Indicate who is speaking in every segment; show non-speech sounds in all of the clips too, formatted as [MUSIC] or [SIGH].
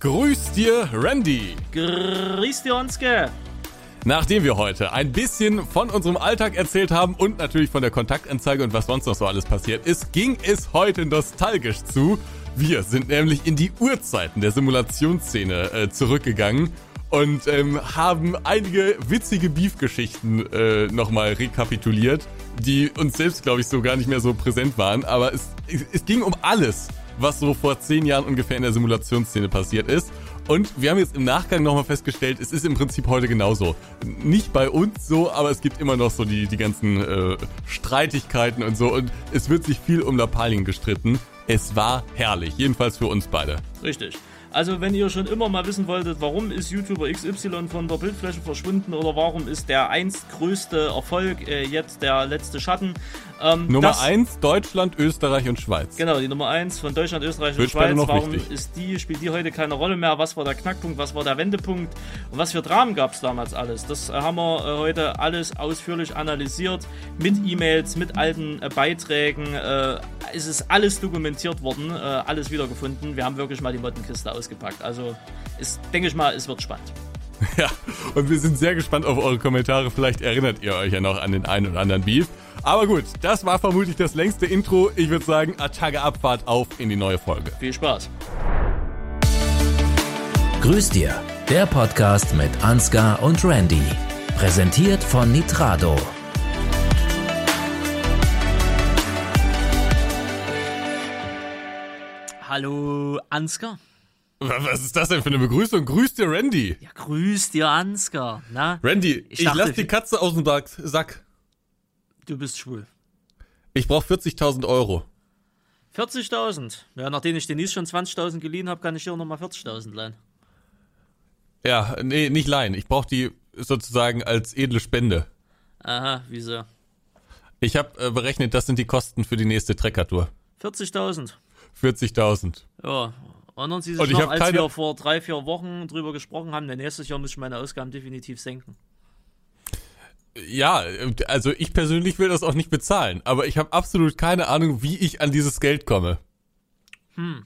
Speaker 1: Grüß dir, Randy.
Speaker 2: Grüß dir, Onske.
Speaker 1: Nachdem wir heute ein bisschen von unserem Alltag erzählt haben und natürlich von der Kontaktanzeige und was sonst noch so alles passiert ist, ging es heute nostalgisch zu. Wir sind nämlich in die Urzeiten der Simulationsszene äh, zurückgegangen und ähm, haben einige witzige Beef-Geschichten äh, nochmal rekapituliert, die uns selbst, glaube ich, so gar nicht mehr so präsent waren. Aber es, es ging um alles, was so vor zehn Jahren ungefähr in der Simulationsszene passiert ist. Und wir haben jetzt im Nachgang nochmal festgestellt, es ist im Prinzip heute genauso. Nicht bei uns so, aber es gibt immer noch so die, die ganzen äh, Streitigkeiten und so. Und es wird sich viel um Lappalien gestritten. Es war herrlich, jedenfalls für uns beide.
Speaker 2: Richtig. Also wenn ihr schon immer mal wissen wolltet, warum ist YouTuber XY von der Bildfläche verschwunden oder warum ist der einst größte Erfolg äh, jetzt der letzte Schatten.
Speaker 1: Ähm, Nummer 1 Deutschland, Österreich und Schweiz.
Speaker 2: Genau, die Nummer 1 von Deutschland, Österreich und Schweiz. Warum wichtig. ist die, spielt die heute keine Rolle mehr? Was war der Knackpunkt? Was war der Wendepunkt? Und was für Dramen gab es damals alles? Das äh, haben wir äh, heute alles ausführlich analysiert mit E-Mails, mit alten äh, Beiträgen. Äh, es ist alles dokumentiert worden, äh, alles wiedergefunden. Wir haben wirklich mal die Mottenkiste ausgepackt. Also ist, denke ich mal, es wird spannend. [LAUGHS]
Speaker 1: Ja, und wir sind sehr gespannt auf eure Kommentare. Vielleicht erinnert ihr euch ja noch an den einen oder anderen Beef. Aber gut, das war vermutlich das längste Intro. Ich würde sagen, Attacke Abfahrt auf in die neue Folge.
Speaker 2: Viel Spaß.
Speaker 3: Grüß dir, der Podcast mit Ansgar und Randy. Präsentiert von Nitrado.
Speaker 2: Hallo Ansgar.
Speaker 1: Was ist das denn für eine Begrüßung? Grüß dir, Randy.
Speaker 2: Ja, grüß dir, Ansgar. Na?
Speaker 1: Randy, ich, ich lass die Katze aus dem Sack.
Speaker 2: Du bist schwul.
Speaker 1: Ich brauch 40.000 Euro.
Speaker 2: 40.000? Ja, nachdem ich Denise schon 20.000 geliehen habe, kann ich dir nochmal 40.000 leihen.
Speaker 1: Ja, nee, nicht leihen. Ich brauch die sozusagen als edle Spende.
Speaker 2: Aha, wieso?
Speaker 1: Ich habe äh, berechnet, das sind die Kosten für die nächste Treckertour.
Speaker 2: 40.000.
Speaker 1: 40.000.
Speaker 2: Ja, Erinnern Sie sich Und noch, als keine... wir vor drei, vier Wochen drüber gesprochen haben, denn nächstes Jahr muss ich meine Ausgaben definitiv senken.
Speaker 1: Ja, also ich persönlich will das auch nicht bezahlen, aber ich habe absolut keine Ahnung, wie ich an dieses Geld komme.
Speaker 2: Hm.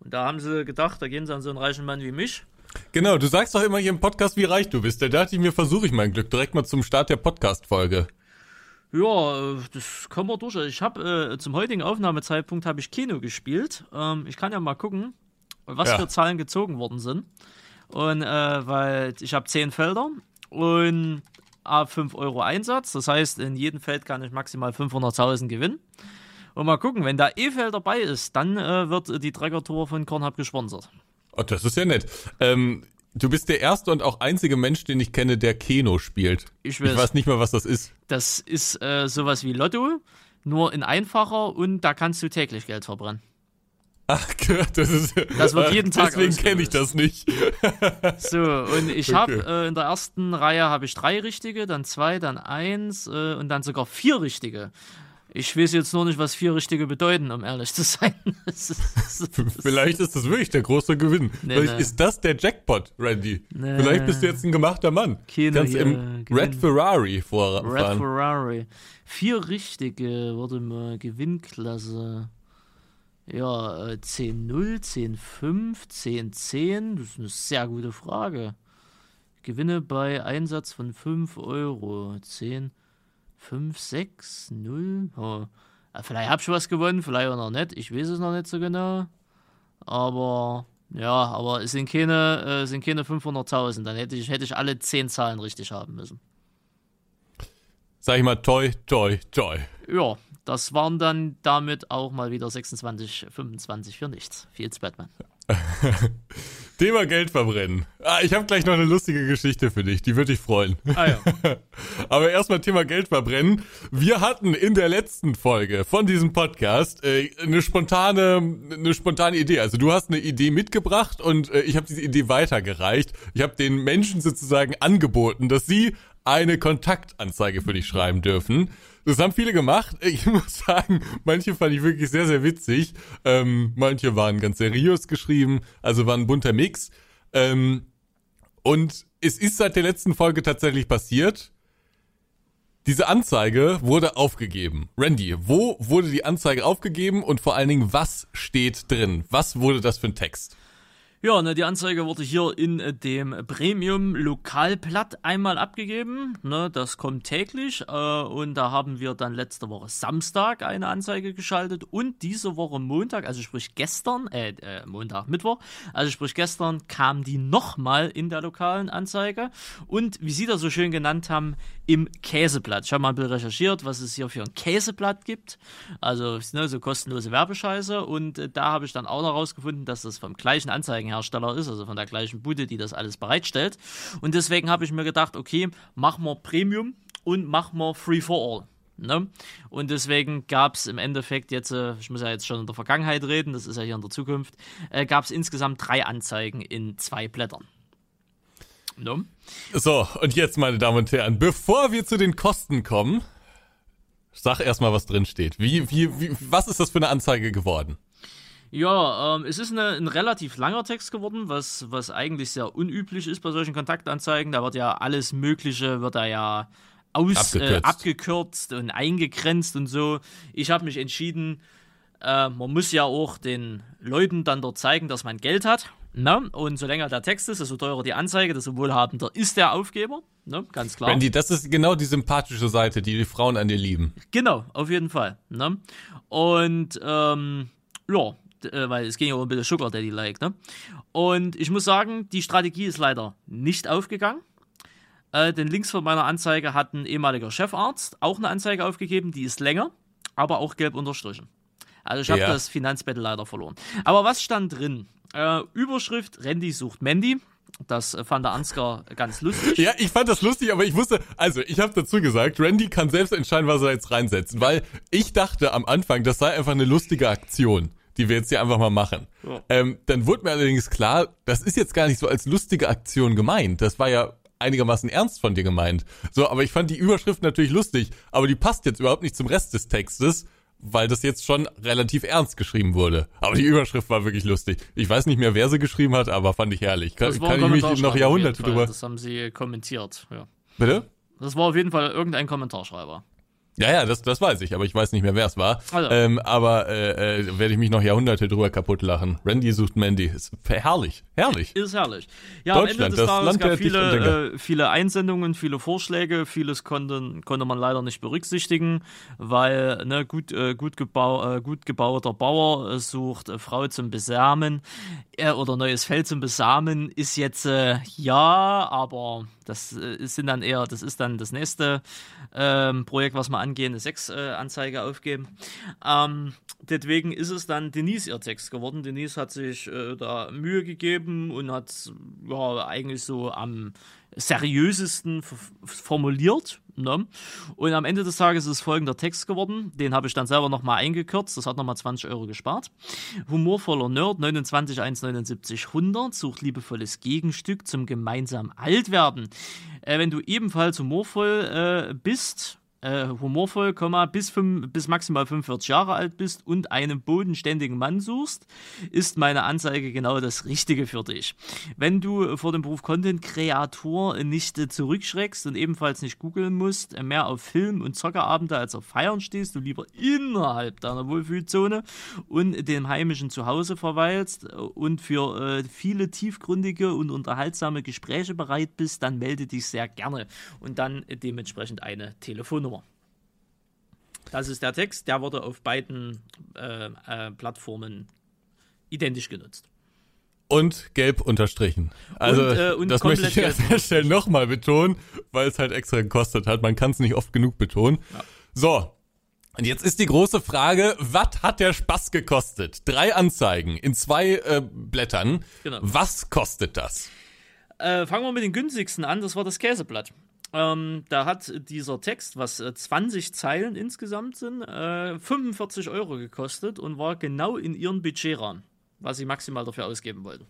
Speaker 2: Und da haben sie gedacht, da gehen sie an so einen reichen Mann wie mich.
Speaker 1: Genau, du sagst doch immer hier im Podcast, wie reich du bist. Da dachte ich mir, versuche ich mein Glück direkt mal zum Start der Podcast-Folge.
Speaker 2: Ja, äh, das kommen wir durch. Ich habe äh, zum heutigen Aufnahmezeitpunkt habe ich Kino gespielt. Ähm, ich kann ja mal gucken, was ja. für Zahlen gezogen worden sind. Und äh, weil ich habe 10 Felder und 5 Euro Einsatz. Das heißt, in jedem Feld kann ich maximal 500.000 gewinnen. Und mal gucken, wenn da E-Feld dabei ist, dann äh, wird die Trecker-Tour von Kornhub gesponsert.
Speaker 1: Oh, das ist ja nett. Ähm, Du bist der erste und auch einzige Mensch, den ich kenne, der Keno spielt. Ich weiß, ich weiß nicht mal, was das ist.
Speaker 2: Das ist äh, sowas wie Lotto, nur in einfacher und da kannst du täglich Geld verbrennen.
Speaker 1: Ach, das ist.
Speaker 2: Das wird jeden Tag.
Speaker 1: Deswegen kenne ich das nicht. [LAUGHS]
Speaker 2: so, und ich okay. habe äh, in der ersten Reihe habe ich drei richtige, dann zwei, dann eins äh, und dann sogar vier richtige. Ich weiß jetzt nur nicht, was vier Richtige bedeuten, um ehrlich zu sein. [LAUGHS]
Speaker 1: Vielleicht ist das wirklich der große Gewinn. Nee, Vielleicht nee. ist das der Jackpot, Randy. Nee. Vielleicht bist du jetzt ein gemachter Mann. Keine Kannst im Gewinn. Red Ferrari vorfahren.
Speaker 2: Red Ferrari. Vier Richtige, warte mal, Gewinnklasse. Ja, 10-0, 10-5, 10-10. Das ist eine sehr gute Frage. Gewinne bei Einsatz von 5 Euro. 10. 5, 6, 0. Oh. Vielleicht habe ich was gewonnen, vielleicht auch noch nicht. Ich weiß es noch nicht so genau. Aber ja, aber es sind keine, äh, keine 500.000. Dann hätte ich, hätte ich alle 10 Zahlen richtig haben müssen.
Speaker 1: Sag ich mal, toi, toi, toi.
Speaker 2: Ja, das waren dann damit auch mal wieder 26, 25 für nichts. Viel Batman. [LAUGHS]
Speaker 1: Thema Geld verbrennen. Ah, ich habe gleich noch eine lustige Geschichte für dich, die würde dich freuen. Ah, ja. [LAUGHS] Aber erstmal Thema Geld verbrennen. Wir hatten in der letzten Folge von diesem Podcast äh, eine spontane eine spontane Idee. Also du hast eine Idee mitgebracht und äh, ich habe diese Idee weitergereicht. Ich habe den Menschen sozusagen angeboten, dass sie eine Kontaktanzeige für dich schreiben dürfen. Das haben viele gemacht. Ich [LAUGHS] muss sagen, manche fand ich wirklich sehr, sehr witzig. Ähm, manche waren ganz seriös geschrieben, also war ein bunter Mix. Ähm, und es ist seit der letzten Folge tatsächlich passiert. Diese Anzeige wurde aufgegeben. Randy, wo wurde die Anzeige aufgegeben und vor allen Dingen, was steht drin? Was wurde das für ein Text?
Speaker 2: Ja, ne, die Anzeige wurde hier in äh, dem Premium Lokalblatt einmal abgegeben. Ne, das kommt täglich äh, und da haben wir dann letzte Woche Samstag eine Anzeige geschaltet und diese Woche Montag, also sprich gestern, äh, äh Montag, Mittwoch, also sprich gestern kam die nochmal in der lokalen Anzeige und wie Sie das so schön genannt haben, im Käseblatt. Ich habe mal ein bisschen recherchiert, was es hier für ein Käseblatt gibt. Also ne, so kostenlose Werbescheiße und äh, da habe ich dann auch noch rausgefunden, dass das vom gleichen Anzeigen Hersteller ist, also von der gleichen Bude, die das alles bereitstellt. Und deswegen habe ich mir gedacht, okay, machen wir Premium und machen wir Free for All. Ne? Und deswegen gab es im Endeffekt jetzt, äh, ich muss ja jetzt schon in der Vergangenheit reden, das ist ja hier in der Zukunft, äh, gab es insgesamt drei Anzeigen in zwei Blättern.
Speaker 1: Ne? So, und jetzt, meine Damen und Herren, bevor wir zu den Kosten kommen, sag erstmal, was drin steht. Wie, wie, wie, was ist das für eine Anzeige geworden?
Speaker 2: Ja, ähm, es ist eine, ein relativ langer Text geworden, was, was eigentlich sehr unüblich ist bei solchen Kontaktanzeigen. Da wird ja alles Mögliche, wird da ja aus, äh, abgekürzt. Äh, abgekürzt und eingegrenzt und so. Ich habe mich entschieden, äh, man muss ja auch den Leuten dann dort zeigen, dass man Geld hat. Ne? Und so länger der Text ist, desto teurer die Anzeige, desto wohlhabender ist der Aufgeber. Ne? Ganz klar.
Speaker 1: Randy, das ist genau die sympathische Seite, die die Frauen an dir lieben.
Speaker 2: Genau, auf jeden Fall. Ne? Und ähm, ja, äh, weil es ging ja um ein bisschen Sugar Daddy-like, ne? Und ich muss sagen, die Strategie ist leider nicht aufgegangen. Äh, den Links von meiner Anzeige hat ein ehemaliger Chefarzt auch eine Anzeige aufgegeben, die ist länger, aber auch gelb unterstrichen. Also ich habe ja. das Finanzbattle leider verloren. Aber was stand drin? Äh, Überschrift, Randy sucht Mandy. Das fand der Ansgar ganz lustig. [LAUGHS]
Speaker 1: Ja, ich fand das lustig, aber ich wusste, also ich habe dazu gesagt, Randy kann selbst entscheiden, was er jetzt reinsetzt, weil ich dachte am Anfang, das sei einfach eine lustige Aktion die wir jetzt hier einfach mal machen. Ja. Ähm, dann wurde mir allerdings klar, das ist jetzt gar nicht so als lustige Aktion gemeint. Das war ja einigermaßen ernst von dir gemeint. So, aber ich fand die Überschrift natürlich lustig, aber die passt jetzt überhaupt nicht zum Rest des Textes, weil das jetzt schon relativ ernst geschrieben wurde. Aber die Überschrift war wirklich lustig. Ich weiß nicht mehr, wer sie geschrieben hat, aber fand ich herrlich. Kann, kann ich mich noch Jahrhunderte drüber.
Speaker 2: Das haben sie kommentiert, ja.
Speaker 1: Bitte?
Speaker 2: Das war auf jeden Fall irgendein Kommentarschreiber.
Speaker 1: Ja, ja, das, das weiß ich, aber ich weiß nicht mehr, wer es war. Also. Ähm, aber äh, äh, werde ich mich noch Jahrhunderte drüber kaputt lachen. Randy sucht Mandy. Ist herrlich, herrlich.
Speaker 2: Ist herrlich. Ja, am Ende des Tages gab viele, äh, viele Einsendungen, viele Vorschläge. Vieles konnte, konnte man leider nicht berücksichtigen, weil ne, gut, äh, gut, gebau, äh, gut gebauter Bauer sucht äh, Frau zum Besamen oder neues Feld zum Besamen ist jetzt ja, aber das äh, dann eher, das ist dann das nächste ähm, Projekt, was wir angehen, eine Sexanzeige äh, aufgeben. Ähm, deswegen ist es dann Denise ihr Text geworden. Denise hat sich äh, da Mühe gegeben und hat ja eigentlich so am seriösesten formuliert. Ne? Und am Ende des Tages ist folgender Text geworden. Den habe ich dann selber nochmal eingekürzt. Das hat nochmal 20 Euro gespart. Humorvoller Nerd 29179 100 sucht liebevolles Gegenstück zum gemeinsamen Altwerden. Äh, wenn du ebenfalls humorvoll äh, bist, äh, humorvoll, bis, fünf, bis maximal 45 Jahre alt bist und einen bodenständigen Mann suchst, ist meine Anzeige genau das Richtige für dich. Wenn du vor dem Beruf Content-Kreator nicht äh, zurückschreckst und ebenfalls nicht googeln musst, äh, mehr auf Film- und Zockerabende als auf Feiern stehst, du lieber innerhalb deiner Wohlfühlzone und dem heimischen Zuhause verweilst äh, und für äh, viele tiefgründige und unterhaltsame Gespräche bereit bist, dann melde dich sehr gerne und dann dementsprechend eine Telefonnummer. Das ist der Text, der wurde auf beiden äh, äh, Plattformen identisch genutzt.
Speaker 1: Und gelb unterstrichen. Also und, äh, und das möchte ich an der Stelle nochmal betonen, weil es halt extra gekostet hat. Man kann es nicht oft genug betonen. Ja. So, und jetzt ist die große Frage, was hat der Spaß gekostet? Drei Anzeigen in zwei äh, Blättern. Genau. Was kostet das?
Speaker 2: Äh, fangen wir mit den günstigsten an, das war das Käseblatt. Ähm, da hat dieser Text, was 20 äh, Zeilen insgesamt sind, äh, 45 Euro gekostet und war genau in ihren Budgetrahmen, was sie maximal dafür ausgeben wollten.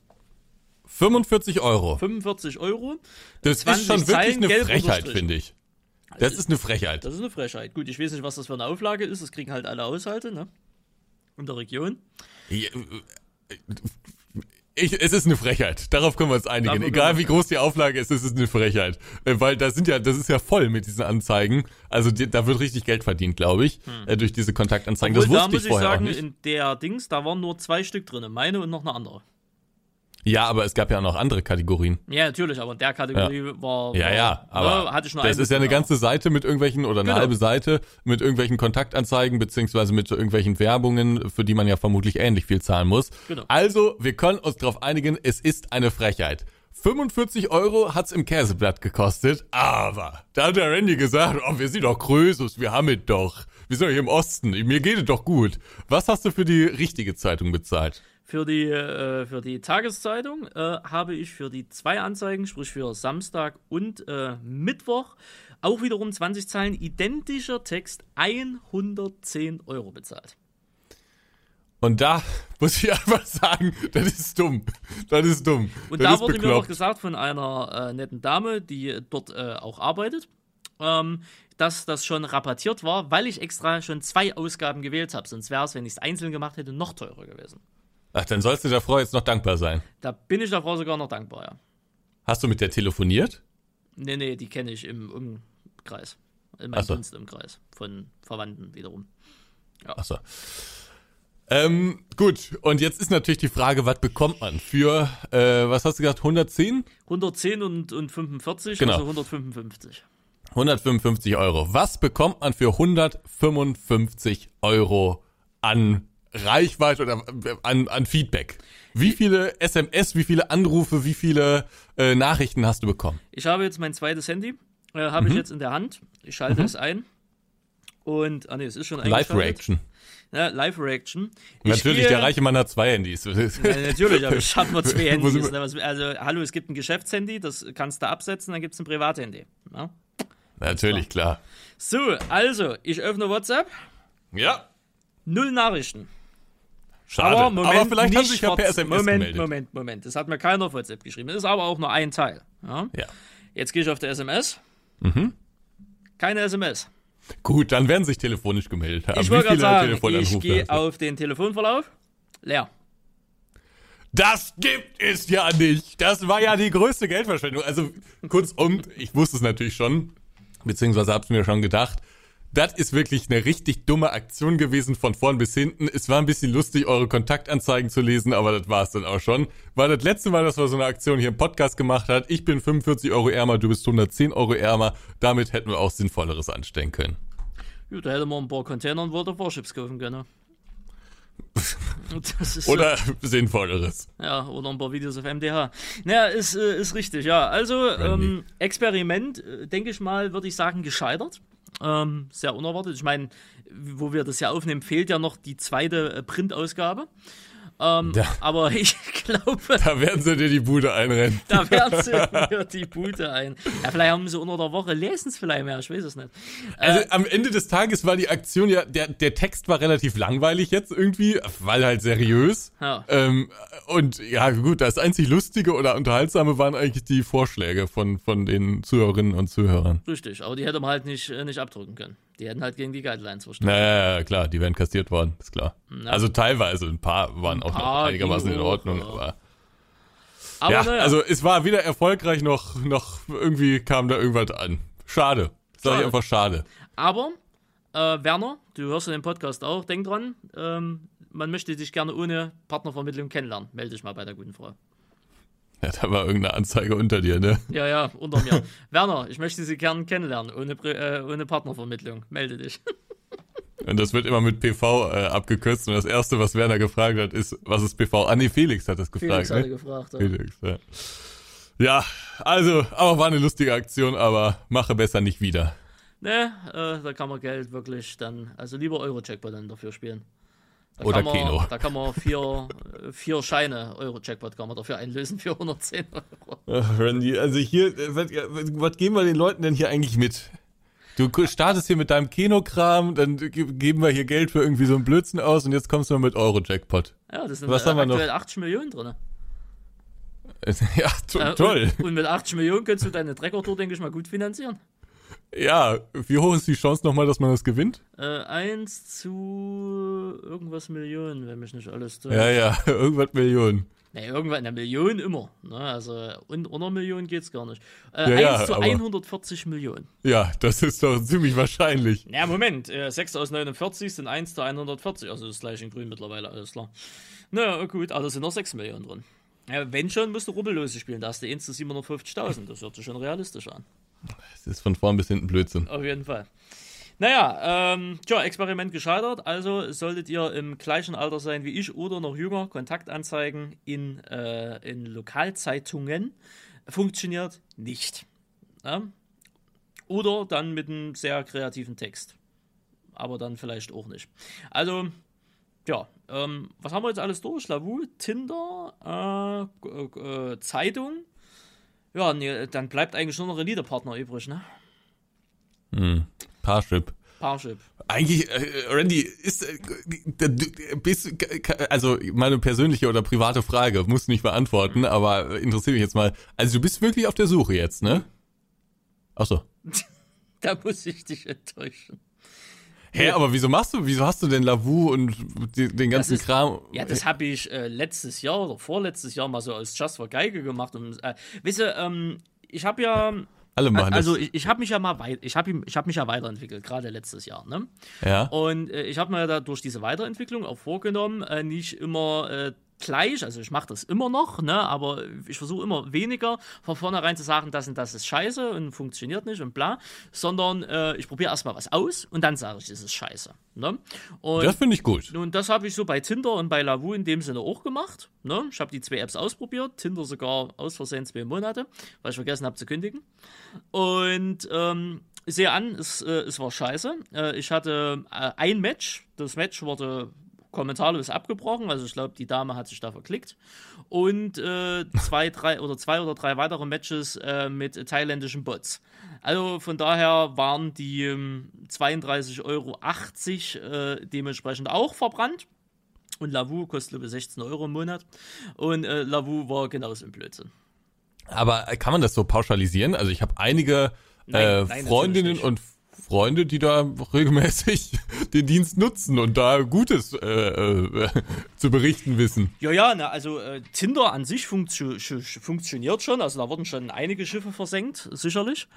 Speaker 1: 45 Euro.
Speaker 2: 45 Euro.
Speaker 1: Das ist schon wirklich Zeilen, eine Frechheit, finde ich. Das ist eine Frechheit.
Speaker 2: Das ist eine Frechheit. Gut, ich weiß nicht, was das für eine Auflage ist. Das kriegen halt alle Haushalte, ne? In der Region. Ja, äh,
Speaker 1: ich, es ist eine Frechheit. Darauf können wir uns einigen. Darauf Egal wie groß die Auflage ist, es ist eine Frechheit. Äh, weil da sind ja, das ist ja voll mit diesen Anzeigen. Also die, da wird richtig Geld verdient, glaube ich, hm. Äh, durch diese Kontaktanzeigen. Obwohl, das wusste da muss ich, vorher sagen, auch nicht.
Speaker 2: in der Dings, da waren nur zwei Stück drin, meine und noch eine andere.
Speaker 1: Ja, aber es gab ja auch noch andere Kategorien.
Speaker 2: Ja, natürlich, aber in der Kategorie ja. war,
Speaker 1: Ja, ja, aber
Speaker 2: ne, hatte ich nur
Speaker 1: das ist ja eine ganze Seite mit irgendwelchen oder eine
Speaker 2: Genau.
Speaker 1: halbe Seite mit irgendwelchen Kontaktanzeigen beziehungsweise mit irgendwelchen Werbungen, für die man ja vermutlich ähnlich viel zahlen muss.
Speaker 2: Genau.
Speaker 1: Also, wir können uns darauf einigen, es ist eine Frechheit. 45 Euro hat's im Käseblatt gekostet, aber da hat der Randy gesagt, oh, wir sind doch Krösus, wir haben es doch. Wir sind doch hier im Osten, mir geht es doch gut. Was hast du für die richtige Zeitung bezahlt?
Speaker 2: Für die, äh, für die Tageszeitung äh, habe ich für die zwei Anzeigen, sprich für Samstag und äh, Mittwoch, auch wiederum 20 Zeilen identischer Text 110 Euro bezahlt.
Speaker 1: Und da muss ich einfach sagen, das ist dumm. Das ist dumm.
Speaker 2: Und
Speaker 1: das
Speaker 2: da wurde mir noch
Speaker 1: bekloppt.
Speaker 2: gesagt von einer äh, netten Dame, die dort äh, auch arbeitet, ähm, dass das schon rabattiert war, weil ich extra schon zwei Ausgaben gewählt habe. Sonst wäre es, wenn ich es einzeln gemacht hätte, noch teurer gewesen.
Speaker 1: Ach, dann sollst du der Frau jetzt noch dankbar sein.
Speaker 2: Da bin ich der Frau sogar noch dankbar, ja.
Speaker 1: Hast du mit der telefoniert?
Speaker 2: Nee, nee, die kenne ich im Umkreis. In meinem
Speaker 1: so.
Speaker 2: Dienstumkreis. Von Verwandten wiederum.
Speaker 1: Achso. Ähm, gut, und jetzt ist natürlich die Frage, was bekommt man für, äh, was hast du gesagt, 110?
Speaker 2: 110 und, und 45,
Speaker 1: Genau.
Speaker 2: also 155.
Speaker 1: 155 Euro. Was bekommt man für 155 Euro an Reichweite oder äh, an, an Feedback? Wie viele SMS, wie viele Anrufe, wie viele äh, Nachrichten hast du bekommen?
Speaker 2: Ich habe jetzt mein zweites Handy, äh, habe
Speaker 1: Mhm.
Speaker 2: ich jetzt in der Hand. Ich schalte es ein. Und, ah nee, es ist schon eingeschaltet.
Speaker 1: Live-Reaction.
Speaker 2: Ja, Live-Reaction. Ich
Speaker 1: Natürlich,
Speaker 2: gehe-
Speaker 1: der reiche Mann hat zwei Handys. [LAUGHS]
Speaker 2: Ja, natürlich, aber ich habe nur [LAUGHS] zwei Handys. ne, was- Also, hallo, es gibt ein Geschäftshandy, das kannst du absetzen, dann gibt es ein Privathandy. Ja?
Speaker 1: Natürlich, klar.
Speaker 2: So, also, ich öffne WhatsApp,
Speaker 1: Ja,
Speaker 2: null Nachrichten.
Speaker 1: Schade.
Speaker 2: Aber Moment,
Speaker 1: vielleicht haben sich ja per. SMS
Speaker 2: Moment,
Speaker 1: gemeldet.
Speaker 2: Moment, Moment. Das hat mir keiner auf WhatsApp geschrieben. Das ist aber auch nur ein Teil. Ja?
Speaker 1: Ja.
Speaker 2: Jetzt gehe ich auf der SMS.
Speaker 1: Mhm.
Speaker 2: Keine SMS.
Speaker 1: Gut, dann werden sich telefonisch gemeldet haben.
Speaker 2: Ich wollte gerade sagen,
Speaker 1: Telefonanrufe
Speaker 2: ich gehe auf den Telefonverlauf. Leer.
Speaker 1: Das gibt es ja nicht. Das war ja die größte Geldverschwendung. Also kurzum, ich wusste es natürlich schon, beziehungsweise hab's mir schon gedacht. Das ist wirklich eine richtig dumme Aktion gewesen von vorn bis hinten. Es war ein bisschen lustig, eure Kontaktanzeigen zu lesen, aber das war's dann auch schon. War das letzte Mal, dass wir so eine Aktion hier im Podcast gemacht hat. Ich bin 45 Euro ärmer, du bist 110 Euro ärmer. Damit hätten wir auch Sinnvolleres anstellen können.
Speaker 2: Gut, da hätte man ein paar Container und World of Warships kaufen können. [LAUGHS] Ist so-
Speaker 1: Oder Sinnvolleres.
Speaker 2: Ja, oder ein paar Videos auf MDH. Naja, ist, äh, ist richtig, ja. Also, ähm, Experiment, äh, denke ich mal, würde ich sagen, gescheitert. Ähm, sehr unerwartet. Ich meine, wo wir das ja aufnehmen, fehlt ja noch die zweite äh, Printausgabe. Ähm,
Speaker 1: Ja.
Speaker 2: Aber [LAUGHS] ich glaube,
Speaker 1: Da werden sie dir die Bude einrennen.
Speaker 2: da werden sie mir die Bude ein. Ja, vielleicht haben sie unter der Woche, lesen es vielleicht mehr, ich weiß es nicht.
Speaker 1: Also am Ende des Tages war die Aktion ja, der, der Text war relativ langweilig jetzt irgendwie, weil halt seriös.
Speaker 2: Ja.
Speaker 1: Ähm, und ja, gut, das einzig Lustige oder Unterhaltsame waren eigentlich die Vorschläge von, von den Zuhörerinnen und Zuhörern.
Speaker 2: Richtig, aber die hätte man halt nicht, äh, nicht abdrücken können. Die hätten halt gegen die Guidelines verstoßen.
Speaker 1: Naja, klar, die werden kassiert worden, ist klar. Also teilweise, ein paar waren auch noch
Speaker 2: paar
Speaker 1: einigermaßen in Ordnung,
Speaker 2: ja.
Speaker 1: aber.
Speaker 2: Aber
Speaker 1: ja,
Speaker 2: naja.
Speaker 1: also es war weder erfolgreich noch, noch irgendwie kam da irgendwas an. Schade. Sag ich einfach schade.
Speaker 2: Aber, äh, Werner, du hörst ja den Podcast auch, denk dran, ähm, man möchte dich gerne ohne Partnervermittlung kennenlernen. Melde dich mal bei der guten Frau.
Speaker 1: Ja, da war irgendeine Anzeige unter dir, ne?
Speaker 2: Ja, ja, unter mir. Werner, ich möchte Sie gerne kennenlernen, ohne, äh, ohne Partnervermittlung. Melde dich. [LAUGHS]
Speaker 1: Und das wird immer mit PV äh, abgekürzt. Und das Erste, was Werner gefragt hat, ist, was ist PV? Ah, nee, Felix hat das gefragt.
Speaker 2: Felix hatte
Speaker 1: ne?
Speaker 2: gefragt. Ja.
Speaker 1: Felix, ja. Ja, also, aber war eine lustige Aktion, aber mache besser nicht wieder.
Speaker 2: Ne, äh, da kann man Geld wirklich dann, also lieber Euro-Jackpot dann dafür spielen. Da
Speaker 1: Oder
Speaker 2: kann man,
Speaker 1: Kino.
Speaker 2: Da kann man vier, vier Scheine Euro-Jackpot kann man dafür einlösen für 110 Euro.
Speaker 1: Ach, Randy, also hier, was, was geben wir den Leuten denn hier eigentlich mit? Du startest hier mit deinem Kinokram, dann ge- geben wir hier Geld für irgendwie so einen Blödsinn aus und jetzt kommst du mal mit Euro-Jackpot.
Speaker 2: Ja, das sind
Speaker 1: Was haben wir noch?
Speaker 2: aktuell 80 Millionen drin. [LAUGHS]
Speaker 1: Ja, to
Speaker 2: Äh,
Speaker 1: toll.
Speaker 2: Und, und mit 80 Millionen könntest du deine Trecker-Tour, denke ich mal, gut finanzieren.
Speaker 1: Ja, wie hoch ist die Chance nochmal, dass man das gewinnt?
Speaker 2: Äh, 1 zu irgendwas Millionen, wenn mich nicht alles täuscht.
Speaker 1: Ja, ja, [LAUGHS] irgendwas Millionen.
Speaker 2: Nee, irgendwann eine Million immer. Ne? Also un unter Million geht's gar nicht. Äh,
Speaker 1: Ja,
Speaker 2: 1
Speaker 1: ja,
Speaker 2: zu
Speaker 1: aber-
Speaker 2: 140 Millionen.
Speaker 1: Ja, das ist doch ziemlich wahrscheinlich.
Speaker 2: Ja, Moment. Äh, 6 aus 49 sind 1 zu 140. Also das gleiche in grün mittlerweile, alles klar. Na gut, aber da sind noch 6 Millionen drin. Ja, wenn schon, musst du Rubbellose spielen. Da hast du 1 zu 750.000. Das hört sich schon realistisch an.
Speaker 1: Das ist von vorn bis hinten Blödsinn.
Speaker 2: Auf jeden Fall. Naja, ähm, tja, Experiment gescheitert. Also solltet ihr im gleichen Alter sein wie ich oder noch jünger, Kontaktanzeigen in, äh, in Lokalzeitungen funktioniert nicht. Ja? Oder dann mit einem sehr kreativen Text. Aber dann vielleicht auch nicht. Also, ja, ähm, was haben wir jetzt alles durch? Lavu, Tinder, äh, äh, Zeitung. Ja, nee, dann bleibt eigentlich nur noch ein Liederpartner übrig, ne?
Speaker 1: Hm. Parship.
Speaker 2: Parship.
Speaker 1: Eigentlich, äh, Randy, ist äh, bist, also meine persönliche oder private Frage, musst du nicht beantworten, mhm. aber interessiert mich jetzt mal. Also du bist wirklich auf der Suche jetzt, ne? Ach so. [LAUGHS]
Speaker 2: da muss ich dich enttäuschen.
Speaker 1: Hä, aber wieso machst du, wieso hast du denn Lavu und den ganzen
Speaker 2: ist,
Speaker 1: Kram?
Speaker 2: Ja, das habe ich äh, letztes Jahr oder vorletztes Jahr mal so als Just for Geige gemacht. Und, äh, weißt du, ähm, ich habe ja
Speaker 1: alle machen
Speaker 2: also das. ich, ich habe mich ja mal weit, ich habe ich habe mich ja weiterentwickelt, gerade letztes Jahr, ne?
Speaker 1: Ja.
Speaker 2: Und äh, ich habe mir da durch diese Weiterentwicklung auch vorgenommen, äh, nicht immer äh, gleich, also ich mache das immer noch, ne, aber ich versuche immer weniger von vornherein zu sagen, das und das ist scheiße und funktioniert nicht und bla, sondern äh, ich probiere erstmal was aus und dann sage ich, das ist scheiße. Ne? Und
Speaker 1: das finde ich gut.
Speaker 2: Und das habe ich so bei Tinder und bei Lavu in dem Sinne auch gemacht. Ne? Ich habe die zwei Apps ausprobiert, Tinder sogar aus Versehen zwei Monate, weil ich vergessen habe zu kündigen. Und ähm, ich sehe an, es, äh, es war scheiße. Äh, ich hatte äh, ein Match, das Match wurde kommentarlos abgebrochen. Also ich glaube, die Dame hat sich da verklickt. Und äh, zwei, drei oder zwei oder drei weitere Matches äh, mit thailändischen Bots. Also von daher waren die ähm, 32,80 Euro äh, dementsprechend auch verbrannt. Und Lavu kostet glaube 16 Euro im Monat. Und äh, Lavu war genauso im Blödsinn.
Speaker 1: Aber kann man das so pauschalisieren? Also ich habe einige nein, äh, nein, Freundinnen und Freunde, die da regelmäßig [LAUGHS] den Dienst nutzen und da Gutes äh, äh, [LAUGHS] zu berichten wissen.
Speaker 2: Ja, ja, na, also äh, Tinder an sich funktio funktioniert schon. Also da wurden schon einige Schiffe versenkt, sicherlich.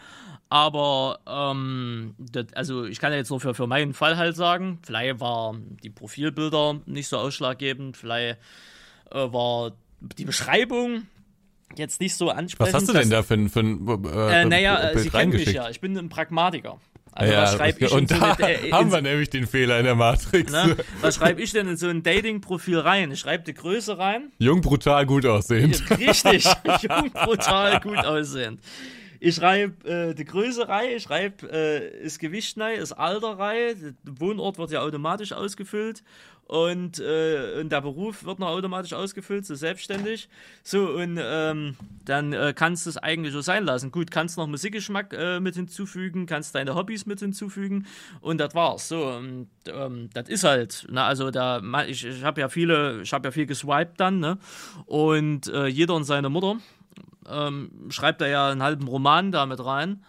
Speaker 2: Aber ähm, das, also ich kann ja jetzt nur für, für meinen Fall halt sagen, vielleicht war die Profilbilder nicht so ausschlaggebend, vielleicht äh, war die Beschreibung jetzt nicht so ansprechend.
Speaker 1: Was hast du denn da für ein, für ein
Speaker 2: äh, äh, Naja, Sie kennen mich ja, ich bin ein Pragmatiker. Also
Speaker 1: ja, was schreibe ich und da so eine, äh, haben wir nämlich den Fehler in der Matrix. Ne?
Speaker 2: Was schreibe ich denn in so ein Dating-Profil rein? Ich schreibe die Größe rein.
Speaker 1: Jung, brutal, gut aussehend.
Speaker 2: Richtig, [LAUGHS] jung, brutal, gut aussehend. Ich schreibe äh, die Größe rein, ich schreibe äh, das Gewicht rein, das Alter rein, der Wohnort wird ja automatisch ausgefüllt und, äh, und der Beruf wird noch automatisch ausgefüllt, so selbstständig. So, und ähm, dann äh, kannst du es eigentlich so sein lassen. Gut, kannst noch Musikgeschmack äh, mit hinzufügen, kannst deine Hobbys mit hinzufügen und das war's. So, ähm, das ist halt, ne, also da, ich, ich habe ja viele, ich habe ja viel geswiped dann, ne? Und äh, jeder und seine Mutter ähm, schreibt da ja einen halben Roman damit rein.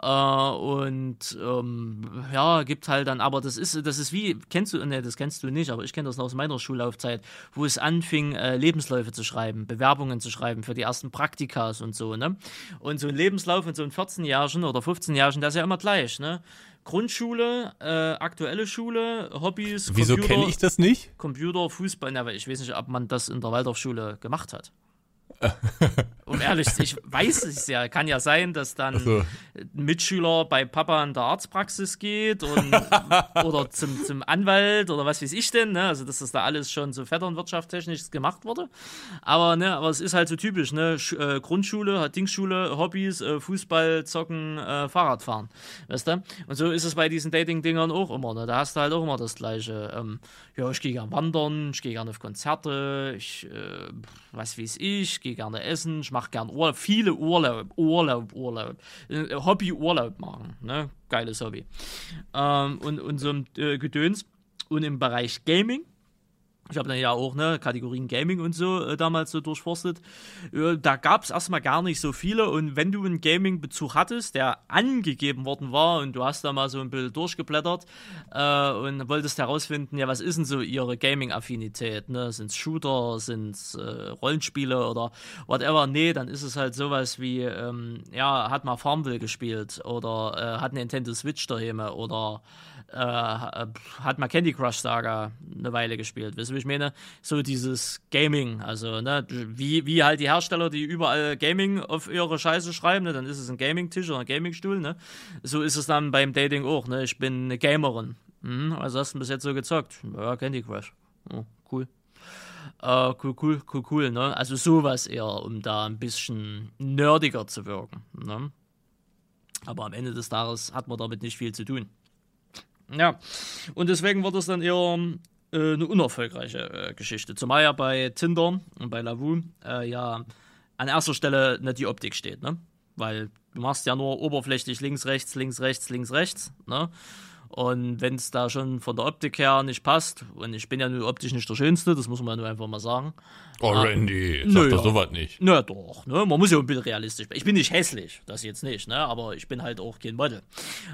Speaker 2: Äh, und ähm, ja, gibt halt dann, aber das ist, das ist wie, kennst du, ne, das kennst du nicht, aber ich kenne das noch aus meiner Schullaufzeit, wo es anfing, äh, Lebensläufe zu schreiben, Bewerbungen zu schreiben für die ersten Praktikas und so, ne? Und so ein Lebenslauf in so einem 14-Jährigen oder 15-Jährigen, der ist ja immer gleich, ne? Grundschule, äh, aktuelle Schule, Hobbys.
Speaker 1: Wieso kenne ich das nicht?
Speaker 2: Computer, Fußball, na, ich weiß nicht, ob man das in der Waldorfschule gemacht hat. Um ehrlich, ich weiß es ja. Kann ja sein, dass dann so. ein Mitschüler bei Papa in der Arztpraxis geht und, [LAUGHS] oder zum, zum Anwalt oder was weiß ich denn. Ne? Also, dass das da alles schon so vetternwirtschaftstechnisch gemacht wurde. Aber, ne, aber es ist halt so typisch. Ne? Sch äh, Grundschule, Dingsschule, Hobbys, äh, Fußball, Zocken, äh, Fahrradfahren. Weißt du? Und so ist es bei diesen Dating-Dingern auch immer. Ne? Da hast du halt auch immer das Gleiche. Ähm, ja, ich gehe gerne wandern, ich gehe gerne auf Konzerte, ich, äh, was weiß ich, gehe gerne essen, ich mache gerne Urlaub, viele Urlaub, Urlaub, Urlaub, äh, Hobby Urlaub machen, ne? Geiles Hobby. Ähm, und, und so ein äh, Gedöns. Und im Bereich Gaming ich habe dann ja auch ne, Kategorien Gaming und so äh, damals so durchforstet. Äh, da gab es erstmal gar nicht so viele und wenn du einen Gaming-Bezug hattest, der angegeben worden war und du hast da mal so ein bisschen durchgeblättert äh, und wolltest herausfinden, ja, was ist denn so ihre Gaming-Affinität? Ne? Sind es Shooter, sind es äh, Rollenspiele oder whatever? Nee, dann ist es halt sowas wie, ähm, ja, hat mal Farmville gespielt oder äh, hat Nintendo Switch daheim oder äh, hat mal Candy Crush Saga eine Weile gespielt. Weißt du, wie ich meine? So dieses Gaming, also ne, wie, wie halt die Hersteller, die überall Gaming auf ihre Scheiße schreiben, ne, dann ist es ein Gaming-Tisch oder ein Gaming-Stuhl, ne? So ist es dann beim Dating auch, ne? Ich bin eine Gamerin. Mhm, also hast du bis jetzt so gezockt? Ja, Candy Crush. Oh, cool. Uh, cool, cool, cool, cool, ne? Also sowas eher, um da ein bisschen nerdiger zu wirken, ne? Aber am Ende des Tages hat man damit nicht viel zu tun. Ja, und deswegen wird es dann eher äh, eine unerfolgreiche äh, Geschichte. Zumal ja bei Tinder und bei Lavu äh, ja an erster Stelle nicht die Optik steht, ne? Weil du machst ja nur oberflächlich links, rechts, links, rechts, links, rechts, ne? Und wenn es da schon von der Optik her nicht passt, und ich bin ja nur optisch nicht der Schönste, das muss man nur einfach mal sagen.
Speaker 1: Oh, ah, Randy, sag nö, doch sowas nicht.
Speaker 2: Na doch, ne? man muss ja ein bisschen realistisch Ich bin nicht hässlich, das jetzt nicht, ne? aber ich bin halt auch kein Model.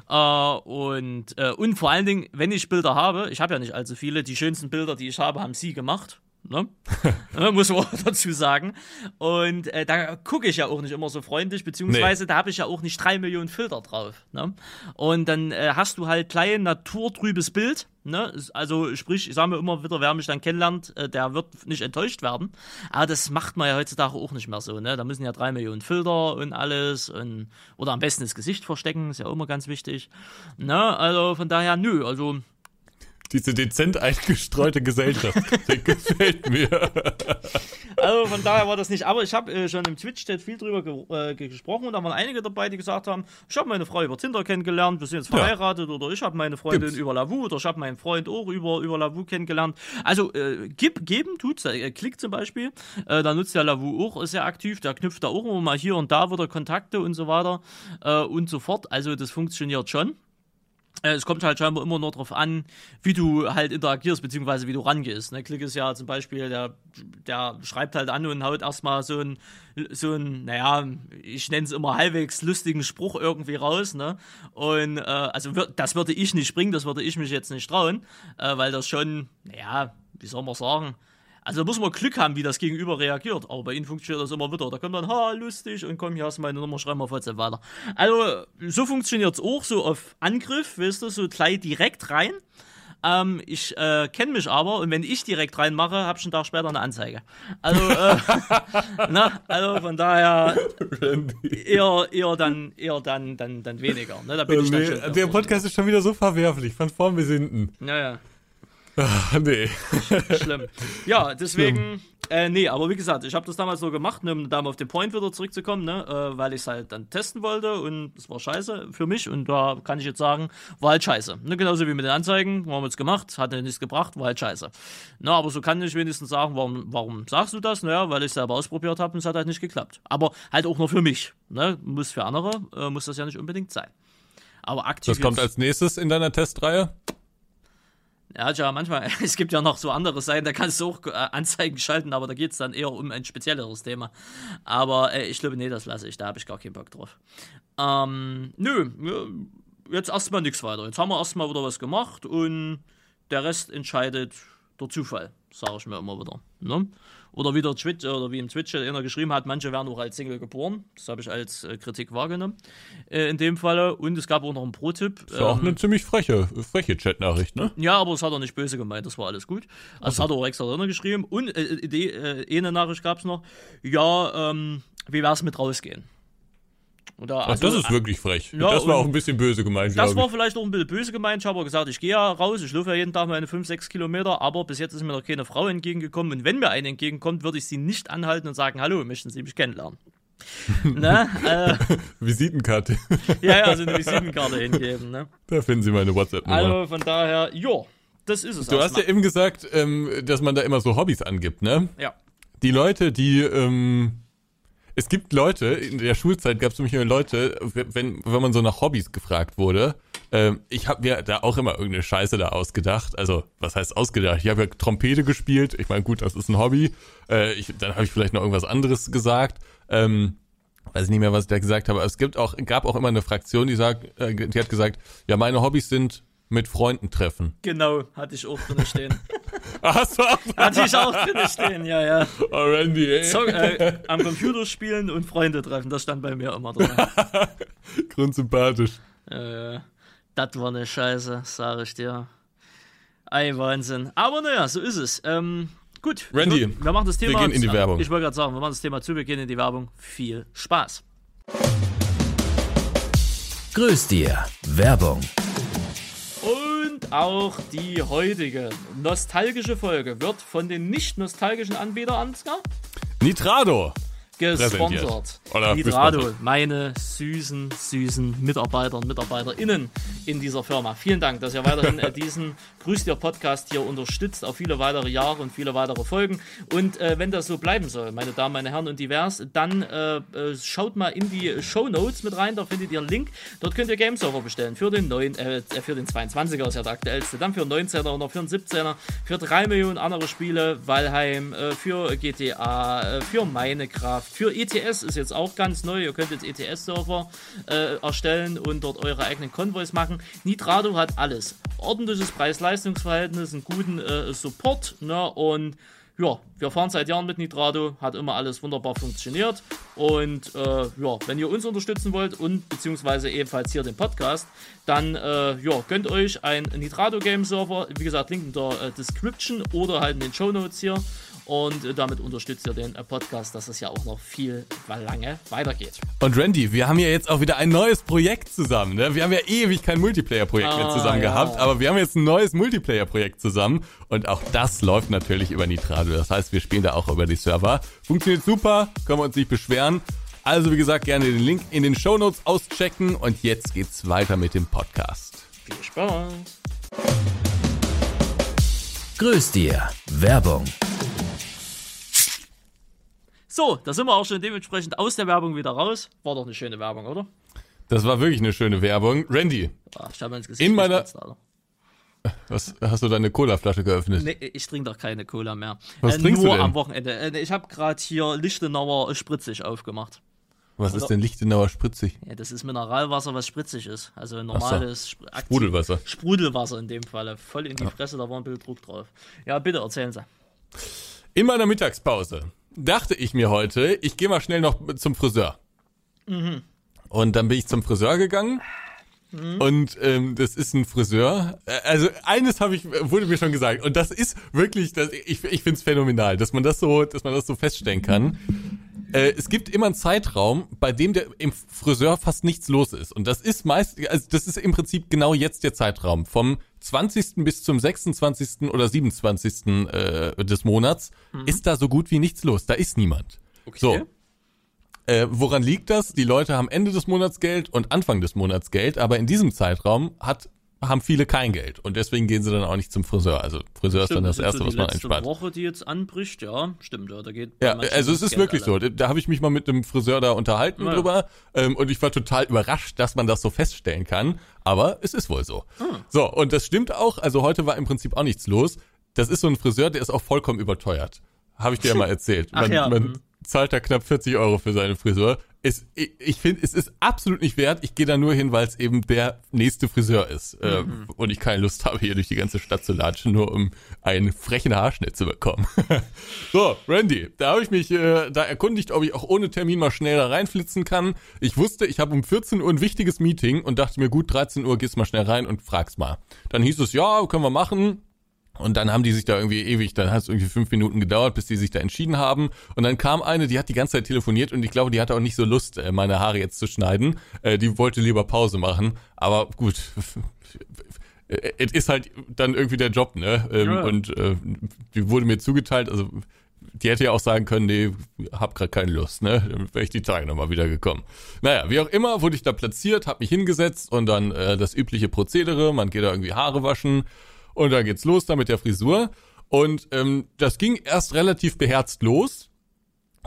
Speaker 2: Äh, und, äh, und vor allen Dingen, wenn ich Bilder habe, ich habe ja nicht allzu viele, die schönsten Bilder, die ich habe, haben sie gemacht. Ne? [LAUGHS] ne? Muss man auch dazu sagen. Und äh, da gucke ich ja auch nicht immer so freundlich, beziehungsweise nee. da habe ich ja auch nicht drei Millionen Filter drauf. Ne? Und dann äh, hast du halt klein naturtrübes Bild. Ne? Also sprich, ich sage mir immer wieder, wer mich dann kennenlernt, äh, der wird nicht enttäuscht werden. Aber das macht man ja heutzutage auch nicht mehr so. Ne? Da müssen ja drei Millionen Filter und alles. Und, oder am besten das Gesicht verstecken, ist ja auch immer ganz wichtig. Ne? Also von daher, nö, also
Speaker 1: diese dezent eingestreute Gesellschaft. Die gefällt mir.
Speaker 2: Also von daher war das nicht. Aber ich habe äh, schon im Twitch-Chat viel drüber ge äh, gesprochen und da waren einige dabei, die gesagt haben, ich habe meine Frau über Tinder kennengelernt, wir sind jetzt verheiratet ja. oder ich habe meine Freundin Gibt's. über Lavu oder ich habe meinen Freund auch über, über Lavu kennengelernt. Also äh, gib, geben tut's. Äh, Klick zum Beispiel. Äh, da nutzt der Lavu auch sehr aktiv. Der knüpft da auch immer mal hier und da wieder Kontakte und so weiter äh, und so fort. Also das funktioniert schon. Äh, es kommt halt scheinbar immer nur darauf an, wie du halt interagierst, beziehungsweise wie du rangehst. Ne? Klick ist ja zum Beispiel, der, der schreibt halt an und haut erstmal so ein, so ein, naja, ich nenne es immer halbwegs lustigen Spruch irgendwie raus. Ne? Und äh, also das würde ich nicht bringen, das würde ich mich jetzt nicht trauen, äh, weil das schon, naja, wie soll man sagen, also da muss man Glück haben, wie das Gegenüber reagiert. Aber bei ihnen funktioniert das immer wieder. Da kommt dann, ha, lustig, und komm, hier hast du meine Nummer, schreib mal WhatsApp weiter. Also, so funktioniert es auch, so auf Angriff, weißt du, so gleich direkt rein. Ähm, ich äh, kenne mich aber und wenn ich direkt reinmache, habe ich einen Tag später eine Anzeige. Also, äh, [LAUGHS] na, also von daher eher, eher dann, eher dann, dann, dann weniger. Ne? Da bin ich
Speaker 1: dann schon der Podcast ist schon wieder so verwerflich, von vorn bis hinten.
Speaker 2: Naja.
Speaker 1: Ach, nee. [LAUGHS]
Speaker 2: Schlimm. Ja, deswegen, äh, nee, aber wie gesagt, ich habe das damals so gemacht, ne, um da mal auf den Point wieder zurückzukommen, ne, äh, weil ich es halt dann testen wollte und es war scheiße für mich und da kann ich jetzt sagen, war halt scheiße. Ne, genauso wie mit den Anzeigen, haben wir es gemacht, hat nichts gebracht, war halt scheiße. Na, aber so kann ich wenigstens sagen, warum, warum sagst du das? Naja, weil ich es selber ausprobiert habe und es hat halt nicht geklappt. Aber halt auch nur für mich. Ne, muss für andere, äh, muss das ja nicht unbedingt sein. Aber aktiv.
Speaker 1: Was kommt als nächstes in deiner Testreihe?
Speaker 2: Ja, ja, manchmal, [LAUGHS] es gibt ja noch so andere Seiten, da kannst du auch äh, Anzeigen schalten, aber da geht es dann eher um ein spezielleres Thema. Aber äh, ich glaube, nee, das lasse ich, da habe ich gar keinen Bock drauf. Ähm, nö, jetzt erstmal nichts weiter. Jetzt haben wir erstmal wieder was gemacht und der Rest entscheidet der Zufall, sage ich mir immer wieder. Ne? Oder wie der Twitch oder wie im Twitch einer geschrieben hat, manche werden auch als Single geboren. Das habe ich als äh, Kritik wahrgenommen. Äh, in dem Falle. Und es gab auch noch einen Pro-Tipp.
Speaker 1: Das war ähm, auch eine ziemlich freche, freche Chat-Nachricht, ne?
Speaker 2: Ja, aber es hat er nicht böse gemeint, das war alles gut. Also, das hat er auch extra drin geschrieben. Und äh, die, äh, eine Nachricht gab es noch. Ja, ähm, wie es mit rausgehen?
Speaker 1: Oder, also, Ach, das ist wirklich frech. Ja, das war auch ein bisschen böse gemeint.
Speaker 2: Das war vielleicht auch ein bisschen böse gemeint. Ich habe gesagt, ich gehe ja raus, ich laufe ja jeden Tag meine 5, 6 Kilometer, aber bis jetzt ist mir noch keine Frau entgegengekommen. Und wenn mir eine entgegenkommt, würde ich sie nicht anhalten und sagen, hallo, möchten Sie mich kennenlernen? [LAUGHS]
Speaker 1: ne? Äh, [LAUGHS] Visitenkarte.
Speaker 2: ja, ja, also eine Visitenkarte hingeben. Ne?
Speaker 1: Da finden Sie meine WhatsApp-Nummer.
Speaker 2: Also von daher, ja, das ist es.
Speaker 1: Du hast ja eben gesagt, ähm, dass man da immer so Hobbys angibt, ne?
Speaker 2: Ja.
Speaker 1: Die Leute, die ähm, es gibt Leute, in der Schulzeit gab es nämlich Leute, wenn, wenn man so nach Hobbys gefragt wurde, ähm, ich habe mir da auch immer irgendeine Scheiße da ausgedacht. Also, was heißt ausgedacht? Ich habe ja Trompete gespielt. Ich meine, gut, das ist ein Hobby. Äh, ich, dann habe ich vielleicht noch irgendwas anderes gesagt. Ähm, weiß ich nicht mehr, was ich da gesagt habe. Aber es gibt auch, gab auch immer eine Fraktion, die sagt, äh, die hat gesagt, ja, meine Hobbys sind mit Freunden treffen.
Speaker 2: Genau, hatte ich auch drin stehen. [LAUGHS]
Speaker 1: Hast du auch?
Speaker 2: Hatte ich auch drin stehen, ja, ja.
Speaker 1: Oh, Randy, ey.
Speaker 2: So, äh, am Computer spielen und Freunde treffen, das stand bei mir immer drin. [LAUGHS]
Speaker 1: Grundsympathisch.
Speaker 2: Äh, das war eine Scheiße, sag ich dir. Ei, Wahnsinn. Aber naja, so ist es. Ähm, gut.
Speaker 1: Randy,
Speaker 2: wir machen das Thema.
Speaker 1: Wir gehen in die Werbung.
Speaker 2: Ich wollte gerade sagen, wir machen das Thema zu, wir gehen in die Werbung. Viel Spaß.
Speaker 3: Grüß dir. Werbung.
Speaker 2: Und auch die heutige nostalgische Folge wird von den nicht nostalgischen Anbietern, Ansgar?
Speaker 1: Nitrado
Speaker 2: gesponsert. Nitrado, meine süßen, süßen Mitarbeiter und MitarbeiterInnen in dieser Firma. Vielen Dank, dass ihr weiterhin äh, diesen Grüß dir Podcast hier unterstützt auf viele weitere Jahre und viele weitere Folgen. Und äh, wenn das so bleiben soll, meine Damen, meine Herren und divers, dann äh, äh schaut mal in die Show Notes mit rein, da findet ihr einen Link. Dort könnt ihr Game Server bestellen für den neuen, äh, für den 22er ist ja der aktuellste, dann für 19er und für einen 17er, für drei Millionen andere Spiele, Valheim, äh, für GTA, für Minecraft, für ETS ist jetzt auch ganz neu. Ihr könnt jetzt ETS-Server äh, erstellen und dort eure eigenen Konvois machen. Nitrado hat alles. Ordentliches Preis-Leistungs-Verhältnis, einen guten äh, Support ne? und ja, wir fahren seit Jahren mit Nitrado, hat immer alles wunderbar funktioniert. Und äh, ja, wenn ihr uns unterstützen wollt und beziehungsweise ebenfalls hier den Podcast, dann äh, ja, gönnt euch ein Nitrado Game Server. Wie gesagt, Link in der äh, Description oder halt in den Show Notes hier. Und damit unterstützt ihr den Podcast, dass es ja auch noch viel lange weitergeht.
Speaker 1: Und Randy, wir haben ja jetzt auch wieder ein neues Projekt zusammen. Ne? Wir haben ja ewig kein Multiplayer-Projekt ah, mehr zusammen ja. gehabt, aber wir haben jetzt ein neues Multiplayer-Projekt zusammen. Und auch das läuft natürlich über Nitrado. Das heißt, wir spielen da auch über die Server. Funktioniert super, können wir uns nicht beschweren. Also wie gesagt, gerne den Link in den Show Notes auschecken. Und jetzt geht's weiter mit dem Podcast.
Speaker 2: Viel Spaß.
Speaker 3: Grüß dir. Werbung.
Speaker 2: So, da sind wir auch schon dementsprechend aus der Werbung wieder raus. War doch eine schöne Werbung, oder?
Speaker 1: Das war wirklich eine schöne Werbung. Randy.
Speaker 2: Ach, ich habe ins Gesicht
Speaker 1: in meiner. Was, hast du deine Cola-Flasche geöffnet?
Speaker 2: Nee, ich trinke doch keine Cola mehr.
Speaker 1: Was äh, trinkst
Speaker 2: nur
Speaker 1: du denn?
Speaker 2: am Wochenende. Äh, ich habe gerade hier Lichtenauer spritzig aufgemacht.
Speaker 1: Was Oder? ist denn Lichtenauer spritzig?
Speaker 2: Ja, das ist Mineralwasser, was spritzig ist. Also normales
Speaker 1: so. Sprudelwasser.
Speaker 2: Sprudelwasser in dem Falle. Voll in die Fresse, da war ein bisschen Druck drauf. Ja, bitte erzählen Sie.
Speaker 1: In meiner Mittagspause dachte ich mir heute, ich gehe mal schnell noch zum Friseur. Mhm. Und dann bin ich zum Friseur gegangen. Mhm. Und ähm, das ist ein Friseur. Also eines habe ich wurde mir schon gesagt und das ist wirklich, das, ich ich finde es phänomenal, dass man das so, dass man das so feststellen kann. Äh, es gibt immer einen Zeitraum, bei dem der im Friseur fast nichts los ist. Und das ist meist, also das ist im Prinzip genau jetzt der Zeitraum. Vom 20. bis zum 26. oder 27. Äh, des Monats mhm. ist da so gut wie nichts los. Da ist niemand. Okay. So. Äh, woran liegt das? Die Leute haben Ende des Monats Geld und Anfang des Monats Geld, aber in diesem Zeitraum hat haben viele kein Geld und deswegen gehen sie dann auch nicht zum Friseur. Also Friseur stimmt, ist dann das Erste, so was man einspart.
Speaker 2: Die Woche, die jetzt anbricht, ja, stimmt, ja, da geht.
Speaker 1: Ja, also es ist Geld wirklich alle. so. Da habe ich mich mal mit einem Friseur da unterhalten ja. drüber ähm, und ich war total überrascht, dass man das so feststellen kann. Aber es ist wohl so. Hm. So und das stimmt auch. Also heute war im Prinzip auch nichts los. Das ist so ein Friseur, der ist auch vollkommen überteuert. Habe ich dir ja mal erzählt.
Speaker 2: Man, Ach ja.
Speaker 1: man hm. Zahlt da knapp 40 Euro für seine Friseur es, ich, ich finde, es ist absolut nicht wert. Ich gehe da nur hin, weil es eben der nächste Friseur ist. Äh, mhm. und ich keine Lust habe, hier durch die ganze Stadt zu latschen, nur um einen frechen Haarschnitt zu bekommen. [LAUGHS] so, Randy, da habe ich mich äh, da erkundigt, ob ich auch ohne Termin mal schnell da reinflitzen kann. Ich wusste, ich habe um 14 Uhr ein wichtiges Meeting und dachte mir, gut, 13 Uhr gehst mal schnell rein und fragst mal. Dann hieß es, ja, können wir machen. Und dann haben die sich da irgendwie ewig, dann hat es irgendwie fünf Minuten gedauert, bis die sich da entschieden haben. Und dann kam eine, die hat die ganze Zeit telefoniert und ich glaube, die hatte auch nicht so Lust, äh, meine Haare jetzt zu schneiden. Äh, die wollte lieber Pause machen. Aber gut, [LAUGHS] es ist halt dann irgendwie der Job, ne? Ähm, ja. Und äh, die wurde mir zugeteilt, also die hätte ja auch sagen können, nee, hab grad keine Lust, ne? Dann wäre ich die Tage nochmal wieder gekommen. Naja, wie auch immer, wurde ich da platziert, hab mich hingesetzt und dann äh, das übliche Prozedere, man geht da irgendwie Haare waschen und dann geht's los da mit der Frisur. Und ähm, das ging erst relativ beherzt los.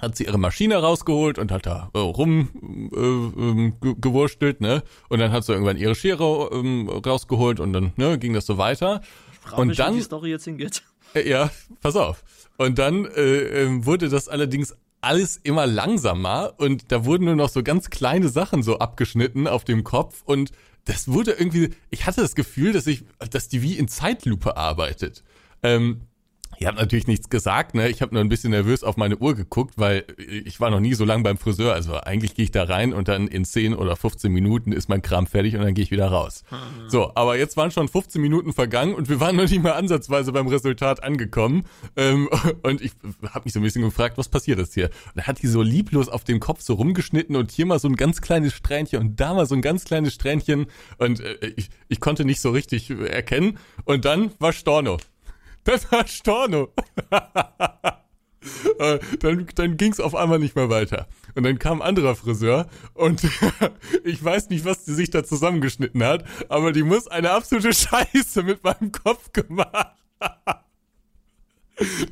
Speaker 1: Hat sie ihre Maschine rausgeholt und hat da äh, rum äh, ähm, gewurstelt, ne? Und dann hat sie irgendwann ihre Schere ähm, rausgeholt und dann ne, ging das so weiter.
Speaker 2: Ich und mich, dann, wie die Story jetzt hingeht.
Speaker 1: Äh, ja, pass auf. Und dann äh, äh, wurde das allerdings alles immer langsamer und da wurden nur noch so ganz kleine Sachen so abgeschnitten auf dem Kopf und das wurde irgendwie, ich hatte das Gefühl, dass ich, dass die wie in Zeitlupe arbeitet. Ähm, Ich habe natürlich nichts gesagt, ne? Ich habe nur ein bisschen nervös auf meine Uhr geguckt, weil ich war noch nie so lang beim Friseur. Also eigentlich gehe ich da rein und dann in 10 oder 15 Minuten ist mein Kram fertig und dann gehe ich wieder raus. Mhm. So, aber jetzt waren schon 15 Minuten vergangen und wir waren noch nicht mal ansatzweise beim Resultat angekommen. Ähm, [LAUGHS] und ich habe mich so ein bisschen gefragt, was passiert ist hier? Und dann hat die so lieblos auf dem Kopf so rumgeschnitten und hier mal so ein ganz kleines Strähnchen und da mal so ein ganz kleines Strähnchen und äh, ich, ich konnte nicht so richtig erkennen. Und dann war Storno. Das Storno. [LAUGHS] Äh, dann, dann ging es auf einmal nicht mehr weiter. Und dann kam ein anderer Friseur und [LAUGHS] ich weiß nicht, was die sich da zusammengeschnitten hat, aber die muss eine absolute [LAUGHS] Scheiße mit meinem Kopf gemacht.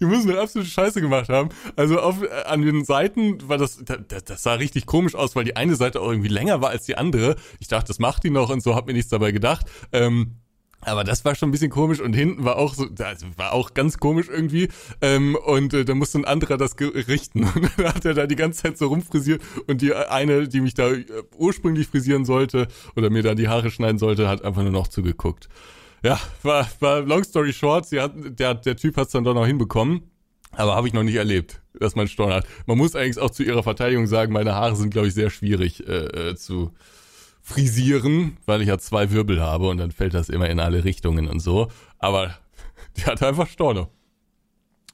Speaker 1: Die müssen eine absolute Scheiße gemacht haben. Also auf, äh, an den Seiten war das, das, das sah richtig komisch aus, weil die eine Seite auch irgendwie länger war als die andere. Ich dachte, das macht die noch und so, hab mir nichts dabei gedacht. Ähm, aber das war schon ein bisschen komisch und hinten war auch so, also war auch ganz komisch irgendwie. Ähm, und äh, da musste ein anderer das richten. [LAUGHS] Und dann hat er da die ganze Zeit so rumfrisiert und die eine, die mich da äh, ursprünglich frisieren sollte oder mir da die Haare schneiden sollte, hat einfach nur noch zugeguckt. Ja, war, war long story short, sie hat, der, der Typ hat es dann doch noch hinbekommen. Aber habe ich noch nicht erlebt, dass man Storn hat. Man muss eigentlich auch zu ihrer Verteidigung sagen, meine Haare sind, glaube ich, sehr schwierig äh, äh zu frisieren, weil ich ja zwei Wirbel habe und dann fällt das immer in alle Richtungen und so. Aber die hatte einfach Storno.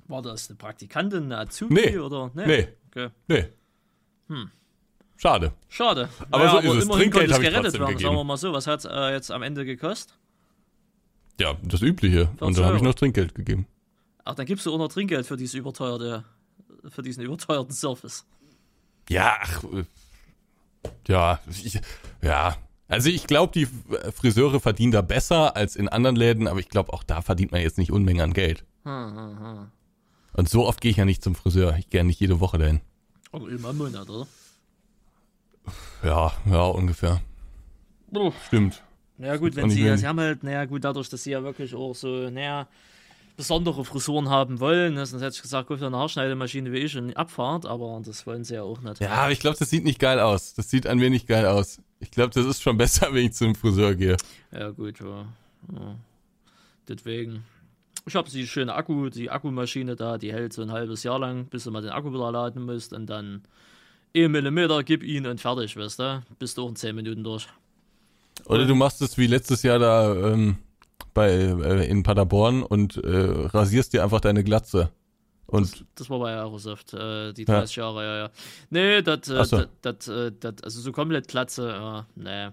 Speaker 2: War das eine Praktikantin, eine Azubi nee. oder?
Speaker 1: Nee. Nee. Okay. nee. Hm. Schade.
Speaker 2: Schade.
Speaker 1: Aber naja, so aber ist es. Trinkgeld habe ich trotzdem werden, gegeben.
Speaker 2: Sagen wir mal so, was hat äh, jetzt am Ende gekostet?
Speaker 1: Ja, das Übliche. Und dann habe ich noch Trinkgeld gegeben.
Speaker 2: Ach, dann gibst du auch noch Trinkgeld für diese überteuerte, für diesen überteuerten Service.
Speaker 1: Ja, ach, ja, ich, ja. Also ich glaube, die Friseure verdienen da besser als in anderen Läden, aber ich glaube, auch da verdient man jetzt nicht Unmengen an Geld. Hm, hm, hm. Und so oft gehe ich ja nicht zum Friseur. Ich gehe nicht jede Woche dahin.
Speaker 2: Aber immer im Monat, oder?
Speaker 1: Ja, ja, ungefähr. Oh. Stimmt.
Speaker 2: Ja gut, wenn sie, ja, sie haben halt, naja gut, dadurch, dass sie ja wirklich auch so, naja, besondere Frisuren haben wollen. Ne? Sonst hätte ich gesagt, gut, eine Haarschneidemaschine wie ich und Abfahrt, aber das wollen sie ja auch nicht.
Speaker 1: Ja, aber ich glaube, das sieht nicht geil aus. Das sieht mir nicht geil aus. Ich glaube, das ist schon besser, [LAUGHS] wenn ich zum Friseur gehe.
Speaker 2: Ja, gut, ja. ja. Deswegen. Ich habe die schöne Akku, die Akkumaschine da, die hält so ein halbes Jahr lang, bis du mal den Akku wieder laden musst und dann 1 Millimeter, gib ihn und fertig, weißt du? Bist du auch in 10 Minuten durch.
Speaker 1: Oder du machst es wie letztes Jahr da, ähm, bei äh, in Paderborn und äh, rasierst dir einfach deine Glatze. Und
Speaker 2: das, das war bei Aerosoft, äh, die 30 ja. Jahre, ja, ja. Nee, das, äh, so. das, äh, also so komplett Glatze, äh, nee.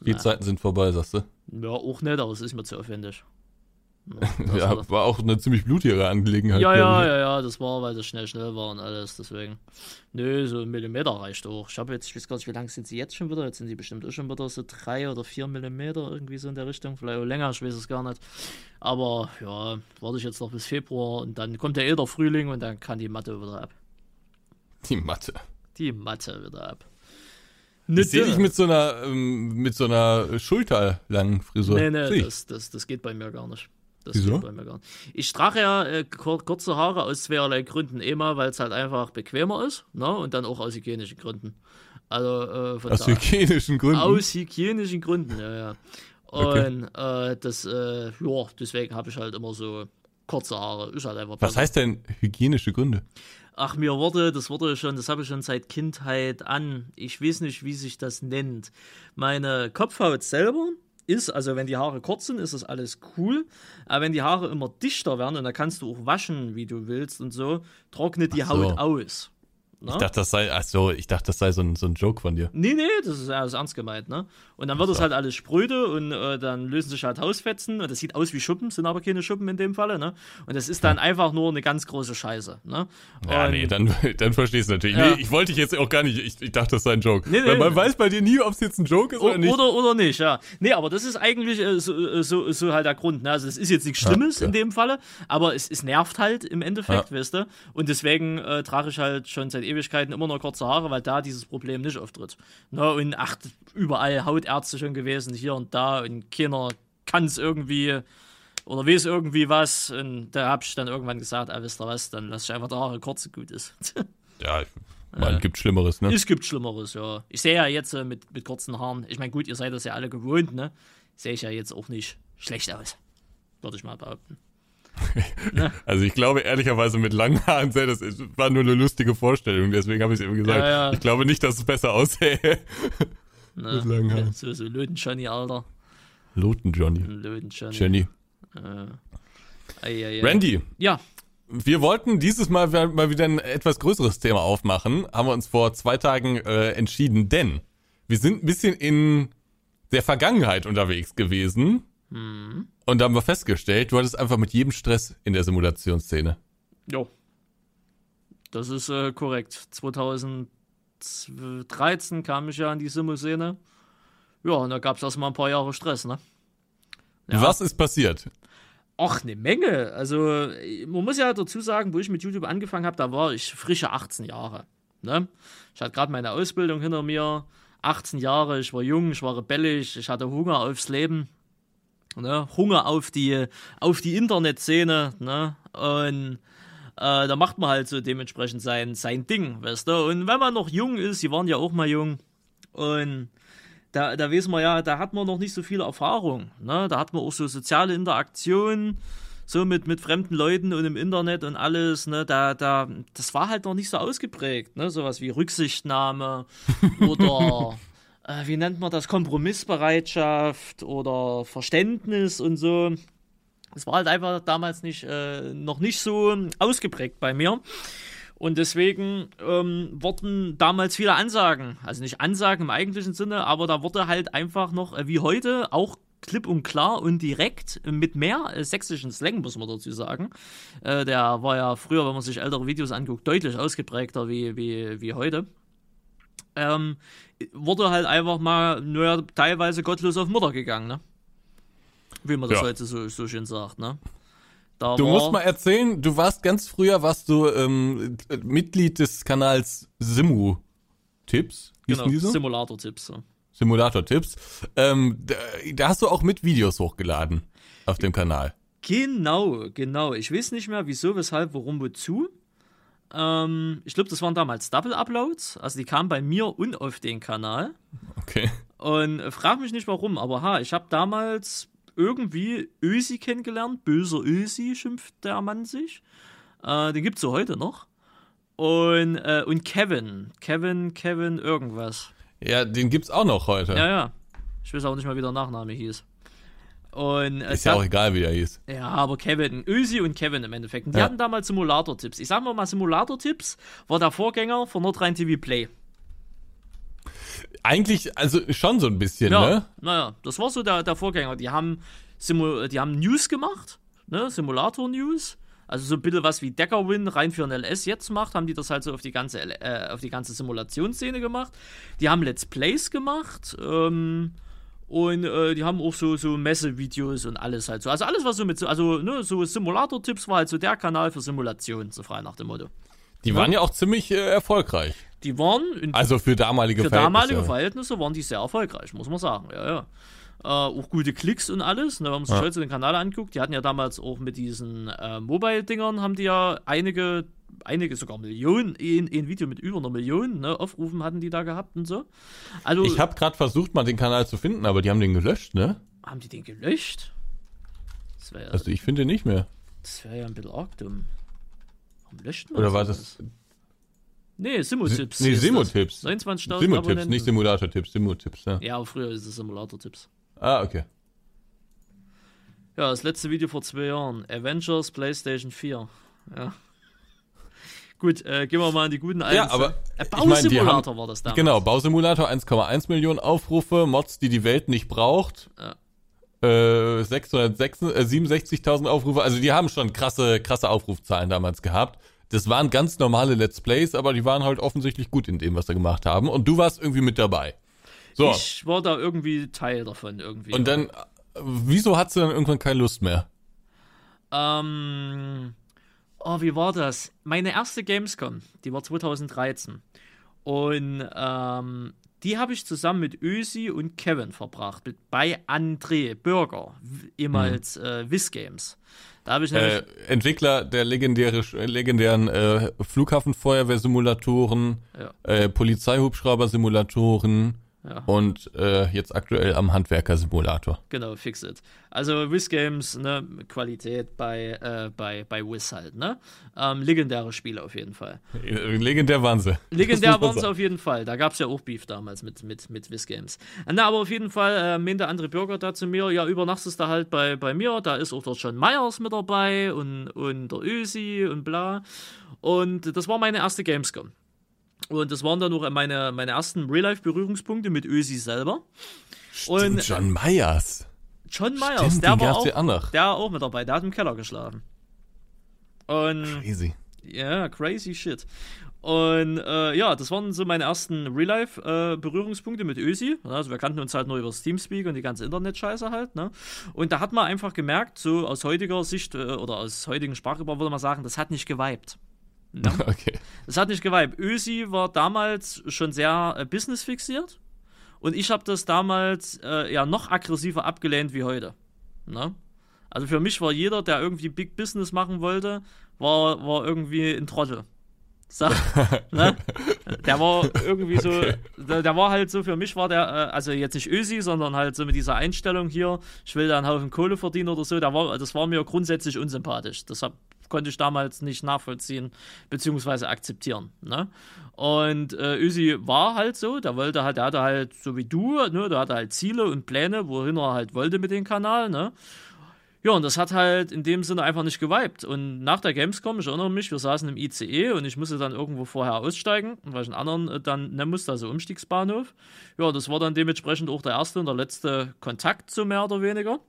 Speaker 1: Die. Zeiten sind vorbei, sagst du?
Speaker 2: Ja, auch nicht, aber es ist mir zu aufwendig.
Speaker 1: Ja, [LAUGHS] ja war auch eine ziemlich blutige Angelegenheit.
Speaker 2: Ja, ja, ja, ja, das war, weil das schnell, schnell war und alles, deswegen. Nö, so ein Millimeter reicht auch. Ich habe jetzt, ich weiß gar nicht, wie lang sind sie jetzt schon wieder? Jetzt sind sie bestimmt auch schon wieder so drei oder vier Millimeter, irgendwie so in der Richtung. Vielleicht auch länger, ich weiß es gar nicht. Aber ja, warte ich jetzt noch bis Februar und dann kommt der eh der Frühling und dann kann die Matte wieder ab.
Speaker 1: Die Matte.
Speaker 2: Die Matte wieder ab.
Speaker 1: Ich sehe dich mit so einer ähm, mit so einer schulterlangen Frisur.
Speaker 2: Nee, nee, das, das, das geht bei mir gar nicht. Das Wieso? bei mir gar nicht. Ich trage ja äh, kurze Haare aus zweierlei Gründen. Immer, weil es halt einfach bequemer ist ne? und dann auch aus hygienischen Gründen. Also,
Speaker 1: äh, aus hygienischen Gründen?
Speaker 2: Aus hygienischen Gründen, ja, ja. Und okay. äh, das, äh, ja, deswegen habe ich halt immer so kurze Haare. Ist halt einfach
Speaker 1: Was besser. heißt denn hygienische Gründe?
Speaker 2: Ach, mir wurde, das wurde schon, das habe ich schon seit Kindheit an. Ich weiß nicht, wie sich das nennt. Meine Kopfhaut selber ist, also wenn die Haare kurz sind, ist das alles cool. Aber wenn die Haare immer dichter werden und da kannst du auch waschen, wie du willst und so, trocknet die so. Haut aus.
Speaker 1: Ne? Ich dachte, das sei, ach so, ich dachte, das sei so ein, so ein Joke von dir.
Speaker 2: Nee, nee, das ist alles ernst gemeint, ne? Und dann wird es halt alles spröde und äh, dann lösen sich halt Hausfetzen und das sieht aus wie Schuppen, sind aber keine Schuppen in dem Falle, ne? Und das ist dann einfach nur eine ganz große Scheiße, ne?
Speaker 1: Ja, nee, dann, [LAUGHS] dann verstehst du natürlich. Ja. Nee, ich wollte dich jetzt auch gar nicht, ich, ich dachte, das sei ein Joke. Nee, nee, Weil man nee. weiß bei dir nie, ob es jetzt ein Joke ist o oder nicht.
Speaker 2: Oder, oder nicht, ja. Nee, aber das ist eigentlich äh, so, äh, so, so halt der Grund, ne? Also es ist jetzt nichts Schlimmes ja, in dem Falle, aber es, es nervt halt im Endeffekt, weißt du? Und deswegen äh, trage ich halt schon seit Ewigkeiten immer noch kurze Haare, weil da dieses Problem nicht auftritt. Ne? Und ach, überall Hautärzte schon gewesen, hier und da, und keiner kann es irgendwie oder weiß irgendwie was. Und da habe ich dann irgendwann gesagt, ah, wisst ihr was, dann lasse ich einfach die Haare kurz, gut ist. [LAUGHS]
Speaker 1: ja, man, äh, gibt Schlimmeres, ne?
Speaker 2: Es gibt Schlimmeres, ja. Ich sehe ja jetzt äh, mit, mit kurzen Haaren, ich meine, gut, ihr seid das ja alle gewohnt, ne? Sehe ich ja jetzt auch nicht schlecht aus. Würde ich mal behaupten. [LAUGHS]
Speaker 1: Also ich glaube ehrlicherweise mit langen Haaren sehr, das war nur eine lustige Vorstellung, deswegen habe ich es eben gesagt. Ja, ja. Ich glaube nicht, dass es besser aussähe. [LAUGHS]
Speaker 2: Na, mit langen Haaren. So, so Löten-Johnny, Alter.
Speaker 1: Loten-Johnny.
Speaker 2: Löten-Johnny.
Speaker 1: Jenny. Äh. Randy.
Speaker 2: Ja.
Speaker 1: Wir wollten dieses Mal mal wieder ein etwas größeres Thema aufmachen, haben wir uns vor zwei Tagen äh, entschieden, denn wir sind ein bisschen in der Vergangenheit unterwegs gewesen mhm. und da haben wir festgestellt, du hattest einfach mit jedem Stress in der Simulationsszene.
Speaker 2: Jo. Das ist äh, korrekt. 2013 kam ich ja in die Simu-Szene. Ja, und da gab es erstmal ein paar Jahre Stress, ne?
Speaker 1: Ja. Was ist passiert?
Speaker 2: Ach, eine Menge. Also, man muss ja dazu sagen, wo ich mit YouTube angefangen habe, da war ich frische 18 Jahre. Ne? Ich hatte gerade meine Ausbildung hinter mir, 18 Jahre, ich war jung, ich war rebellisch, ich hatte Hunger aufs Leben. Ne? Hunger auf die, auf die Internetszene. Ne? Und äh, da macht man halt so dementsprechend sein, sein Ding, weißt du? Und wenn man noch jung ist, sie waren ja auch mal jung, und da, da wissen wir ja, da hat man noch nicht so viel Erfahrung. Ne? Da hat man auch so soziale Interaktion, so mit, mit fremden Leuten und im Internet und alles. Ne? Da, da, das war halt noch nicht so ausgeprägt. Ne? Sowas wie Rücksichtnahme [LAUGHS] oder äh, wie nennt man das? Kompromissbereitschaft oder Verständnis und so. Das war halt einfach damals nicht, äh, noch nicht so ausgeprägt bei mir. Und deswegen ähm, wurden damals viele Ansagen, also nicht Ansagen im eigentlichen Sinne, aber da wurde halt einfach noch, äh, wie heute, auch klipp und klar und direkt mit mehr äh, sächsischen Slang, muss man dazu sagen. Äh, der war ja früher, wenn man sich ältere Videos anguckt, deutlich ausgeprägter wie, wie, wie heute. Ähm, wurde halt einfach mal, nur teilweise gottlos auf Mutter gegangen, ne? Wie man das ja. heute so, so schön sagt, ne?
Speaker 1: Da du musst mal erzählen, du warst ganz früher, warst du ähm, Mitglied des Kanals Simu Tipps.
Speaker 2: Genau, Simulator Tipps. So.
Speaker 1: Simulator Tipps. Ähm, da, da, hast du auch mit Videos hochgeladen auf dem Kanal.
Speaker 2: Genau, genau. Ich weiß nicht mehr, wieso, weshalb, warum, wozu. Ähm, ich glaube, das waren damals Double Uploads. Also die kamen bei mir und auf den Kanal.
Speaker 1: Okay.
Speaker 2: Und frag mich nicht warum, aber ha, ich habe damals irgendwie Ösi kennengelernt. Böser Ösi schimpft der Mann sich. Äh, den gibt es so heute noch. Und, äh, und Kevin. Kevin, Kevin, irgendwas.
Speaker 1: Ja, den gibt's auch noch heute.
Speaker 2: Ja, ja. Ich weiß auch nicht mal, wie der Nachname hieß. Und,
Speaker 1: äh, ist ja auch egal, wie er hieß.
Speaker 2: Ja, aber Kevin, Ösi und Kevin im Endeffekt. Und die ja. hatten damals Simulator-Tipps. Ich sag mal, Simulator-Tipps war der Vorgänger von Nordrhein TV Play.
Speaker 1: Eigentlich, also schon so ein bisschen,
Speaker 2: ja,
Speaker 1: ne?
Speaker 2: Naja, das war so der, der Vorgänger. Die haben, Simu die haben News gemacht, ne? Simulator-News. Also so ein bisschen was wie Deckerwin rein für ein LS jetzt macht, haben die das halt so auf die ganze, äh, auf die ganze Simulationsszene gemacht. Die haben Let's Plays gemacht. Ähm, und äh, die haben auch so, so Messevideos und alles halt so. Also alles, was so mit so, also ne, so Simulator-Tipps war halt so der Kanal für Simulationen, so frei nach dem Motto.
Speaker 1: Die waren ja auch ziemlich äh, erfolgreich.
Speaker 2: Die waren.
Speaker 1: also für damalige
Speaker 2: für Verhältnisse. Für damalige Verhältnisse waren die sehr erfolgreich, muss man sagen. Ja, ja. Äh, auch gute Klicks und alles. Ne, wenn man sich ja. heute den Kanal anguckt, die hatten ja damals auch mit diesen äh, Mobile-Dingern, haben die ja einige, einige sogar Millionen, ein, ein Video mit über einer Million, ne, Aufrufen hatten die da gehabt und so.
Speaker 1: Also, ich habe gerade versucht, mal den Kanal zu finden, aber die haben den gelöscht, ne?
Speaker 2: Haben die den gelöscht?
Speaker 1: Ja, also ich finde nicht mehr.
Speaker 2: Das wäre ja ein bisschen arg dumm.
Speaker 1: Warum löscht man Oder war das
Speaker 2: Nee, Simutipps.
Speaker 1: Nee, Simutipps.
Speaker 2: 29.000
Speaker 1: Simutipps, nicht Simulator-Tipps, Simutipps, ja.
Speaker 2: Ja, früher ist es Simulator-Tipps.
Speaker 1: Ah, okay.
Speaker 2: Ja, das letzte Video vor zwei Jahren. Avengers PlayStation 4. Ja. [LAUGHS] Gut, äh, gehen wir mal in die guten
Speaker 1: alten. Ja, aber
Speaker 2: äh, Bausimulator ich mein, war das damals.
Speaker 1: Genau, Bausimulator 1,1 Millionen Aufrufe, Mods, die die Welt nicht braucht. Ja. Äh, 667.000 Aufrufe. Also die haben schon krasse, krasse Aufrufzahlen damals gehabt das waren ganz normale Let's Plays, aber die waren halt offensichtlich gut in dem, was sie gemacht haben. Und du warst irgendwie mit dabei.
Speaker 2: So. Ich war da irgendwie Teil davon irgendwie.
Speaker 1: Und dann, wieso hat sie dann irgendwann keine Lust mehr?
Speaker 2: Ähm, oh, wie war das? Meine erste Gamescom, die war 2013. Und ähm, die habe ich zusammen mit Ösi und Kevin verbracht. Mit, bei André Bürger, ehemals mhm. äh, Wiss Games.
Speaker 1: Da habe ich äh, Entwickler der legendäre, legendären äh, Flughafenfeuerwehrsimulatoren, ja. äh, Polizeihubschrauber-Simulatoren, Ja. Und äh, jetzt aktuell am Handwerker-Simulator.
Speaker 2: Genau, fix it. Also Wiz Games, ne, Qualität bei, äh, bei, bei Wiz halt, ne? Ähm, legendäre Spiele auf jeden Fall.
Speaker 1: Äh, legendär waren sie. [LAUGHS]
Speaker 2: Legendär waren sie auf jeden Fall. Da gab es ja auch Beef damals mit, mit, mit Wiz Games. Na, aber auf jeden Fall äh, meinte andere Bürger da zu mir, ja, übernachtest du halt bei, bei mir, da ist auch der John Myers mit dabei und, und der Ösi und bla. Und das war meine erste Gamescom. Und das waren dann noch meine, meine ersten Real-Life-Berührungspunkte mit Ösi selber.
Speaker 1: Stimmt, und John Myers.
Speaker 2: John Myers, Stimmt, der war auch, der auch mit dabei, der hat im Keller geschlafen. Und,
Speaker 1: crazy.
Speaker 2: Ja, crazy shit. Und äh, ja, das waren so meine ersten Real-Life-Berührungspunkte äh, mit Ösi. Also wir kannten uns halt nur über Teamspeak und die ganze Internet-Scheiße halt. Ne? Und da hat man einfach gemerkt, so aus heutiger Sicht äh, oder aus heutigen Sprachgebrauch würde man sagen, das hat nicht geweibt.
Speaker 1: Ne? [LAUGHS] Okay.
Speaker 2: Das hat nicht geweibt. Ösi war damals schon sehr äh, business-fixiert und ich habe das damals äh, ja noch aggressiver abgelehnt wie heute. Ne? Also für mich war jeder, der irgendwie Big Business machen wollte, war, war irgendwie ein Trottel. So, [LAUGHS] ne? Der war irgendwie so, okay. der, der, war halt so, für mich war der, äh, also jetzt nicht Ösi, sondern halt so mit dieser Einstellung hier, ich will da einen Haufen Kohle verdienen oder so, der war, das war mir grundsätzlich unsympathisch. Das hab, konnte ich damals nicht nachvollziehen beziehungsweise akzeptieren. Ne? Und äh, Ösi war halt so, der wollte halt, der hatte halt so wie du, ne, der hatte halt Ziele und Pläne, wohin er halt wollte mit dem Kanal, ne? Ja, und das hat halt in dem Sinne einfach nicht geweibt. Und nach der Gamescom, ich erinnere mich, wir saßen im ICE und ich musste dann irgendwo vorher aussteigen, weil ich einen anderen äh, dann nennen musste, also Umstiegsbahnhof. Ja, das war dann dementsprechend auch der erste und der letzte Kontakt, so mehr oder weniger.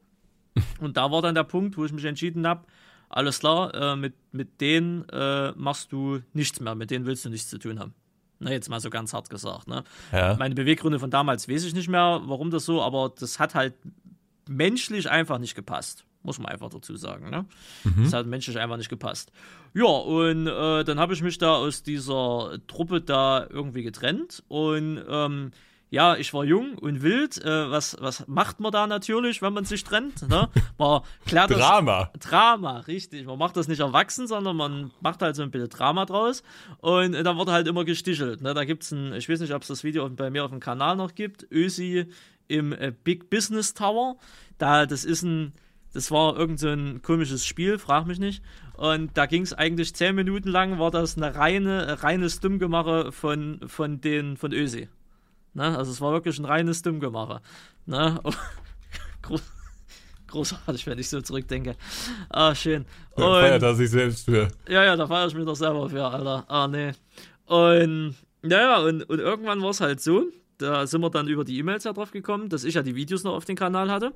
Speaker 2: [LAUGHS] Und da war dann der Punkt, wo ich mich entschieden habe, alles klar, äh, mit, mit denen äh, machst du nichts mehr, mit denen willst du nichts zu tun haben. Na, jetzt mal so ganz hart gesagt. Ne? Ja. Meine Beweggründe von damals weiß ich nicht mehr, warum das so, aber das hat halt menschlich einfach nicht gepasst. Muss man einfach dazu sagen. Ne? Mhm. Das hat menschlich einfach nicht gepasst. Ja, und äh, dann habe ich mich da aus dieser Truppe da irgendwie getrennt und ähm, ja, ich war jung und wild. Äh, was, was macht man da natürlich, wenn man sich trennt? Ne? Man klärt
Speaker 1: Drama.
Speaker 2: Das, Drama, richtig. Man macht das nicht erwachsen, sondern man macht halt so ein bisschen Drama draus. Und äh, dann wurde halt immer gestichelt. Ne? Da gibt es ein, ich weiß nicht, ob es das Video bei mir auf dem Kanal noch gibt, Ösi im äh, Big Business Tower. Da, das ist ein, das war irgend so ein komisches Spiel, frag mich nicht. Und da ging es eigentlich zehn Minuten lang, war das eine reine, reines Dummgemache von, von den, von Ösi. Ne? Also es war wirklich ein reines Dummgemache. Ne? [LAUGHS] Groß, großartig, wenn ich so zurückdenke. Ah, schön.
Speaker 1: Und, da feiert er sich selbst für.
Speaker 2: Ja, ja, da feiere ich mich doch selber für, Alter. Ah, nee. Und, naja, und, und irgendwann war es halt so, da sind wir dann über die E-Mails ja drauf gekommen, dass ich ja die Videos noch auf dem Kanal hatte.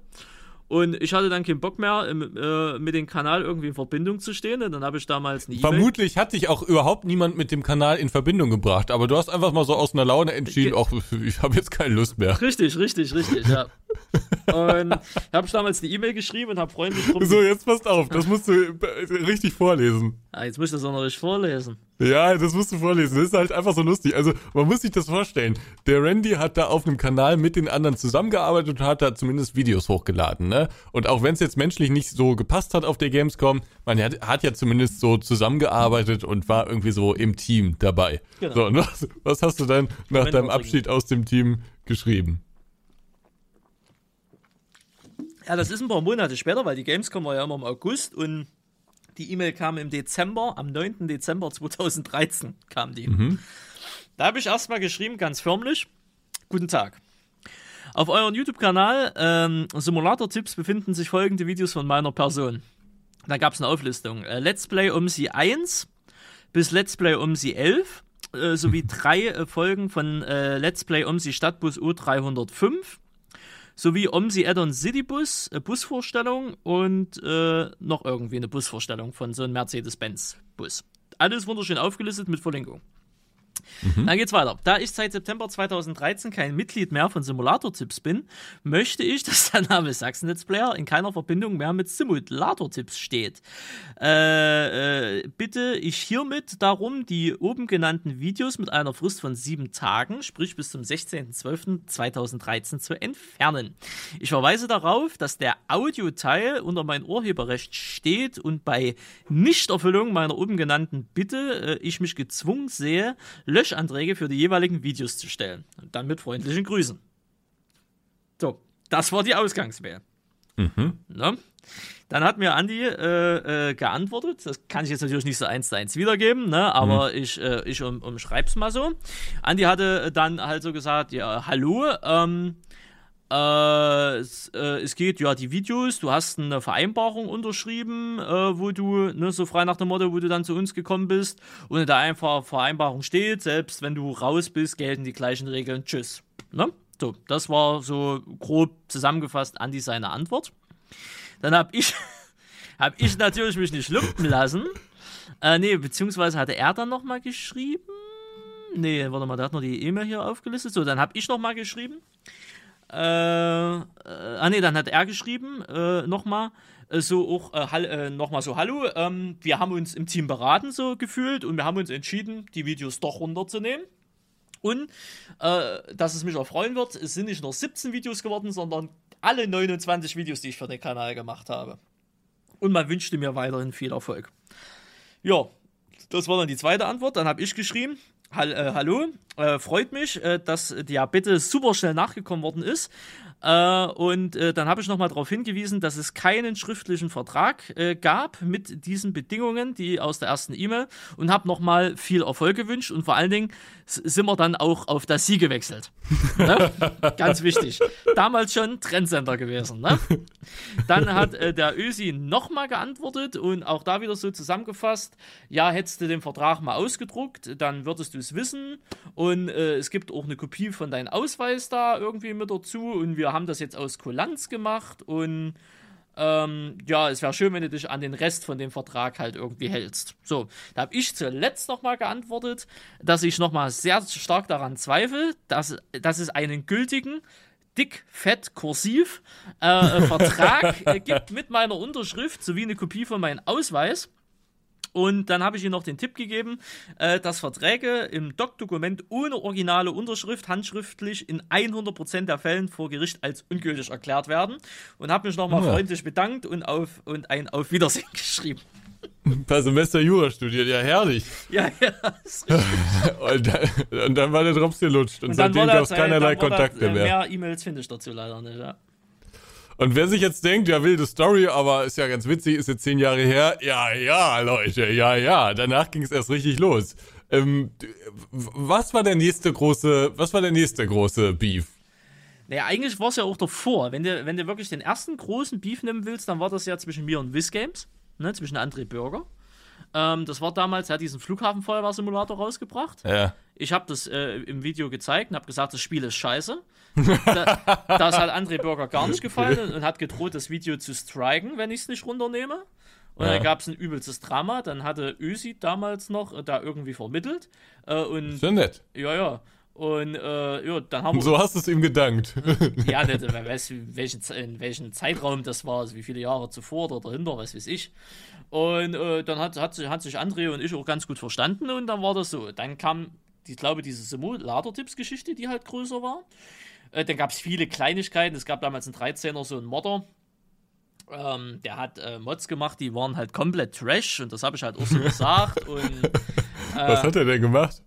Speaker 2: Und ich hatte dann keinen Bock mehr, äh, mit dem Kanal irgendwie in Verbindung zu stehen. Und dann habe ich damals
Speaker 1: eine Vermutlich hat dich auch überhaupt niemand mit dem Kanal in Verbindung gebracht. Aber du hast einfach mal so aus einer Laune entschieden, ach, ich habe jetzt keine Lust mehr.
Speaker 2: Richtig, richtig, richtig, ja. [LAUGHS] und habe ich damals eine E-Mail geschrieben und habe freundlich drum...
Speaker 1: So, jetzt passt auf, das musst du richtig vorlesen.
Speaker 2: Ah, jetzt musst du das auch noch richtig vorlesen.
Speaker 1: Ja, das musst du vorlesen. Das ist halt einfach so lustig. Also, man muss sich das vorstellen. Der Randy hat da auf einem Kanal mit den anderen zusammengearbeitet und hat da zumindest Videos hochgeladen, ne? Und auch wenn es jetzt menschlich nicht so gepasst hat auf der Gamescom, man hat, hat ja zumindest so zusammengearbeitet und war irgendwie so im Team dabei. Genau. So, und was, was hast du dann nach deinem Abschied aus dem Team geschrieben?
Speaker 2: Ja, das ist ein paar Monate später, weil die Gamescom war ja immer im August und die E-Mail kam im Dezember, am 9. Dezember 2013 kam die. Mhm. Da habe ich erstmal geschrieben, ganz förmlich, guten Tag. Auf eurem YouTube-Kanal ähm, Simulator-Tipps befinden sich folgende Videos von meiner Person. Da gab es eine Auflistung. Äh, Let's Play um sie 1 bis Let's Play um sie 11 äh, sowie [LAUGHS] drei äh, Folgen von äh, Let's Play um sie Stadtbus U305 sowie OMSI Add-on Citybus, äh, Busvorstellung und äh, noch irgendwie eine Busvorstellung von so einem Mercedes-Benz-Bus. Alles wunderschön aufgelistet mit Verlinkung. Mhm. Dann geht's weiter. Da ich seit September 2013 kein Mitglied mehr von Simulator-Tipps bin, möchte ich, [LAUGHS] dass der Name Sachsen Let's Player in keiner Verbindung mehr mit Simulator-Tipps steht. Äh, äh, bitte ich hiermit darum, die oben genannten Videos mit einer Frist von sieben Tagen, sprich bis zum 16.12.2013 zu entfernen. Ich verweise darauf, dass der Audioteil unter mein Urheberrecht steht und bei Nichterfüllung meiner oben genannten Bitte äh, ich mich gezwungen sehe, Löschanträge für die jeweiligen Videos zu stellen. Und dann mit freundlichen Grüßen. So, das war die Ausgangsmail. Mhm. Ne? Dann hat mir Andi äh, äh, geantwortet. Das kann ich jetzt natürlich nicht so eins zu eins wiedergeben, ne? aber mhm. ich, äh, ich um, umschreib's mal so. Andi hatte dann halt so gesagt: Ja, hallo, ähm, äh, es, äh, es, geht ja die Videos, du hast eine Vereinbarung unterschrieben, äh, wo du, ne, so frei nach dem Motto, wo du dann zu uns gekommen bist und da einfach Vereinbarung steht, selbst wenn du raus bist, gelten die gleichen Regeln. Tschüss. Ne? So, das war so grob zusammengefasst Andi seine Antwort. Dann habe ich, [LAUGHS] hab ich natürlich mich nicht lumpen lassen. Äh, nee, beziehungsweise hatte er dann nochmal geschrieben. Nee, warte mal, der hat noch die E-Mail hier aufgelistet. So, dann habe ich nochmal geschrieben. Äh, äh, ah nee, dann hat er geschrieben, äh, nochmal, äh, so auch äh, äh, nochmal so, hallo, ähm, wir haben uns im Team beraten so gefühlt und wir haben uns entschieden, die Videos doch runterzunehmen. Und dass es mich auch freuen wird, es sind nicht nur 17 Videos geworden, sondern alle 29 Videos, die ich für den Kanal gemacht habe. Und man wünschte mir weiterhin viel Erfolg. Ja, das war dann die zweite Antwort. Dann habe ich geschrieben, Hall, äh, hallo, äh, freut mich, äh, dass die Bitte super schnell nachgekommen worden ist. Äh, und äh, dann habe ich nochmal darauf hingewiesen, dass es keinen schriftlichen Vertrag äh, gab mit diesen Bedingungen, die aus der ersten E-Mail und habe nochmal viel Erfolg gewünscht und vor allen Dingen sind wir dann auch auf das Sie gewechselt. [LAUGHS] ne? Ganz wichtig. Damals schon Trendsender gewesen. Ne? Dann hat äh, der Ösi nochmal geantwortet und auch da wieder so zusammengefasst, ja, hättest du den Vertrag mal ausgedruckt, dann würdest du es wissen und äh, es gibt auch eine Kopie von deinem Ausweis da irgendwie mit dazu und wir haben das jetzt aus Kulanz gemacht und ähm, ja, es wäre schön, wenn du dich an den Rest von dem Vertrag halt irgendwie hältst. So, da habe ich zuletzt nochmal geantwortet, dass ich nochmal sehr stark daran zweifle, dass, dass es einen gültigen, dick, fett, kursiv äh, Vertrag äh, gibt mit meiner Unterschrift sowie eine Kopie von meinem Ausweis. Und dann habe ich ihm noch den Tipp gegeben, äh, dass Verträge im Doc-Dokument ohne originale Unterschrift handschriftlich in 100% der Fällen vor Gericht als ungültig erklärt werden. Und habe mich nochmal ja. freundlich bedankt und, auf, und ein Auf Wiedersehen [LAUGHS] geschrieben.
Speaker 1: Ein paar Semester Jura studiert, ja herrlich.
Speaker 2: Ja, ja, ist richtig. [LAUGHS]
Speaker 1: und, dann, und, dann, war der Drops gelutscht und, und seitdem gab es keinerlei Kontakte
Speaker 2: äh,
Speaker 1: mehr.
Speaker 2: Mehr E-Mails finde ich dazu leider nicht, ja.
Speaker 1: Und wer sich jetzt denkt, ja, wilde Story, aber ist ja ganz witzig, ist jetzt zehn Jahre her. Ja, ja, Leute, ja, ja. Danach ging es erst richtig los. Ähm, was war der nächste große, was war der nächste große Beef?
Speaker 2: Naja, eigentlich war es ja auch davor. Wenn du, wenn du wirklich den ersten großen Beef nehmen willst, dann war das ja zwischen mir und Wiz Games, ne, zwischen André Bürger. Ähm, das war damals, er hat diesen Flughafenfeuerwehrsimulator rausgebracht.
Speaker 1: Ja.
Speaker 2: Ich habe das äh, im Video gezeigt und habe gesagt, das Spiel ist scheiße. da, das hat André Bürger gar nicht gefallen und, hat gedroht, das Video zu striken, wenn ich es nicht runternehme. Und ja. dann gab es ein übelstes Drama. Dann hatte Ösi damals noch äh, da irgendwie vermittelt. Äh, und,
Speaker 1: Sehr nett.
Speaker 2: Ja, ja. Und äh, ja, dann haben wir.
Speaker 1: So hast du es ihm gedankt. [LAUGHS]
Speaker 2: ja, nicht, [LAUGHS] wer weiß, welchen, in welchem Zeitraum das war, also wie viele Jahre zuvor oder dahinter, was weiß ich. Und äh, dann hat, hat, hat sich André und ich auch ganz gut verstanden und dann war das so. Dann kam, ich glaube, diese Simulator-Tipps-Geschichte, die halt größer war. Äh, dann gab es viele Kleinigkeiten. Es gab damals einen 13er, so einen Modder. Ähm, der hat äh, Mods gemacht, die waren halt komplett Trash und das habe ich halt auch so gesagt. [LAUGHS] Und,
Speaker 1: Was hat er denn gemacht?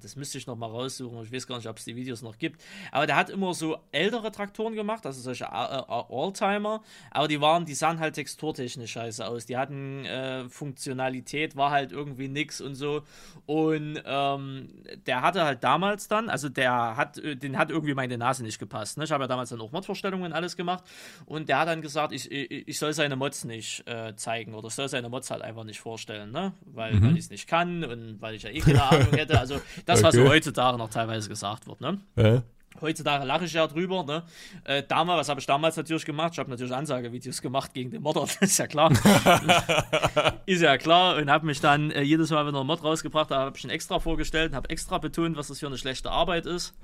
Speaker 2: Das müsste ich noch mal raussuchen. Ich weiß gar nicht, ob es die Videos noch gibt. Aber der hat immer so ältere Traktoren gemacht, also solche äh, äh, Alltimer. Aber die waren, die sahen halt texturtechnisch scheiße aus. Die hatten äh, Funktionalität, war halt irgendwie nix und so. Und ähm, der hatte halt damals dann, also der hat, äh, den hat irgendwie meine Nase nicht gepasst. Ne? Ich habe ja damals dann auch Modvorstellungen und alles gemacht. Und der hat dann gesagt, ich, ich, ich soll seine Mods nicht äh, zeigen oder soll seine Mods halt einfach nicht vorstellen, ne? Weil, mhm. weil ich es nicht kann und weil ich ja eh keine Ahnung hätte. Also [LAUGHS] das, was okay. heutzutage noch teilweise gesagt wird, ne?
Speaker 1: Äh?
Speaker 2: Heutzutage lache ich ja drüber, ne? Äh, damals, was habe ich damals natürlich gemacht? Ich habe natürlich Ansagevideos gemacht gegen den Modder, [LAUGHS] das ist ja klar. [LAUGHS] ist ja klar und habe mich dann äh, jedes Mal, wenn er einen Mod rausgebracht habe, habe ich ihn extra vorgestellt und habe extra betont, was das für eine schlechte Arbeit ist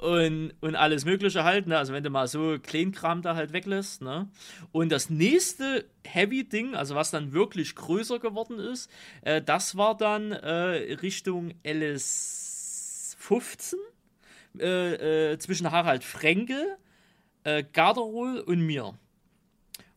Speaker 2: und, und alles Mögliche halt, ne? Also wenn du mal so Kleinkram da halt weglässt, ne? Und das nächste Heavy-Ding, also was dann wirklich größer geworden ist, äh, das war dann äh, Richtung LS15 äh, äh, zwischen Harald Frenkel, äh, Garderol und mir.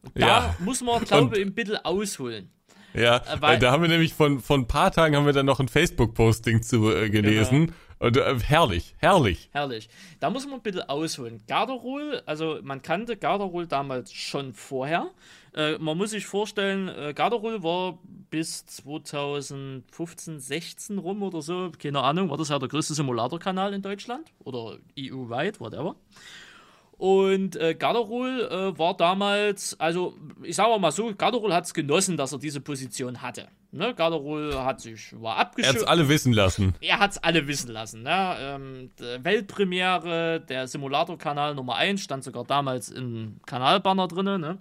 Speaker 2: Und da ja. muss man, [LAUGHS] glaube ich, ein bisschen ausholen.
Speaker 1: Ja, äh, weil, da haben wir nämlich von, von ein paar Tagen haben wir dann noch ein Facebook-Posting zu äh, gelesen. Genau Und, äh, herrlich, herrlich.
Speaker 2: Herrlich. Da muss man bitte ausholen. Garderol, also man kannte Garderol damals schon vorher. Äh, man muss sich vorstellen, äh, Garderol war bis 2015, 16 rum oder so, keine Ahnung, war das ja der größte Simulatorkanal in Deutschland oder EU-wide, whatever. Und äh, Garderol äh, war damals, also ich sage mal so, Garderol hat es genossen, dass er diese Position hatte. Ne? Garderol hat sich, war abgeschüttet.
Speaker 1: Er hat es alle wissen lassen.
Speaker 2: Er hat es alle wissen lassen. Ne? Ähm, Weltpremiere, der Simulator-Kanal Nummer 1 stand sogar damals im Kanalbanner drin. Ne?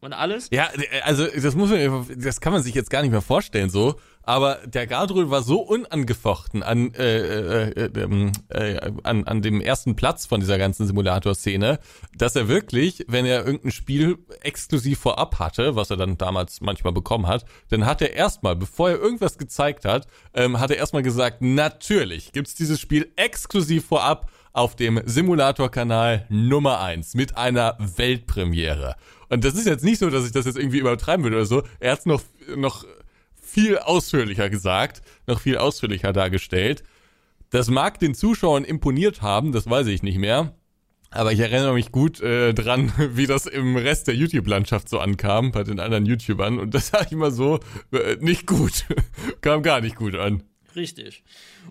Speaker 2: Und alles.
Speaker 1: Ja, also das muss man, das kann man sich jetzt gar nicht mehr vorstellen so. Aber der Gardrul war so unangefochten an, äh, äh, äh, ähm, äh, an, an dem ersten Platz von dieser ganzen Simulator-Szene, dass er wirklich, wenn er irgendein Spiel exklusiv vorab hatte, was er dann damals manchmal bekommen hat, dann hat er erstmal, bevor er irgendwas gezeigt hat, ähm, hat er erstmal gesagt, natürlich gibt's dieses Spiel exklusiv vorab auf dem Simulator-Kanal Nummer eins mit einer Weltpremiere. Und das ist jetzt nicht so, dass ich das jetzt irgendwie übertreiben würde oder so. Er hat es noch, noch viel ausführlicher gesagt, noch viel ausführlicher dargestellt. Das mag den Zuschauern imponiert haben, das weiß ich nicht mehr. Aber ich erinnere mich gut äh, dran, [LAUGHS] wie das im Rest der YouTube-Landschaft so ankam, bei den anderen YouTubern. Und das sage ich mal so, äh, nicht gut. [LAUGHS] kam gar nicht gut an.
Speaker 2: Richtig.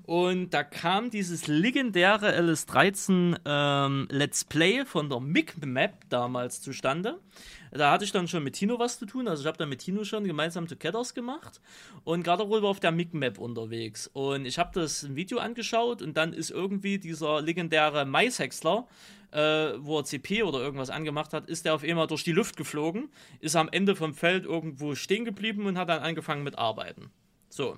Speaker 2: Und da kam dieses legendäre LS13 ähm, Let's Play von der MIG Map damals zustande. Da hatte ich dann schon mit Tino was zu tun. Also ich habe dann mit Tino schon gemeinsam Together gemacht. Und Garderol war auf der MIG Map unterwegs. Und ich habe das Video angeschaut und dann ist irgendwie dieser legendäre Maishäcksler, äh, wo er CP oder irgendwas angemacht hat, ist der auf einmal durch die Luft geflogen, ist am Ende vom Feld irgendwo stehen geblieben und hat dann angefangen mit Arbeiten. So.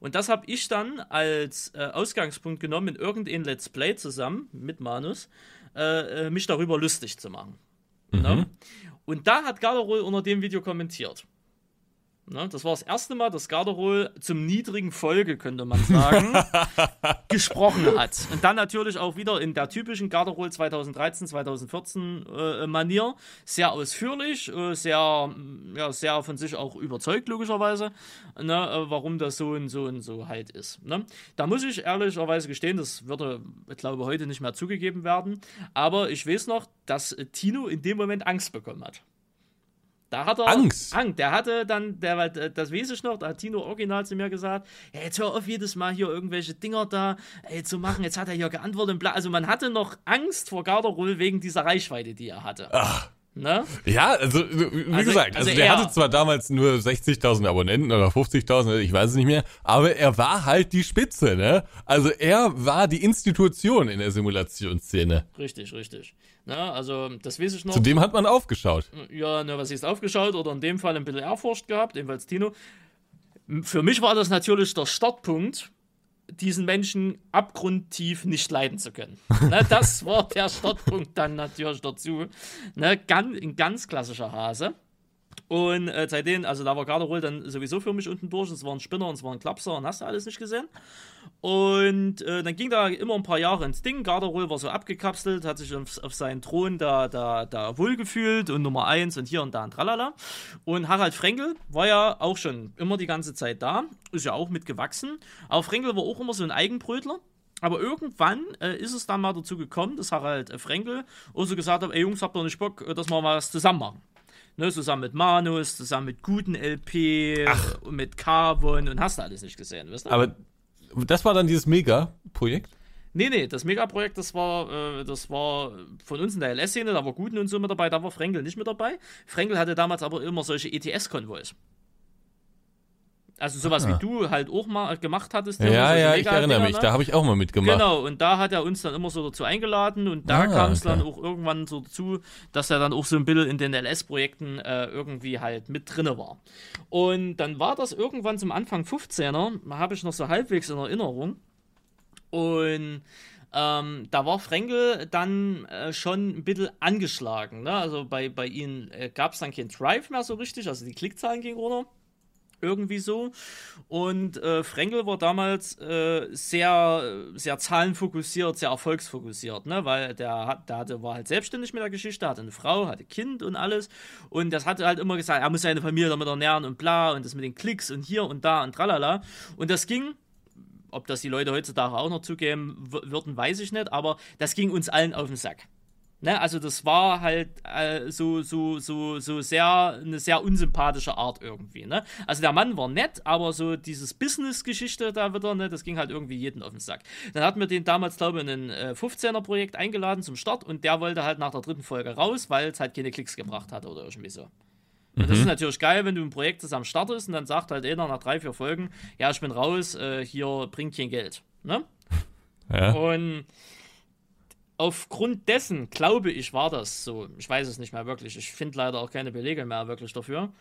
Speaker 2: Und das habe ich dann als äh, Ausgangspunkt genommen, in irgendein Let's Play zusammen mit Manus, äh, äh mich darüber lustig zu machen. Mhm. Ne? Und da hat Garderol unter dem Video kommentiert. Ne, das war das erste Mal, dass Garderol zum niedrigen Folge, könnte man sagen, [LAUGHS] gesprochen hat. Und dann natürlich auch wieder in der typischen Garderol 2013, 2014 äh, Manier. Sehr ausführlich, äh, sehr, ja, sehr von sich auch überzeugt, logischerweise, ne, äh, warum das so und so und so halt ist. Ne? Da muss ich ehrlicherweise gestehen, das würde, ich glaube, heute nicht mehr zugegeben werden. Aber ich weiß noch, dass Tino in dem Moment Angst bekommen hat. Da hat er
Speaker 1: Angst.
Speaker 2: Angst. Der hatte dann, der, das weiß ich noch, da hat Tino original zu mir gesagt, hey, jetzt hör auf jedes Mal hier irgendwelche Dinger da ey, zu machen, jetzt hat er hier geantwortet und bla. Also man hatte noch Angst vor Garderol wegen dieser Reichweite, die er hatte.
Speaker 1: Ach. Ne? Ja, also wie also, gesagt, also, also der hatte zwar damals nur 60.000 Abonnenten oder 50.000, ich weiß es nicht mehr, aber er war halt die Spitze, ne? Also er war die Institution in der Simulationsszene.
Speaker 2: Richtig, richtig. Na, also, das weiß ich noch.
Speaker 1: Zudem hat man aufgeschaut.
Speaker 2: Ja, ne, was ist aufgeschaut oder in dem Fall ein bisschen erforscht gehabt, ebenfalls Tino. Für mich war das natürlich der Startpunkt, diesen Menschen abgrundtief nicht leiden zu können. [LAUGHS] ne, das war der Startpunkt dann natürlich dazu. Ne, ganz, ein ganz klassischer Hase. Und äh, seitdem, also da war Garderol dann sowieso für mich unten durch. Es war ein Spinner und es war ein Klapser und hast du alles nicht gesehen. Und äh, dann ging da immer ein paar Jahre ins Ding. Garderol war so abgekapselt, hat sich auf, auf seinen Thron da, da, da wohlgefühlt und Nummer 1 und hier und da und tralala. Und Harald Frenkel war ja auch schon immer die ganze Zeit da, ist ja auch mitgewachsen. Aber Frenkel war auch immer so ein Eigenbrötler. Aber irgendwann äh, ist es dann mal dazu gekommen, dass Harald äh, Frenkel so gesagt hat, ey Jungs, habt ihr nicht Bock, äh, dass wir mal was zusammen machen. Ne, zusammen mit Manus, zusammen mit guten LP, Ach. mit Carbon und hast du alles nicht gesehen,
Speaker 1: wisst ihr? Aber das war dann dieses Mega-Projekt?
Speaker 2: Nee, nee, das Mega-Projekt, das war, äh, das war von uns in der LS-Szene, da war Guten und so mit dabei, da war Frenkel nicht mit dabei. Frenkel hatte damals aber immer solche ETS-Konvois. Also sowas ah. wie du halt auch mal gemacht hattest.
Speaker 1: Ja, ja, ich erinnere mich, ne? da habe ich auch mal mitgemacht.
Speaker 2: Genau, und da hat er uns dann immer so dazu eingeladen und da ah, kam es okay. dann auch irgendwann so dazu, dass er dann auch so ein bisschen in den LS-Projekten äh, irgendwie halt mit drinne war. Und dann war das irgendwann zum Anfang 15er, habe ich noch so halbwegs in Erinnerung. Und ähm, da war Frenkel dann äh, schon ein bisschen angeschlagen. Ne? Also bei, bei ihnen äh, gab es dann kein Drive mehr so richtig, also die Klickzahlen gingen runter. Irgendwie so. Und äh, Frenkel war damals äh, sehr, sehr zahlenfokussiert, sehr erfolgsfokussiert, ne? Weil der, hat, der hatte, war halt selbstständig mit der Geschichte, hatte eine Frau, hatte Kind und alles. Und das hatte halt immer gesagt, er muss seine Familie damit ernähren und bla und das mit den Klicks und hier und da und tralala. Und das ging ob das die Leute heutzutage auch noch zugeben würden, weiß ich nicht, aber das ging uns allen auf den Sack. Ne, also das war halt äh, so, so, so, so sehr, eine sehr unsympathische Art irgendwie. Ne? Also der Mann war nett, aber so dieses Business-Geschichte da wieder, ne, das ging halt irgendwie jeden auf den Sack. Dann hatten wir den damals, glaube ich, in ein äh, 15er-Projekt eingeladen zum Start und der wollte halt nach der dritten Folge raus, weil es halt keine Klicks gebracht hat oder irgendwie so. Und das ist mhm. natürlich geil, wenn du ein Projekt zusammen startest und dann sagt halt einer nach drei, vier Folgen, ja, ich bin raus, äh, hier bringt kein Geld. Ne? [LAUGHS] Ja. Und aufgrund dessen, glaube ich, war das so. Ich weiß es nicht mehr wirklich. Ich finde leider auch keine Belege mehr wirklich dafür.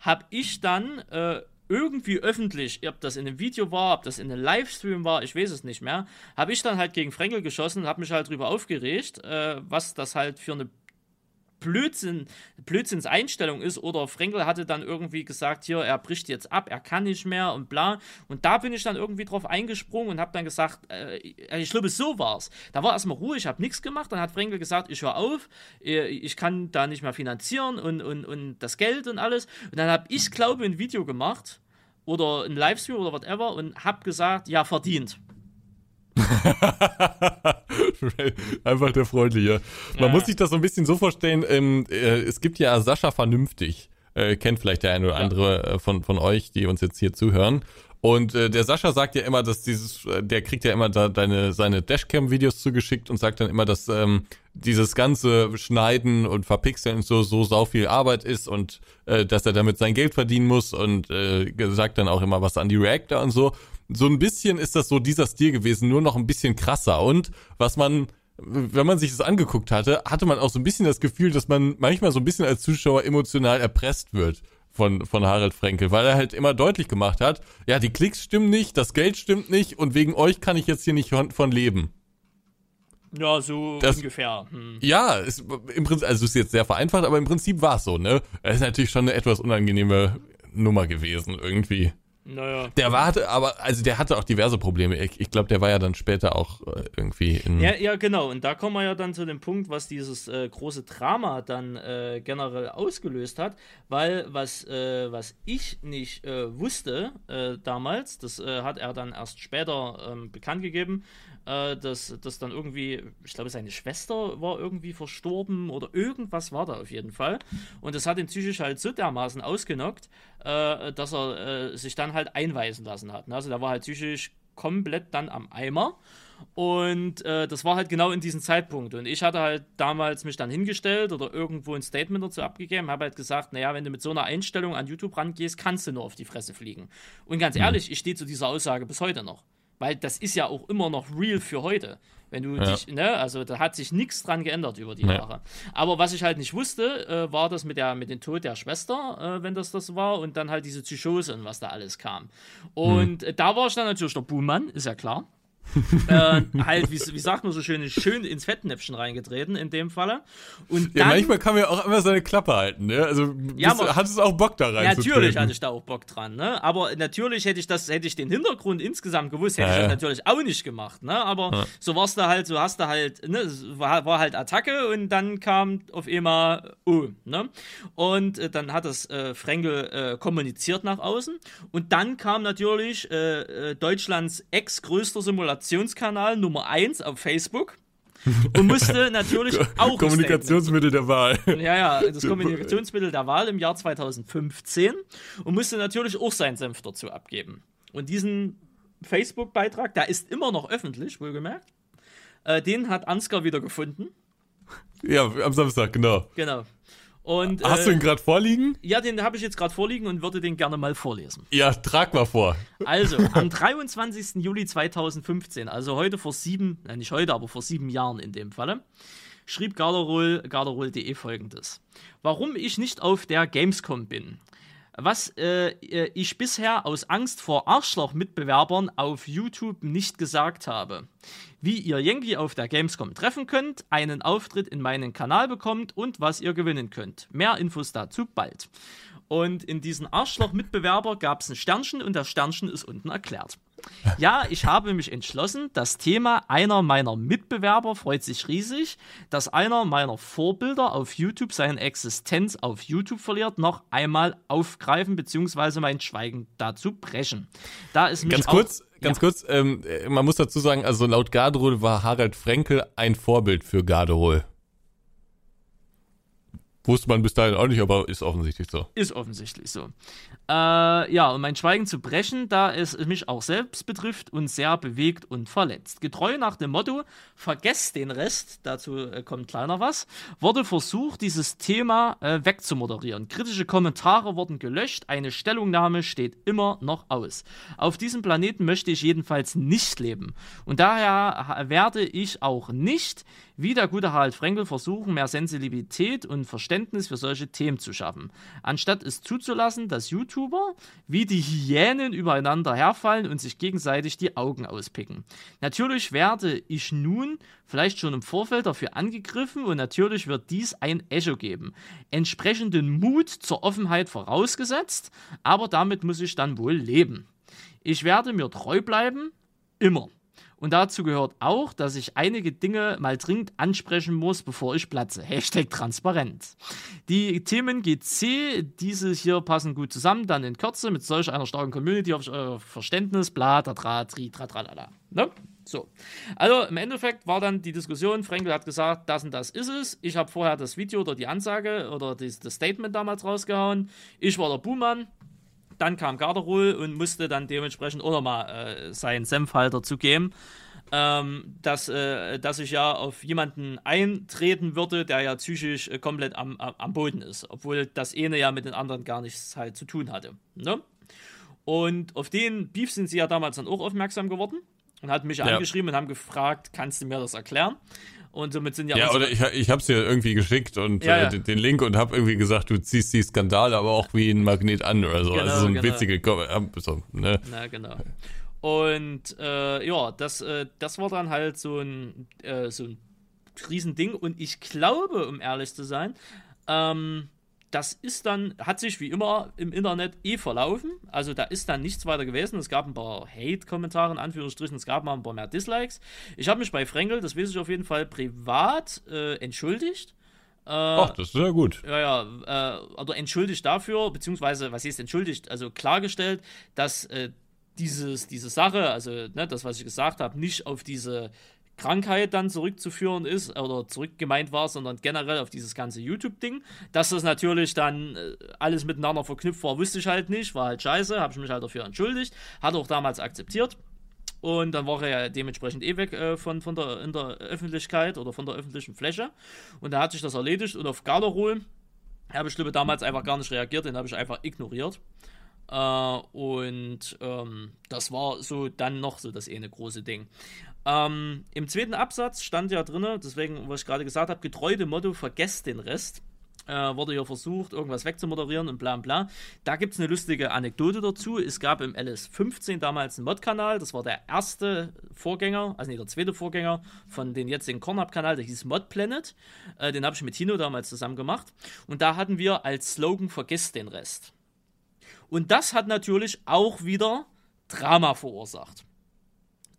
Speaker 2: Habe ich dann äh, irgendwie öffentlich, ob das in einem Video war, ob das in einem Livestream war, ich weiß es nicht mehr, habe ich dann halt gegen Frenkel geschossen, habe mich halt drüber aufgeregt, äh, was das halt für eine Blödsinn, Blödsinns Einstellung ist oder Frenkel hatte dann irgendwie gesagt, hier, er bricht jetzt ab, er kann nicht mehr und bla. Und da bin ich dann irgendwie drauf eingesprungen und habe dann gesagt, äh, ich glaube, so war's. Da war erstmal Ruhe, ich habe nichts gemacht. Dann hat Frenkel gesagt, ich höre auf, äh, ich kann da nicht mehr finanzieren und, und, und das Geld und alles. Und dann habe ich, glaube ich, ein Video gemacht oder ein Livestream oder whatever und habe gesagt, ja, verdient. [LAUGHS]
Speaker 1: Einfach der Freundliche. Man ja. muss sich das so ein bisschen so vorstellen, ähm, äh, es gibt ja Sascha Vernünftig. Äh, kennt vielleicht der eine oder andere. Äh, von, von euch, die uns jetzt hier zuhören. Und äh, der Sascha sagt ja immer, dass dieses, äh, der kriegt ja immer da deine, seine Dashcam-Videos zugeschickt und sagt dann immer, dass ähm, dieses ganze Schneiden und Verpixeln und so, so sau viel Arbeit ist und äh, dass er damit sein Geld verdienen muss und äh, sagt dann auch immer was an die Reactor und so so ein bisschen ist das so dieser Stil gewesen, nur noch ein bisschen krasser. Und was man, wenn man sich das angeguckt hatte, hatte man auch so ein bisschen das Gefühl, dass man manchmal so ein bisschen als Zuschauer emotional erpresst wird von, von Harald Frenkel, weil er halt immer deutlich gemacht hat, ja, die Klicks stimmen nicht, das Geld stimmt nicht und wegen euch kann ich jetzt hier nicht von, von leben.
Speaker 2: Ja, so das, ungefähr.
Speaker 1: Hm. Ja, ist, im Prinzip, also ist jetzt sehr vereinfacht, aber im Prinzip war es so, ne? Es ist natürlich schon eine etwas unangenehme Nummer gewesen, irgendwie. Naja. Der war, aber, also der hatte auch diverse Probleme. Ich, ich glaube, der war ja dann später auch äh, irgendwie in.
Speaker 2: Ja, ja, genau. Und da kommen wir ja dann zu dem Punkt, was dieses äh, große Drama dann äh, generell ausgelöst hat. Weil was, äh, was ich nicht äh, wusste äh, damals, das hat er dann erst später ähm, bekannt gegeben, dass, dass dann irgendwie, ich glaube, seine Schwester war irgendwie verstorben oder irgendwas war da auf jeden Fall. Und das hat ihn psychisch halt so dermaßen ausgenockt, äh, dass er äh, sich dann halt einweisen lassen hat. Ne? Also da war halt psychisch komplett dann am Eimer. Und äh, das war halt genau in diesem Zeitpunkt. Und ich hatte halt damals mich dann hingestellt oder irgendwo ein Statement dazu abgegeben, habe halt gesagt, naja, wenn du mit so einer Einstellung an YouTube rangehst, kannst du nur auf die Fresse fliegen. Und ganz mhm. ehrlich, ich stehe zu dieser Aussage bis heute noch. Weil das ist ja auch immer noch real für heute. Wenn du ja. dich, ne, also da hat sich nichts dran geändert über die Jahre. Aber was ich halt nicht wusste, äh, war das mit, der, mit dem Tod der Schwester, äh, wenn das das war, und dann halt diese Psychose und was da alles kam. Und hm. da war ich dann natürlich der Buhmann, ist ja klar äh, halt, wie, wie, sagt man so schön, schön ins Fettnäpfchen reingetreten in dem Falle. Und
Speaker 1: ja, manchmal kann man ja auch immer seine Klappe halten, ne? Also ja, man, hattest du auch Bock da rein?
Speaker 2: Natürlich hatte ich da auch Bock dran, ne? Aber natürlich hätte ich das, hätte ich den Hintergrund insgesamt gewusst, hätte ja, ich das natürlich auch nicht gemacht, ne? Aber ja. so warst du halt, so hast du halt, ne, war, war halt Attacke und dann kam auf einmal oh, ne? Und äh, dann hat das äh, Frenkel äh, kommuniziert nach außen und dann kam natürlich äh, äh, Deutschlands ex-größter Simulator Kommunikationskanal Nummer 1 auf Facebook und musste [LAUGHS] natürlich auch.
Speaker 1: Kommunikationsmittel der Wahl.
Speaker 2: Ja, ja, das Kommunikationsmittel der Wahl im Jahr 2015 und musste natürlich auch seinen Senf dazu abgeben. Und diesen Facebook-Beitrag, der ist immer noch öffentlich, wohlgemerkt. Äh, den hat Ansgar wieder gefunden.
Speaker 1: Ja, am Samstag, genau.
Speaker 2: Genau. Und,
Speaker 1: Hast äh, du ihn gerade vorliegen?
Speaker 2: Ja, den habe ich jetzt gerade vorliegen und würde den gerne mal vorlesen.
Speaker 1: Ja, trag mal vor.
Speaker 2: Also, [LAUGHS] am 23. Juli 2015, also heute vor sieben, nein, nicht heute, aber vor sieben Jahren in dem Falle, schrieb Garderol, garderol.de folgendes. Warum ich nicht auf der Gamescom bin. Was äh, äh, ich bisher aus Angst vor Arschloch-Mitbewerbern auf YouTube nicht gesagt habe wie ihr Yankee auf der Gamescom treffen könnt, einen Auftritt in meinen Kanal bekommt und was ihr gewinnen könnt. Mehr Infos dazu bald. Und in diesen Arschloch-Mitbewerber gab es ein Sternchen und das Sternchen ist unten erklärt. Ja, ich habe mich entschlossen, das Thema einer meiner Mitbewerber freut sich riesig, dass einer meiner Vorbilder auf YouTube seine Existenz auf YouTube verliert, noch einmal aufgreifen bzw. mein Schweigen dazu brechen. Da ist
Speaker 1: Ganz kurz, ganz ja. kurz, ähm, man muss dazu sagen, also laut Garderol war Harald Frenkel ein Vorbild für Garderol. Wusste man bis dahin auch nicht, aber ist offensichtlich so.
Speaker 2: Ist offensichtlich so. Äh, ja, und mein Schweigen zu brechen, da es mich auch selbst betrifft und sehr bewegt und verletzt. Getreu nach dem Motto, vergesst den Rest, dazu äh, kommt kleiner was, wurde versucht, dieses Thema äh, wegzumoderieren. Kritische Kommentare wurden gelöscht, eine Stellungnahme steht immer noch aus. Auf diesem Planeten möchte ich jedenfalls nicht leben. Und daher werde ich auch nicht wie der gute Harald Frenkel versuchen, mehr Sensibilität und Verständnis für solche Themen zu schaffen. Anstatt es zuzulassen, dass YouTuber wie die Hyänen übereinander herfallen und sich gegenseitig die Augen auspicken. Natürlich werde ich nun vielleicht schon im Vorfeld dafür angegriffen und natürlich wird dies ein Echo geben. Entsprechenden Mut zur Offenheit vorausgesetzt, aber damit muss ich dann wohl leben. Ich werde mir treu bleiben, immer. Und dazu gehört auch, dass ich einige Dinge mal dringend ansprechen muss, bevor ich platze. Hashtag Transparenz. Die Themen GC, diese hier passen gut zusammen, dann in Kürze mit solch einer starken Community auf euer Verständnis, bla, da, tra, tri, tra, tra, la, Ne? So. Also im Endeffekt war dann die Diskussion, Frenkel hat gesagt, das und das ist es. Ich habe vorher das Video oder die Ansage oder das Statement damals rausgehauen. Ich war der Buhmann, dann kam Garderol und musste dann dementsprechend auch nochmal äh, seinen Senfhalter zugeben. Ähm, dass, äh, dass ich ja auf jemanden eintreten würde, der ja psychisch äh, komplett am, am Boden ist, obwohl das eine ja mit den anderen gar nichts halt zu tun hatte. Ne? Und auf den Beef sind sie ja damals dann auch aufmerksam geworden und hatten mich ja. angeschrieben und haben gefragt, kannst du mir das erklären? Und somit sind ja.
Speaker 1: Ja, oder ich, ich habe es dir irgendwie geschickt und ja, äh, ja. den Link und habe irgendwie gesagt, du ziehst die Skandale aber auch wie ein Magnet an oder so. Genau, also so ein genau. witzige. So, ne?
Speaker 2: Na, genau. Und äh, ja, das, äh, das war dann halt so ein, äh, so ein Riesending. Und ich glaube, um ehrlich zu sein, ähm, das ist dann, hat sich wie immer im Internet eh verlaufen. Also da ist dann nichts weiter gewesen. Es gab ein paar Hate-Kommentare in Anführungsstrichen, es gab mal ein paar mehr Dislikes. Ich habe mich bei Frenkel, das weiß ich auf jeden Fall, privat äh, entschuldigt.
Speaker 1: Äh, Ach, das ist ja gut.
Speaker 2: Ja, ja, äh, oder entschuldigt dafür, beziehungsweise, was ist entschuldigt? Also klargestellt, dass äh, dieses, diese Sache, also ne, das, was ich gesagt habe, nicht auf diese Krankheit dann zurückzuführen ist oder zurückgemeint war, sondern generell auf dieses ganze YouTube-Ding. Dass das natürlich dann äh, alles miteinander verknüpft war, wusste ich halt nicht, war halt scheiße, habe ich mich halt dafür entschuldigt, hat auch damals akzeptiert. Und dann war er ja dementsprechend eh weg äh, von, von der, in der Öffentlichkeit oder von der öffentlichen Fläche. Und da hat sich das erledigt und auf Garderol habe ich glaube damals einfach gar nicht reagiert, den habe ich einfach ignoriert. Äh, und ähm, das war so dann noch so das eine große Ding. Ähm, Im zweiten Absatz stand ja drin, deswegen, was ich gerade gesagt habe, getreu dem Motto, vergesst den Rest. Äh, wurde ja versucht, irgendwas wegzumoderieren und bla bla. Da gibt es eine lustige Anekdote dazu. Es gab im LS15 damals einen Mod-Kanal, das war der erste Vorgänger, also nicht der zweite Vorgänger von den jetzigen Cornhub-Kanal, der hieß Mod Planet. Äh, den habe ich mit Tino damals zusammen gemacht. Und da hatten wir als Slogan Vergesst den Rest. Und das hat natürlich auch wieder Drama verursacht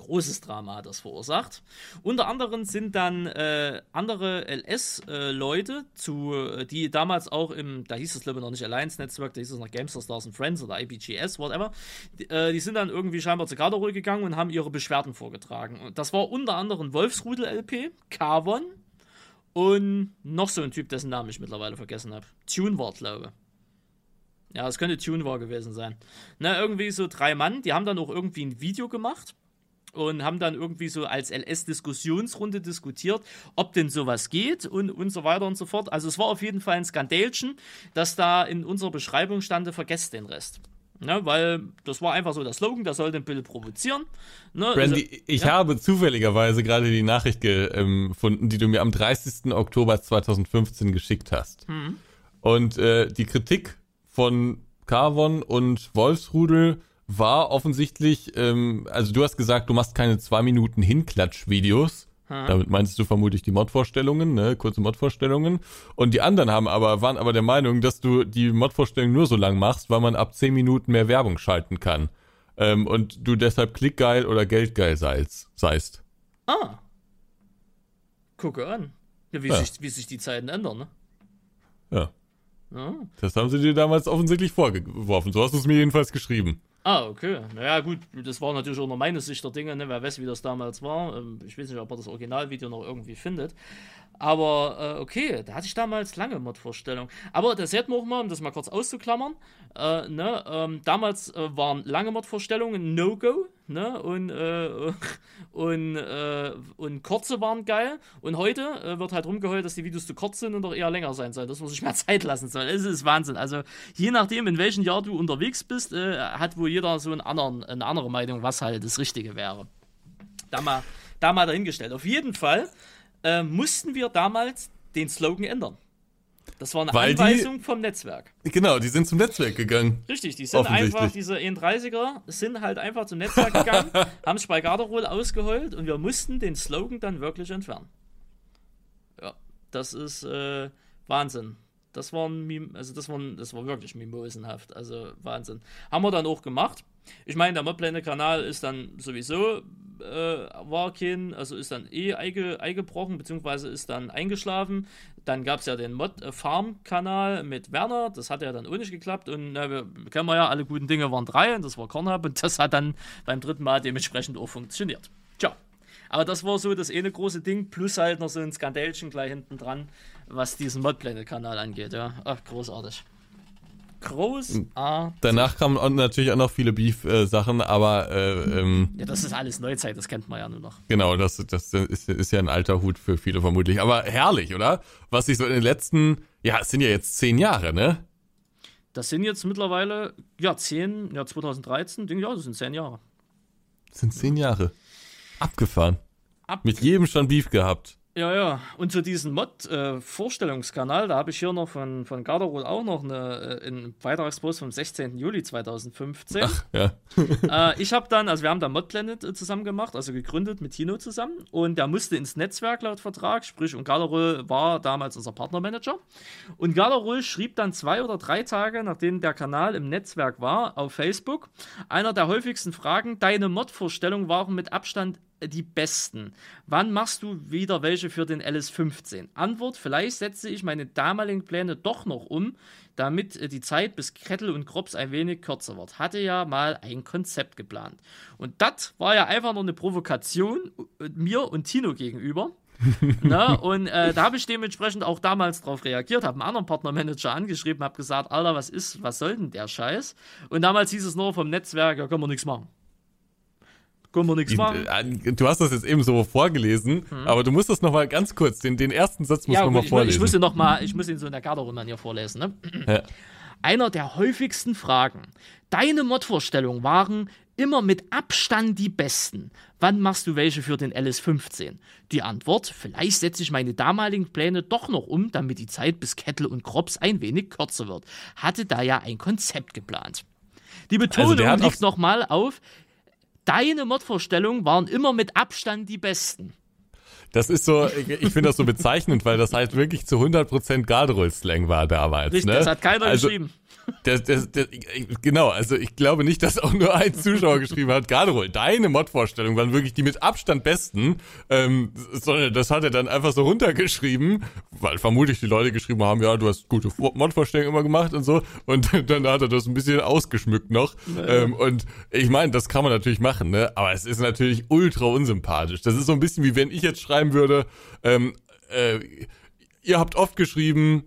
Speaker 2: großes Drama hat das verursacht. Unter anderem sind dann äh, andere LS-Leute, äh, die damals auch im, da hieß es glaube ich noch nicht Alliance Netzwerk, da hieß es noch Gamester Stars and Friends oder IPGS, whatever, die, äh, die sind dann irgendwie scheinbar zu Garderol gegangen und haben ihre Beschwerden vorgetragen. Und das war unter anderem Wolfsrudel-LP, Carvon und noch so ein Typ, dessen Namen ich mittlerweile vergessen habe. Tune glaube ich. Ja, es könnte Tune war gewesen sein. Na, irgendwie so drei Mann, die haben dann auch irgendwie ein Video gemacht und haben dann irgendwie so als LS-Diskussionsrunde diskutiert, ob denn sowas geht und, und so weiter und so fort. Also es war auf jeden Fall ein Skandälchen, dass da in unserer Beschreibung stand, vergesst den Rest. Ne, weil das war einfach so der Slogan, der sollte ein bisschen provozieren.
Speaker 1: Ne, Brandy, also, ich ja. habe zufälligerweise gerade die Nachricht gefunden, die du mir am 30. Oktober 2015 geschickt hast. Mhm. Und äh, die Kritik von Carvon und Wolfsrudel war offensichtlich, ähm, also du hast gesagt, du machst keine zwei Minuten Hinklatsch-Videos. Hm. Damit meinst du vermutlich die Mod-Vorstellungen, ne? kurze Mod-Vorstellungen. Und die anderen haben aber, waren aber der Meinung, dass du die Mod-Vorstellung nur so lang machst, weil man ab zehn Minuten mehr Werbung schalten kann. Ähm, und du deshalb klickgeil oder geldgeil seist. seist.
Speaker 2: Ah. Gucke an. Ja, wie, ja. Sich, wie sich die Zeiten ändern, ne?
Speaker 1: Ja. ja. Das haben sie dir damals offensichtlich vorgeworfen. So hast du es mir jedenfalls geschrieben.
Speaker 2: Ah, okay. Naja, gut, das war natürlich auch nur meine Sicht der Dinge, ne? wer weiß, wie das damals war. Ähm, ich weiß nicht, ob er das Originalvideo noch irgendwie findet. Aber äh, okay, da hatte ich damals lange Mod-Vorstellungen. Aber das hätten wir auch mal, um das mal kurz auszuklammern. Äh, ne, ähm, damals äh, waren lange Mod-Vorstellungen No-Go. Ne? Und, äh, [LAUGHS] und, äh, und kurze waren geil. Und heute äh, wird halt rumgeheult, dass die Videos zu kurz sind und doch eher länger sein sollen, dass man sich mehr [LAUGHS] Zeit lassen soll. Es ist Wahnsinn. Also je nachdem, in welchem Jahr du unterwegs bist, hat wohl jeder so einen anderen, eine andere Meinung, was halt das Richtige wäre. Da mal, da mal dahingestellt. Auf jeden Fall äh, mussten wir damals den Slogan ändern. Das war eine Weil Anweisung die, vom Netzwerk.
Speaker 1: Genau, die sind zum Netzwerk gegangen.
Speaker 2: Richtig, die sind einfach, diese 31er sind halt einfach zum Netzwerk gegangen, [LAUGHS] haben sich bei Garderol ausgeheult und wir mussten den Slogan dann wirklich entfernen. Ja, das ist äh, Wahnsinn. Das war, ein, also das, war, das war wirklich mimosenhaft. Also Wahnsinn. Haben wir dann auch gemacht. Ich meine, der Modpläne-Kanal ist dann sowieso, äh, war kein, also ist dann eh einge, eingebrochen, beziehungsweise ist dann eingeschlafen. Dann gab es ja den Mod-Farm-Kanal mit Werner, das hat ja dann auch nicht geklappt. Und na, wir kennen wir ja, alle guten Dinge waren drei und das war Kornhub und [LAUGHS] das hat dann beim dritten Mal dementsprechend auch funktioniert. Tja. Aber das war so das eine große Ding, plus halt noch so ein Skandälchen gleich hinten dran, was diesen Modpläne-Kanal angeht. Ja, ach, großartig. Großartig.
Speaker 1: Danach kamen natürlich auch noch viele Beef-Sachen, aber äh, ähm,
Speaker 2: Ja, das ist alles Neuzeit, das kennt man ja nur noch.
Speaker 1: Genau, das, das ist, ist ja ein alter Hut für viele vermutlich. Aber herrlich, oder? Was sich so in den letzten, ja, es sind ja jetzt zehn Jahre, ne?
Speaker 2: Das sind jetzt mittlerweile, ja, zehn, ja, 2013, denke ich, ja, das sind zehn Jahre.
Speaker 1: Das sind zehn Jahre. Abgefahren. Ab Mit jedem schon Beef gehabt.
Speaker 2: Ja, ja. Und zu diesem Mod-Vorstellungskanal, äh, da habe ich hier noch von, von Garderol auch noch eine, äh, einen Beitragspost vom 16. Juli 2015. Ach, ja. [LAUGHS] äh, [LAUGHS] ich habe dann, also wir haben da Mod Planet äh, zusammen gemacht, also gegründet mit Tino zusammen. Und der musste ins Netzwerk laut Vertrag, sprich, und Garderol war damals unser Partnermanager. Und Garderol schrieb dann zwei oder drei Tage, nachdem der Kanal im Netzwerk war, auf Facebook, einer der häufigsten Fragen, deine Mod-Vorstellungen waren mit Abstand die besten. Wann machst du wieder welche für den LS15? Antwort: Vielleicht setze ich meine damaligen Pläne doch noch um, damit äh, die Zeit bis Krettel und Krops ein wenig kürzer wird. Hatte ja mal ein Konzept geplant. Und das war ja einfach nur eine Provokation äh, mir und Tino gegenüber. [LAUGHS] Ne? und äh, da habe ich dementsprechend auch damals darauf reagiert, habe einen anderen Partnermanager angeschrieben, habe gesagt, Alter, was ist, was soll denn der Scheiß? Und damals hieß es nur vom Netzwerk, ja, können wir nichts machen.
Speaker 1: Können wir nichts machen. Äh, du hast das jetzt eben so vorgelesen, mhm. aber du musst das nochmal ganz kurz, den, den ersten Satz musst ja, du nochmal vorlesen.
Speaker 2: Ich muss ihn nochmal, ich muss ihn so in der Garderobe hier vorlesen. Ne? Ja. Einer der häufigsten Fragen. Deine Mod-Vorstellungen waren immer mit Abstand die besten. Wann machst du welche für den LS15? Die Antwort, vielleicht setze ich meine damaligen Pläne doch noch um, damit die Zeit bis Kettle und Krops ein wenig kürzer wird. Hatte da ja ein Konzept geplant. Die Betonung also liegt nochmal auf, deine Mordvorstellungen waren immer mit Abstand die besten.
Speaker 1: Das ist so, ich finde das so bezeichnend, weil das halt wirklich zu 100% Garderoll-Slang war damals. Richtig, ne?
Speaker 2: das hat keiner also, geschrieben.
Speaker 1: Der, der, der, genau, also ich glaube nicht, dass auch nur ein Zuschauer geschrieben hat, Garderol, deine Mod-Vorstellungen waren wirklich die mit Abstand besten, ähm, sondern das hat er dann einfach so runtergeschrieben, weil vermutlich die Leute geschrieben haben, ja, du hast gute Mod-Vorstellungen immer gemacht und so und [LAUGHS] dann hat er das ein bisschen ausgeschmückt noch naja. ähm, und ich meine, das kann man natürlich machen, ne? aber es ist natürlich ultra unsympathisch. Das ist so ein bisschen wie wenn ich jetzt schreiben würde, ähm, äh, ihr habt oft geschrieben,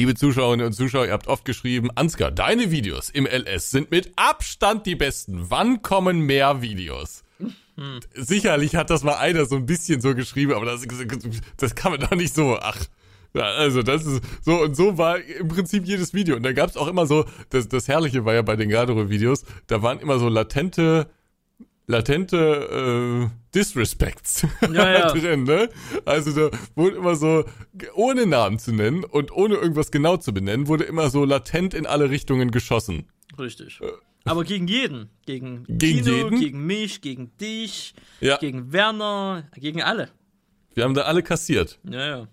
Speaker 1: Liebe Zuschauerinnen und Zuschauer, ihr habt oft geschrieben, Ansgar, deine Videos im LS sind mit Abstand die besten. Wann kommen mehr Videos? Hm. Sicherlich hat das mal einer so ein bisschen so geschrieben, aber das, das kann man doch nicht so, ach. Ja, also das ist so und so war im Prinzip jedes Video. Und da gab es auch immer so, das, das Herrliche war ja bei den Gardero-Videos, da waren immer so latente latente äh, Disrespects ja, ja. [LAUGHS] drin, ne? Also da wurde immer so, ohne Namen zu nennen und ohne irgendwas genau zu benennen, wurde immer so latent in alle Richtungen geschossen.
Speaker 2: Richtig. Äh. Aber gegen jeden. Gegen, gegen Kino, jeden? gegen mich, gegen dich, ja. gegen Werner, gegen alle.
Speaker 1: Wir haben da alle kassiert.
Speaker 2: Ja, ja.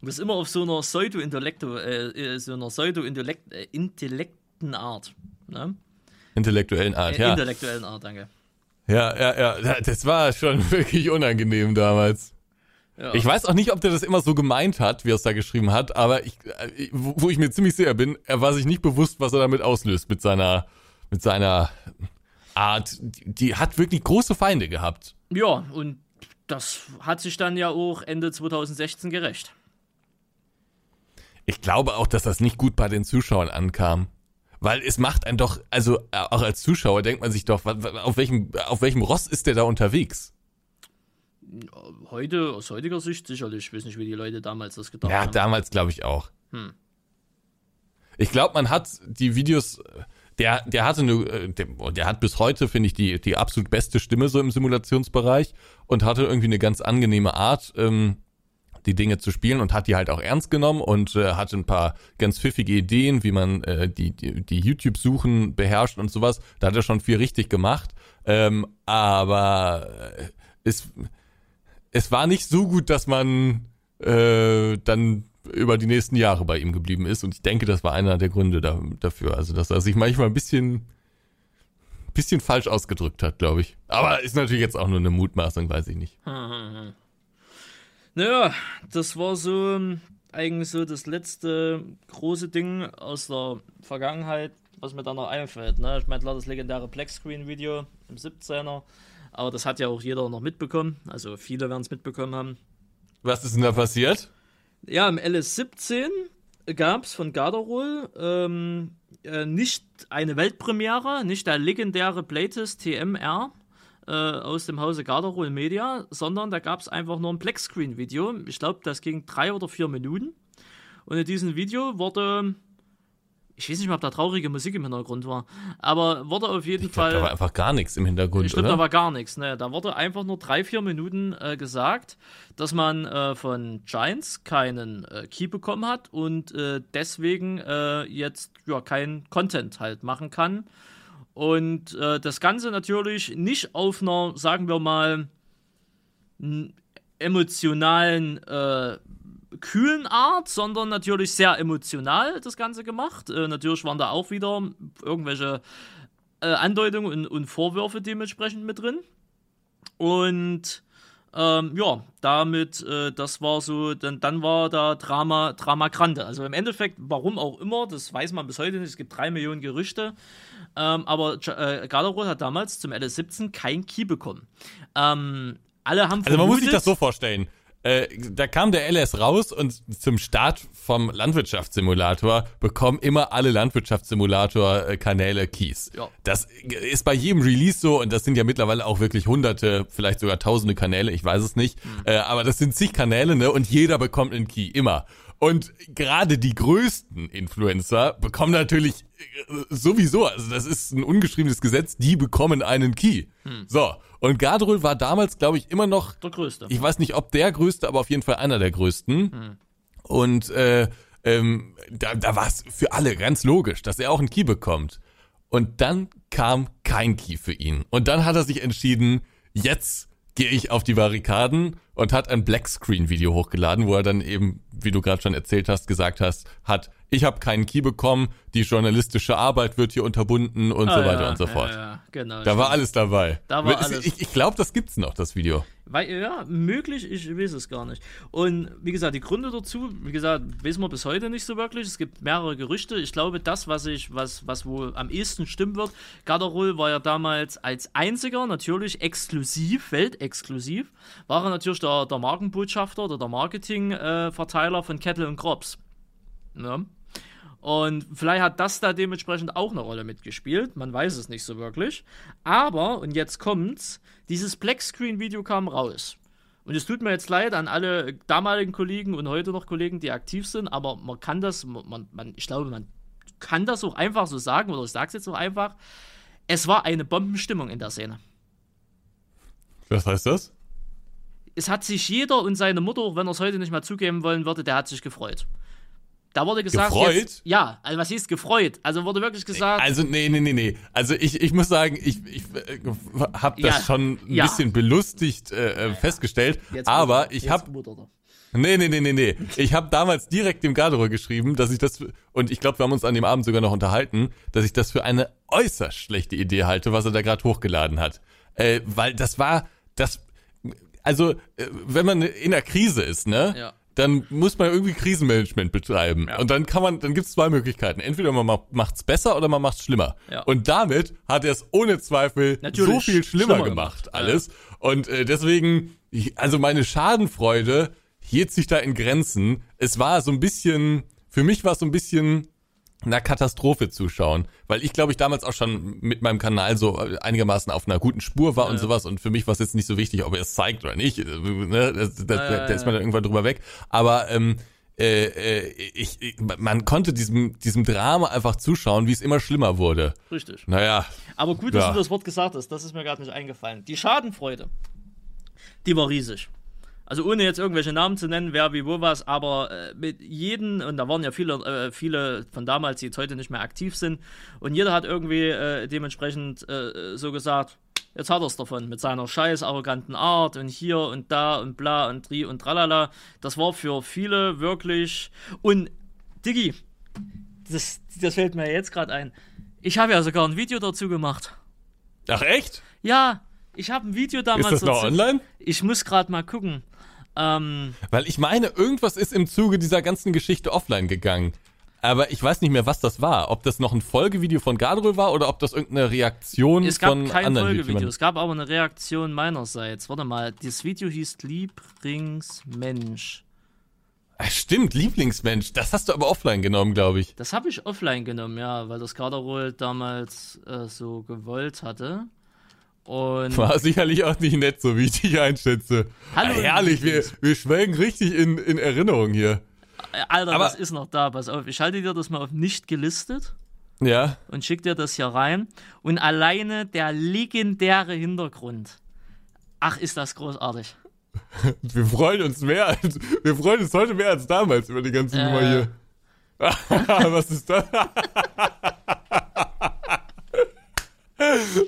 Speaker 2: Du bist immer auf so einer Pseudo-Intellekto, äh, äh so einer Pseudo-Intellekten Art. Ne?
Speaker 1: Intellektuellen Art,
Speaker 2: äh,
Speaker 1: ja.
Speaker 2: Intellektuellen Art, danke.
Speaker 1: Ja, ja, ja, das war schon [LAUGHS] wirklich unangenehm damals. Ja. Ich weiß auch nicht, ob der das immer so gemeint hat, wie er es da geschrieben hat, aber ich, äh, wo ich mir ziemlich sicher bin, er war sich nicht bewusst, was er damit auslöst mit seiner, mit seiner Art, die, die hat wirklich große Feinde gehabt.
Speaker 2: Ja, und das hat sich dann ja auch Ende 2016 gerecht.
Speaker 1: Ich glaube auch, dass das nicht gut bei den Zuschauern ankam. Weil es macht einen doch, also äh, auch als Zuschauer denkt man sich doch, auf welchem, auf welchem Ross ist der da unterwegs?
Speaker 2: Heute, aus heutiger Sicht sicherlich. Ich weiß nicht, wie die Leute damals das gedacht
Speaker 1: ja,
Speaker 2: haben.
Speaker 1: Ja, damals glaube ich auch. Hm. Ich glaube, man hat die Videos, der, der hatte eine, äh, der, der hat bis heute, finde ich, die, die absolut beste Stimme so im Simulationsbereich und hatte irgendwie eine ganz angenehme Art. Ähm, die Dinge zu spielen und hat die halt auch ernst genommen und äh, hatte ein paar ganz pfiffige Ideen, wie man äh, die, die, die YouTube-Suchen beherrscht und sowas. Da hat er schon viel richtig gemacht. Ähm, aber äh, es, es war nicht so gut, dass man äh, dann über die nächsten Jahre bei ihm geblieben ist. Und ich denke, das war einer der Gründe da, dafür. Also, dass er sich manchmal ein bisschen, bisschen falsch ausgedrückt hat, glaube ich. Aber ist natürlich jetzt auch nur eine Mutmaßung, weiß ich nicht.
Speaker 2: Naja, das war so ähm, eigentlich so das letzte große Ding aus der Vergangenheit, was mir da noch einfällt. Ne? Ich meine, klar, das legendäre Black Screen Video im 17er, aber das hat ja auch jeder noch mitbekommen. Also viele werden es mitbekommen haben.
Speaker 1: Was ist denn da passiert?
Speaker 2: Ja, im LS17 gab es von Garderol ähm, äh, nicht eine Weltpremiere, nicht der legendäre Playtest TMR, äh, aus dem Hause Garderol Media, sondern da gab es einfach nur ein Blackscreen-Video. Ich glaube, das ging drei oder vier Minuten. Und in diesem Video wurde, ich weiß nicht mal, ob da traurige Musik im Hintergrund war, aber wurde auf jeden
Speaker 1: ich
Speaker 2: glaub, Fall.
Speaker 1: Da war einfach gar nichts im Hintergrund.
Speaker 2: Ich glaube, da war gar nichts. Ne? Da wurde einfach nur drei, vier Minuten äh, gesagt, dass man äh, von Giants keinen äh, Key bekommen hat und äh, deswegen äh, jetzt ja keinen Content halt machen kann. Und äh, das Ganze natürlich nicht auf einer, sagen wir mal, emotionalen, äh, kühlen Art, sondern natürlich sehr emotional das Ganze gemacht. Äh, natürlich waren da auch wieder irgendwelche äh, Andeutungen und, und, Vorwürfe dementsprechend mit drin. Und ähm, ja, damit, äh, das war so, dann, dann war da Drama, Drama Grande. Also im Endeffekt, warum auch immer, das weiß man bis heute nicht. Es gibt drei Millionen Gerüchte. Ähm, aber äh, Garderol hat damals zum LS17 kein Key bekommen. Ähm, alle haben
Speaker 1: Also man muss sich das so vorstellen. Äh, da kam der LS raus und zum Start vom Landwirtschaftssimulator bekommen immer alle Landwirtschaftssimulator-Kanäle Keys. Ja. Das ist bei jedem Release so und das sind ja mittlerweile auch wirklich hunderte, vielleicht sogar tausende Kanäle, ich weiß es nicht. Mhm. Äh, aber das sind zig Kanäle, ne? Und jeder bekommt einen Key, immer. Und gerade die größten Influencer bekommen natürlich äh, sowieso, also das ist ein ungeschriebenes Gesetz, die bekommen einen Key. Hm. So, und Gardrul war damals, glaube ich, immer noch
Speaker 2: der größte.
Speaker 1: Ich weiß nicht, ob der größte, aber auf jeden Fall einer der größten. Hm. Und äh, ähm, da, da war es für alle ganz logisch, dass er auch einen Key bekommt. Und dann kam kein Key für ihn. Und dann hat er sich entschieden, jetzt gehe ich auf die Barrikaden und hat ein Blackscreen-Video hochgeladen, wo er dann eben, wie du gerade schon erzählt hast, gesagt hast, hat, ich habe keinen Key bekommen, die journalistische Arbeit wird hier unterbunden und ah, so weiter ja, und so fort. Ja, ja, genau. Da war alles dabei.
Speaker 2: Da war alles.
Speaker 1: Ich, ich glaube, das gibt's noch, das Video.
Speaker 2: Weil, ja, möglich, ich weiß es gar nicht. Und wie gesagt, die Gründe dazu, wie gesagt, wissen wir bis heute nicht so wirklich. Es gibt mehrere Gerüchte. Ich glaube, das, was ich, was, was wohl am ehesten stimmen wird, Garderol war ja damals als einziger, natürlich exklusiv, weltexklusiv, war er natürlich der, der Markenbotschafter oder der Marketingverteiler äh, von Kettle und Krops. Ja. Und vielleicht hat das da dementsprechend auch eine Rolle mitgespielt. Man weiß es nicht so wirklich. Aber, und jetzt kommt's, dieses Black Screen Video kam raus. Und es tut mir jetzt leid an alle damaligen Kollegen und heute noch Kollegen, die aktiv sind, aber man kann das, man, man, ich glaube, man kann das auch einfach so sagen, oder ich sag's jetzt auch einfach. Es war eine Bombenstimmung in der Szene.
Speaker 1: Was heißt das?
Speaker 2: Es hat sich jeder und seine Mutter, auch wenn er es heute nicht mehr zugeben wollen würde, der hat sich gefreut. Da wurde gesagt,
Speaker 1: gefreut? Jetzt,
Speaker 2: ja, also was hieß gefreut? Also wurde wirklich gesagt.
Speaker 1: Also nee, nee, nee, nee. Also ich, ich muss sagen, ich, ich äh, habe das ja, schon ein ja. bisschen belustigt äh, äh festgestellt, jetzt aber ich habe Nee, nee, nee, nee, nee. Ich habe damals direkt dem Garderobe geschrieben, dass ich das und ich glaube, wir haben uns an dem Abend sogar noch unterhalten, dass ich das für eine äußerst schlechte Idee halte, was er da gerade hochgeladen hat. Äh, weil das war das also äh, wenn man in der Krise ist, ne? Ja dann muss man irgendwie Krisenmanagement betreiben. Ja. Und dann kann man, dann gibt es zwei Möglichkeiten. Entweder man macht es besser oder man macht es schlimmer. Ja. Und damit hat er es ohne Zweifel Natürlich so viel schlimmer, schlimmer gemacht, gemacht, alles. Ja. Und äh, deswegen, also meine Schadenfreude hielt sich da in Grenzen. Es war so ein bisschen, für mich war es so ein bisschen einer Katastrophe zuschauen, weil ich glaube ich damals auch schon mit meinem Kanal so einigermaßen auf einer guten Spur war ja. und sowas und für mich war es jetzt nicht so wichtig, ob er es zeigt oder nicht, ne? das, das, ja, ja, da ist man dann irgendwann drüber weg, aber ähm, äh, äh, ich, ich, man konnte diesem, diesem Drama einfach zuschauen, wie es immer schlimmer wurde.
Speaker 2: Richtig.
Speaker 1: Naja.
Speaker 2: Aber gut, dass du das Wort gesagt hast, das ist mir gerade nicht eingefallen. Die Schadenfreude, die war riesig. Also ohne jetzt irgendwelche Namen zu nennen, wer wie wo was, aber äh, mit jedem, und da waren ja viele, äh, viele von damals, die jetzt heute nicht mehr aktiv sind, und jeder hat irgendwie äh, dementsprechend äh, so gesagt, jetzt hat er es davon, mit seiner scheiß arroganten Art und hier und da und bla und tri und tralala. Das war für viele wirklich. Und Diggi, das, das fällt mir jetzt gerade ein. Ich habe ja sogar ein Video dazu gemacht.
Speaker 1: Ach echt?
Speaker 2: Ja, ich habe ein Video damals.
Speaker 1: Ist das noch online?
Speaker 2: Ich muss gerade mal gucken. Ähm,
Speaker 1: Weil ich meine, irgendwas ist im Zuge dieser ganzen Geschichte offline gegangen. Aber ich weiß nicht mehr, was das war. Ob das noch ein Folgevideo von Gadrol war oder ob das irgendeine Reaktion
Speaker 2: es gab
Speaker 1: von
Speaker 2: kein
Speaker 1: anderen
Speaker 2: Folgevideo. Es gab aber eine Reaktion meinerseits. Warte mal, das Video hieß Lieblingsmensch.
Speaker 1: Ach, stimmt, Lieblingsmensch. Das hast du aber offline genommen, glaube ich.
Speaker 2: Das habe ich offline genommen, ja, weil das Kaderol damals äh, so gewollt hatte. Und
Speaker 1: War sicherlich auch nicht nett, so wie ich dich einschätze. Hallo, ja, herrlich, wir, wir schwelgen richtig in, in Erinnerung hier.
Speaker 2: Alter, Aber, das ist noch da, pass auf. Ich halte dir das mal auf nicht gelistet.
Speaker 1: Ja.
Speaker 2: Und schick dir das hier rein. Und alleine der legendäre Hintergrund. Ach, ist das großartig. [LAUGHS]
Speaker 1: Wir freuen uns mehr als, wir freuen uns heute mehr als damals über die ganze äh. Nummer hier. [LAUGHS] Was ist das? [LAUGHS]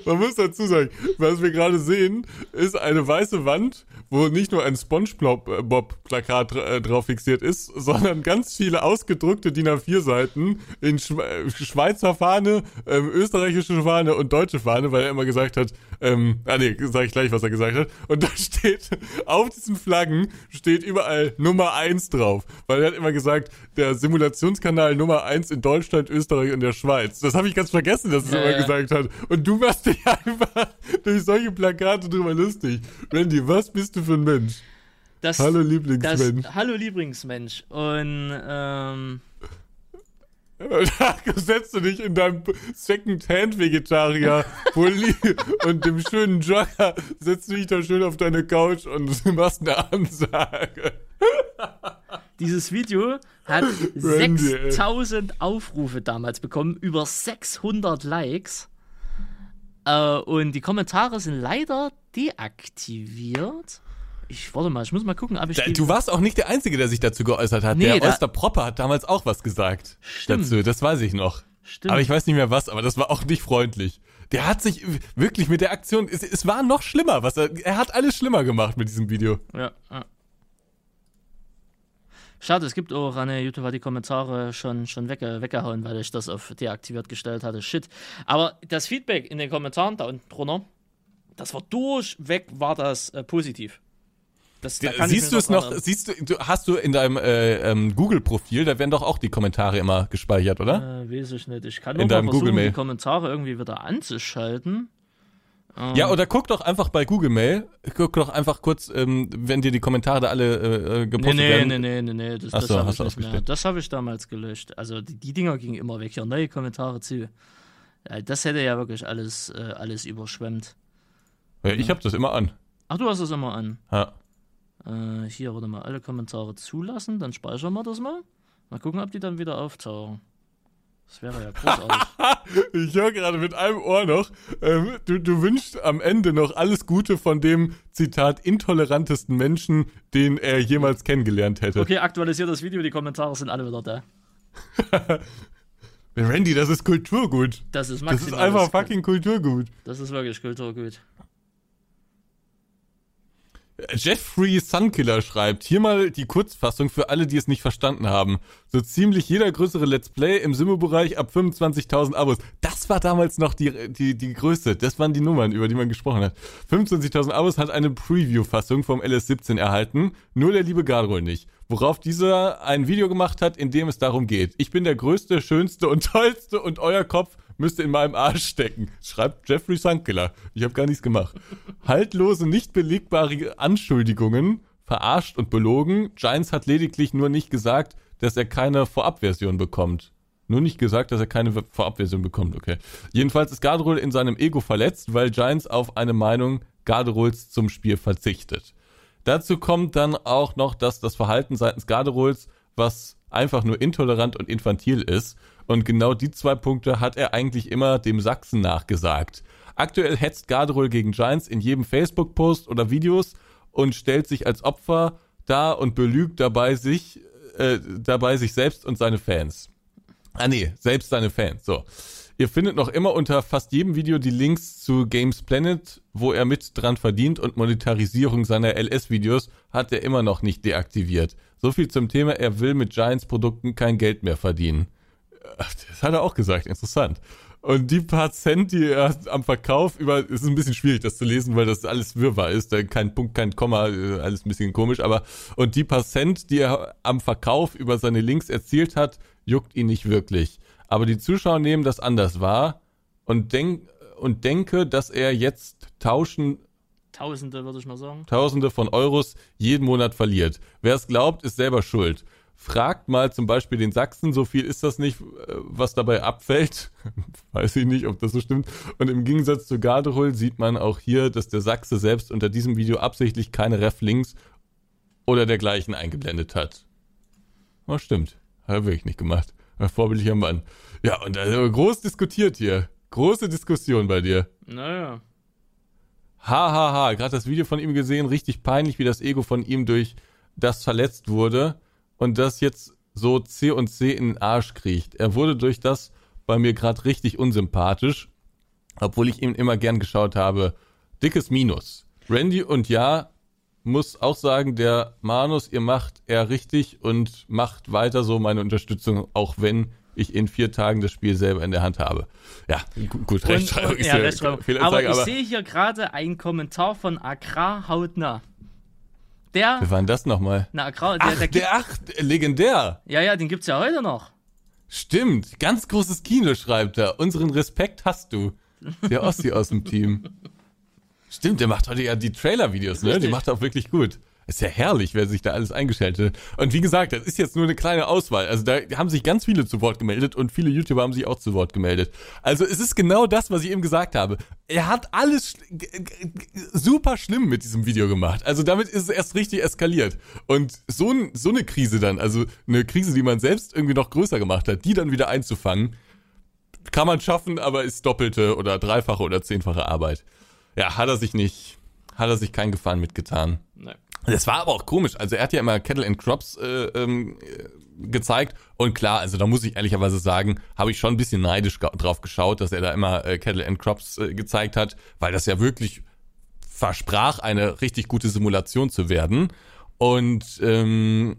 Speaker 1: Man muss dazu sagen, was wir gerade sehen, ist eine weiße Wand, wo nicht nur ein SpongeBob-Plakat äh, drauf fixiert ist, sondern ganz viele ausgedrückte DIN A4-Seiten in Schweizer Fahne, ähm, österreichische Fahne und deutsche Fahne, weil er immer gesagt hat, ähm, ah nee, sag ich gleich, was er gesagt hat. Und da [LAUGHS] steht, auf diesen Flaggen steht überall Nummer 1 drauf, weil er hat immer gesagt, der Simulationskanal Nummer 1 in Deutschland, Österreich und der Schweiz. Das habe ich ganz vergessen, dass er ja, immer ja. gesagt hat. Und du machst dich einfach durch solche Plakate drüber lustig. Randy, was bist du für ein Mensch?
Speaker 2: Das,
Speaker 1: hallo Lieblingsmensch.
Speaker 2: Das, hallo Lieblingsmensch. Und ähm,
Speaker 1: da [LAUGHS] setzt du dich in deinem Second-Hand-Vegetarier-Pulli [LAUGHS] und dem schönen Jogger, setzt du dich da schön auf deine Couch und [LAUGHS] machst eine Ansage.
Speaker 2: Dieses Video hat 6000 Aufrufe damals bekommen, über 600 Likes. Äh, und die Kommentare sind leider deaktiviert. Ich warte mal, ich muss mal gucken, ob ich.
Speaker 1: Da, du warst auch nicht der Einzige, der sich dazu geäußert hat. Nee, der da, Propper hat damals auch was gesagt stimmt. dazu. Das weiß ich noch. Stimmt. Aber ich weiß nicht mehr was, aber das war auch nicht freundlich. Der hat sich wirklich mit der Aktion, es, es war noch schlimmer, was er, er hat alles schlimmer gemacht mit diesem Video.
Speaker 2: Ja, ja. Schade, es gibt auch eine YouTube hat die Kommentare schon, schon wegge weggehauen, weil ich das auf deaktiviert gestellt hatte. Shit. Aber das Feedback in den Kommentaren da unten drunter, das war durchweg, war das äh, positiv.
Speaker 1: Das, da siehst du es noch, noch siehst du, hast du in deinem äh, ähm, Google-Profil, da werden doch auch die Kommentare immer gespeichert, oder?
Speaker 2: Äh, weiß ich nicht. Ich kann in nur mal versuchen, die Kommentare irgendwie wieder anzuschalten.
Speaker 1: Ja, ähm. oder guck doch einfach bei Google Mail, guck doch einfach kurz, ähm, wenn dir die Kommentare da alle äh, äh gepostet nee, nee, werden.
Speaker 2: Nee, nee, nee, nee, das, das habe ich nicht mehr. Das habe ich damals gelöscht. Also die, die Dinger gingen immer weg, ja, neue Kommentare zu. Ja, das hätte ja wirklich alles, äh, alles überschwemmt.
Speaker 1: Ja, ich habe das immer an.
Speaker 2: Ach, du hast das immer an.
Speaker 1: Ja.
Speaker 2: Äh, hier, warte mal, alle Kommentare zulassen, dann speichern wir das mal. Mal gucken, ob die dann wieder auftauchen. Das wäre ja großartig. [LAUGHS]
Speaker 1: ich höre gerade mit einem Ohr noch, ähm, du, du wünschst am Ende noch alles Gute von dem, Zitat, intolerantesten Menschen, den er jemals kennengelernt hätte.
Speaker 2: Okay, aktualisiert das Video, die Kommentare sind alle wieder da. [LAUGHS]
Speaker 1: Randy, das ist Kulturgut.
Speaker 2: Das ist maximal.
Speaker 1: Das ist einfach fucking Kulturgut.
Speaker 2: Das ist wirklich Kulturgut.
Speaker 1: Jeffrey Sunkiller schreibt, hier mal die Kurzfassung für alle, die es nicht verstanden haben. So ziemlich jeder größere Let's Play im Simo-Bereich ab 25.000 Abos. Das war damals noch die, die, die Größe. Das waren die Nummern, über die man gesprochen hat. 25.000 Abos hat eine Preview-Fassung vom LS17 erhalten. Nur der liebe Garrol nicht. Worauf dieser ein Video gemacht hat, in dem es darum geht. Ich bin der größte, schönste und [LAUGHS] tollste und euer Kopf müsste in meinem Arsch stecken. Schreibt Jeffrey Sankela. Ich habe gar nichts gemacht. Haltlose, nicht belegbare Anschuldigungen, verarscht und belogen. Giants hat lediglich nur nicht gesagt, dass er keine Vorabversion bekommt. Nur nicht gesagt, dass er keine Vorabversion bekommt, okay. Jedenfalls ist Garderol in seinem Ego verletzt, weil Giants auf eine Meinung Garderols zum Spiel verzichtet. Dazu kommt dann auch noch, dass das Verhalten seitens Garderols, was einfach nur intolerant und infantil ist, und genau die zwei Punkte hat er eigentlich immer dem Sachsen nachgesagt. Aktuell hetzt Garderol gegen Giants in jedem Facebook-Post oder Videos und stellt sich als Opfer dar und belügt dabei sich, äh, dabei sich selbst und seine Fans. Ah nee, selbst seine Fans. So. Ihr findet noch immer unter fast jedem Video die Links zu Games Planet, wo er mit dran verdient und Monetarisierung seiner LS-Videos hat er immer noch nicht deaktiviert. So viel zum Thema, er will mit Giants Produkten kein Geld mehr verdienen. Das hat er auch gesagt, interessant. Und die paar Cent, die er am Verkauf über, es ist ein bisschen schwierig, das zu lesen, weil das alles Wirrwarr ist, da kein Punkt, kein Komma, äh, alles ein bisschen komisch, aber, und die paar Cent, die er am Verkauf über seine Links erzielt hat, juckt ihn nicht wirklich. Aber die Zuschauer nehmen das anders wahr und denk, und denke, dass er jetzt tauschen,
Speaker 2: Tausende, würde ich mal sagen.
Speaker 1: Tausende von Euros jeden Monat verliert. Wer es glaubt, ist selber schuld. Fragt mal zum Beispiel den Sachsen, so viel ist das nicht, äh, was dabei abfällt. [LAUGHS] Weiß ich nicht, ob das so stimmt. Und im Gegensatz zu Garderol sieht man auch hier, dass der Sachse selbst unter diesem Video absichtlich keine Ref-Links oder dergleichen eingeblendet hat. Oh, stimmt. Er wirklich nicht gemacht. Ein vorbildlicher Mann. Ja, und also groß diskutiert hier. Große Diskussion bei dir.
Speaker 2: Naja.
Speaker 1: Hahaha, ha, ha. gerade das Video von ihm gesehen, richtig peinlich, wie das Ego von ihm durch das verletzt wurde und das jetzt so C und C in den Arsch kriegt. Er wurde durch das bei mir gerade richtig unsympathisch, obwohl ich ihm immer gern geschaut habe. Dickes Minus. Randy und ja, muss auch sagen, der Manus, ihr macht er richtig und macht weiter so meine Unterstützung, auch wenn ich in vier Tagen das Spiel selber in der Hand habe. Ja, gut, Rechtschreibung ist
Speaker 2: ja, Rechtschreibung. Aber ich sehe hier gerade einen Kommentar von Agrar Hautner.
Speaker 1: Der. War denn das nochmal?
Speaker 2: Na, Grau,
Speaker 1: der, ach, der, der, ach, legendär.
Speaker 2: Ja, ja, den gibt's ja heute noch.
Speaker 1: Stimmt, ganz großes Kino schreibt er. Unseren Respekt hast du. Der Ossi aus dem Team. Stimmt, der macht heute ja die Trailer-Videos, ne? Die macht er auch wirklich gut. Ist ja herrlich, wer sich da alles eingeschaltet hat. Und wie gesagt, das ist jetzt nur eine kleine Auswahl. Also da haben sich ganz viele zu Wort gemeldet und viele YouTuber haben sich auch zu Wort gemeldet. Also es ist genau das, was ich eben gesagt habe. Er hat alles super schlimm mit diesem Video gemacht. Also damit ist es erst richtig eskaliert. Und so, so eine Krise dann, also eine Krise, die man selbst irgendwie noch größer gemacht hat, die dann wieder einzufangen, kann man schaffen, aber ist doppelte oder dreifache oder zehnfache Arbeit. Ja, hat er sich nicht, hat er sich keinen Gefallen mitgetan. Nein. Das war aber auch komisch. Also er hat ja immer Kettle and Crops äh, ähm, gezeigt und klar, also da muss ich ehrlicherweise sagen, habe ich schon ein bisschen neidisch drauf geschaut, dass er da immer äh, Kettle and Crops äh, gezeigt hat, weil das ja wirklich versprach, eine richtig gute Simulation zu werden. Und ähm,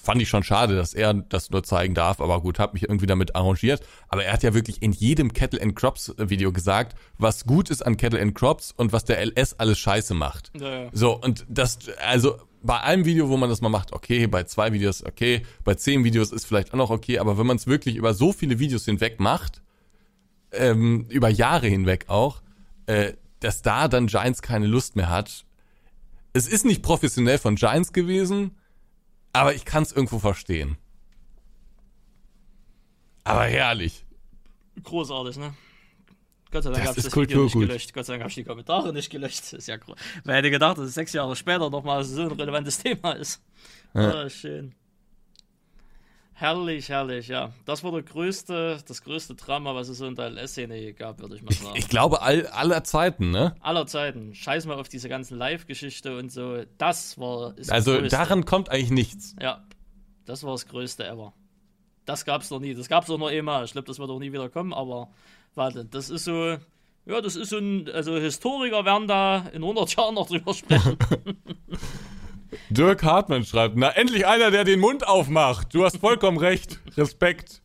Speaker 1: fand ich schon schade, dass er das nur zeigen darf, aber gut, hab mich irgendwie damit arrangiert. Aber er hat ja wirklich in jedem Kettle and Crops Video gesagt, was gut ist an Kettle and Crops und was der LS alles scheiße macht. Ja, ja. So, und das, also bei einem Video, wo man das mal macht, okay, bei zwei Videos, okay, bei zehn Videos ist vielleicht auch noch okay, aber wenn man es wirklich über so viele Videos hinweg macht, ähm, über Jahre hinweg auch, äh, dass da dann Giants keine Lust mehr hat. Es ist nicht professionell von Giants gewesen, aber ich kann es irgendwo verstehen. Aber herrlich.
Speaker 2: Großartig, ne? Gott sei Dank habe ich das Video nicht gelöscht. Gott sei Dank habe ich die Kommentare nicht gelöscht. Das ist ja groß. Wer hätte gedacht, dass es sechs Jahre später nochmal so ein relevantes Thema ist. Ja. Oh, schön. Herrlich, herrlich, ja. Das war der größte, das größte Drama, was es so in der LS-Szene gab, würde ich mal sagen.
Speaker 1: Ich glaube, all, aller Zeiten, ne?
Speaker 2: Aller Zeiten. Scheiß mal auf diese ganzen Live-Geschichte und so. Das war.
Speaker 1: also daran kommt eigentlich nichts.
Speaker 2: Ja. Das war das größte ever. Das gab's noch nie. Das gab's auch nur einmal. Ich glaube, das wird auch nie wieder kommen, aber warte, das ist so Ja, das ist so ein, also Historiker werden da in 100 Jahren noch drüber sprechen. [LAUGHS]
Speaker 1: Dirk Hartmann schreibt, na endlich einer, der den Mund aufmacht. Du hast vollkommen recht. Respekt.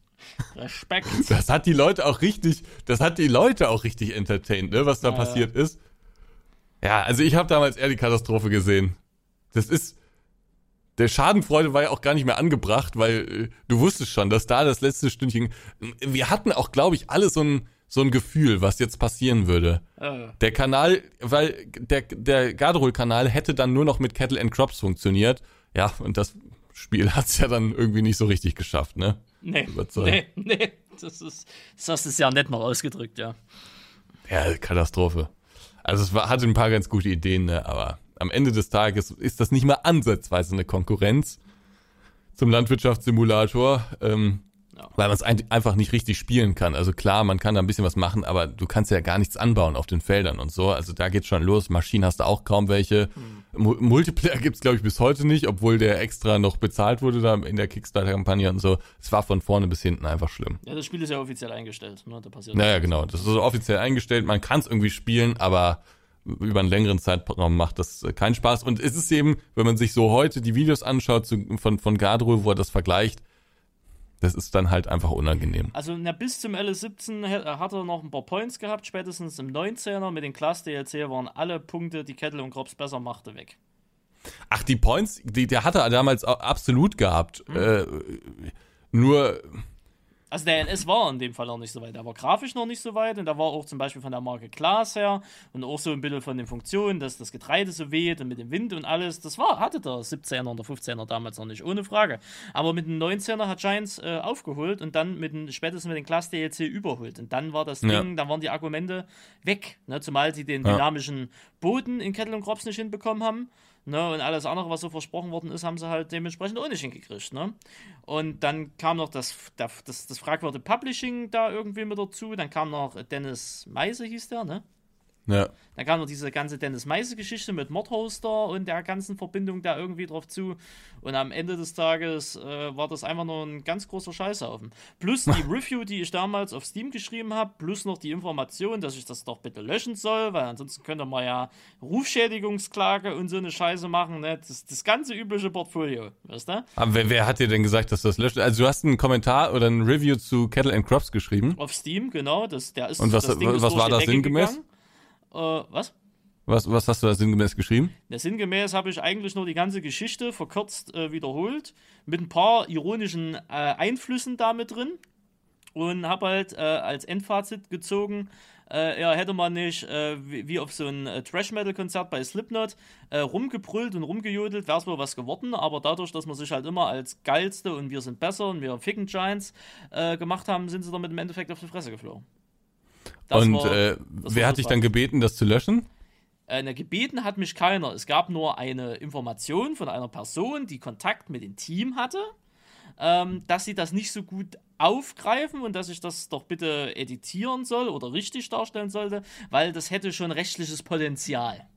Speaker 2: Respekt.
Speaker 1: Das hat die Leute auch richtig, das hat die Leute auch richtig entertained, ne, was da ja, passiert ja. ist. Ja, also ich habe damals eher die Katastrophe gesehen. Das ist, der Schadenfreude war ja auch gar nicht mehr angebracht, weil äh, du wusstest schon, dass da das letzte Stündchen, wir hatten auch, glaube ich, alle so ein, so ein Gefühl, was jetzt passieren würde. Uh. Der Kanal, weil der, der Garderol-Kanal hätte dann nur noch mit Kettle and Crops funktioniert. Ja, und das Spiel [LAUGHS] hat's ja dann irgendwie nicht so richtig geschafft, ne?
Speaker 2: Nee, nee, nee. Das ist, das hast du ja nett noch ausgedrückt, ja.
Speaker 1: Ja, Katastrophe. Also es war, hatte ein paar ganz gute Ideen, ne? aber am Ende des Tages ist das nicht mal ansatzweise eine Konkurrenz zum Landwirtschaftssimulator. Ähm, weil man es ein, einfach nicht richtig spielen kann. Also klar, man kann da ein bisschen was machen, aber du kannst ja gar nichts anbauen auf den Feldern und so. Also da geht's schon los. Maschinen hast du auch kaum welche. Mhm. Multiplayer [LAUGHS] gibt's glaube ich bis heute nicht, obwohl der extra noch bezahlt wurde da in der Kickstarter-Kampagne und so. Es war von vorne bis hinten einfach schlimm.
Speaker 2: Ja, das Spiel ist ja offiziell eingestellt. Ne? Da
Speaker 1: passiert naja, genau. Das ist also offiziell eingestellt. Man kann es irgendwie spielen, aber über einen längeren Zeitraum macht das keinen Spaß. Und es ist eben, wenn man sich so heute die Videos anschaut zu, von, von Gardrol, wo er das vergleicht, das ist dann halt einfach unangenehm.
Speaker 2: Also na, bis zum LS17 hat er noch ein paar Points gehabt, spätestens im 19er mit den Class DLC waren alle Punkte, die Kettle und Krops besser machte, weg.
Speaker 1: Ach, die Points, die, der hatte er damals absolut gehabt. Mhm. Äh, nur
Speaker 2: also der NS war in dem Fall auch nicht so weit. Der war grafisch noch nicht so weit und da war auch zum Beispiel von der Marke Klaas her und auch so ein bisschen von den Funktionen, dass das Getreide so weht und mit dem Wind und alles. Das war, hatte der 17er und der 15er damals noch nicht, ohne Frage. Aber mit dem 19er hat Giants äh, aufgeholt und dann mit dem, spätestens mit dem Class DLC überholt. Und dann war das ja. Ding, dann waren die Argumente weg. Ne? Zumal sie den dynamischen Boden in Kettle und Crops nicht hinbekommen haben. Ne, und alles andere, was so versprochen worden ist, haben sie halt dementsprechend auch nicht hingekriegt. Ne? Und dann kam noch das, das, das fragwürdige Publishing da irgendwie mit dazu. Dann kam noch Dennis Meise, hieß der, ne?
Speaker 1: Ja.
Speaker 2: Dann kam noch diese ganze Dennis Meise-Geschichte mit Mordhoster und der ganzen Verbindung da irgendwie drauf zu. Und am Ende des Tages äh, war das einfach nur ein ganz großer Scheißhaufen. Plus die [LAUGHS] Review, die ich damals auf Steam geschrieben habe, plus noch die Information, dass ich das doch bitte löschen soll, weil ansonsten könnte man ja Rufschädigungsklage und so eine Scheiße machen. Ne? Das, das ganze übliche Portfolio, weißt du?
Speaker 1: Aber wer, wer, hat dir denn gesagt, dass das löscht? Also du hast einen Kommentar oder ein Review zu Kettle and Crops geschrieben?
Speaker 2: Auf Steam, genau. Das, der ist,
Speaker 1: und was, was war das sinngemäß? Gegangen.
Speaker 2: Äh, was?
Speaker 1: Was, was hast du da sinngemäß geschrieben?
Speaker 2: Ja, sinngemäß habe ich eigentlich nur die ganze Geschichte verkürzt äh, wiederholt, mit ein paar ironischen äh, Einflüssen damit drin und habe halt äh, als Endfazit gezogen, äh, ja, hätte man nicht äh, wie, wie, auf so ein äh, Trash-Metal-Konzert bei Slipknot rumgebrüllt und rumgejodelt, wäre es wohl was geworden, aber dadurch, dass man sich halt immer als geilste und wir sind besser und wir ficken Giants gemacht haben, sind sie damit im Endeffekt auf die Fresse geflogen.
Speaker 1: Das und war, äh, wer hat dich dann gebeten, das zu löschen?
Speaker 2: Äh, gebeten hat mich keiner. Es gab nur eine Information von einer Person, die Kontakt mit dem Team hatte, ähm, dass sie das nicht so gut aufgreifen und dass ich das doch bitte editieren soll oder richtig darstellen sollte, weil das hätte schon rechtliches Potenzial.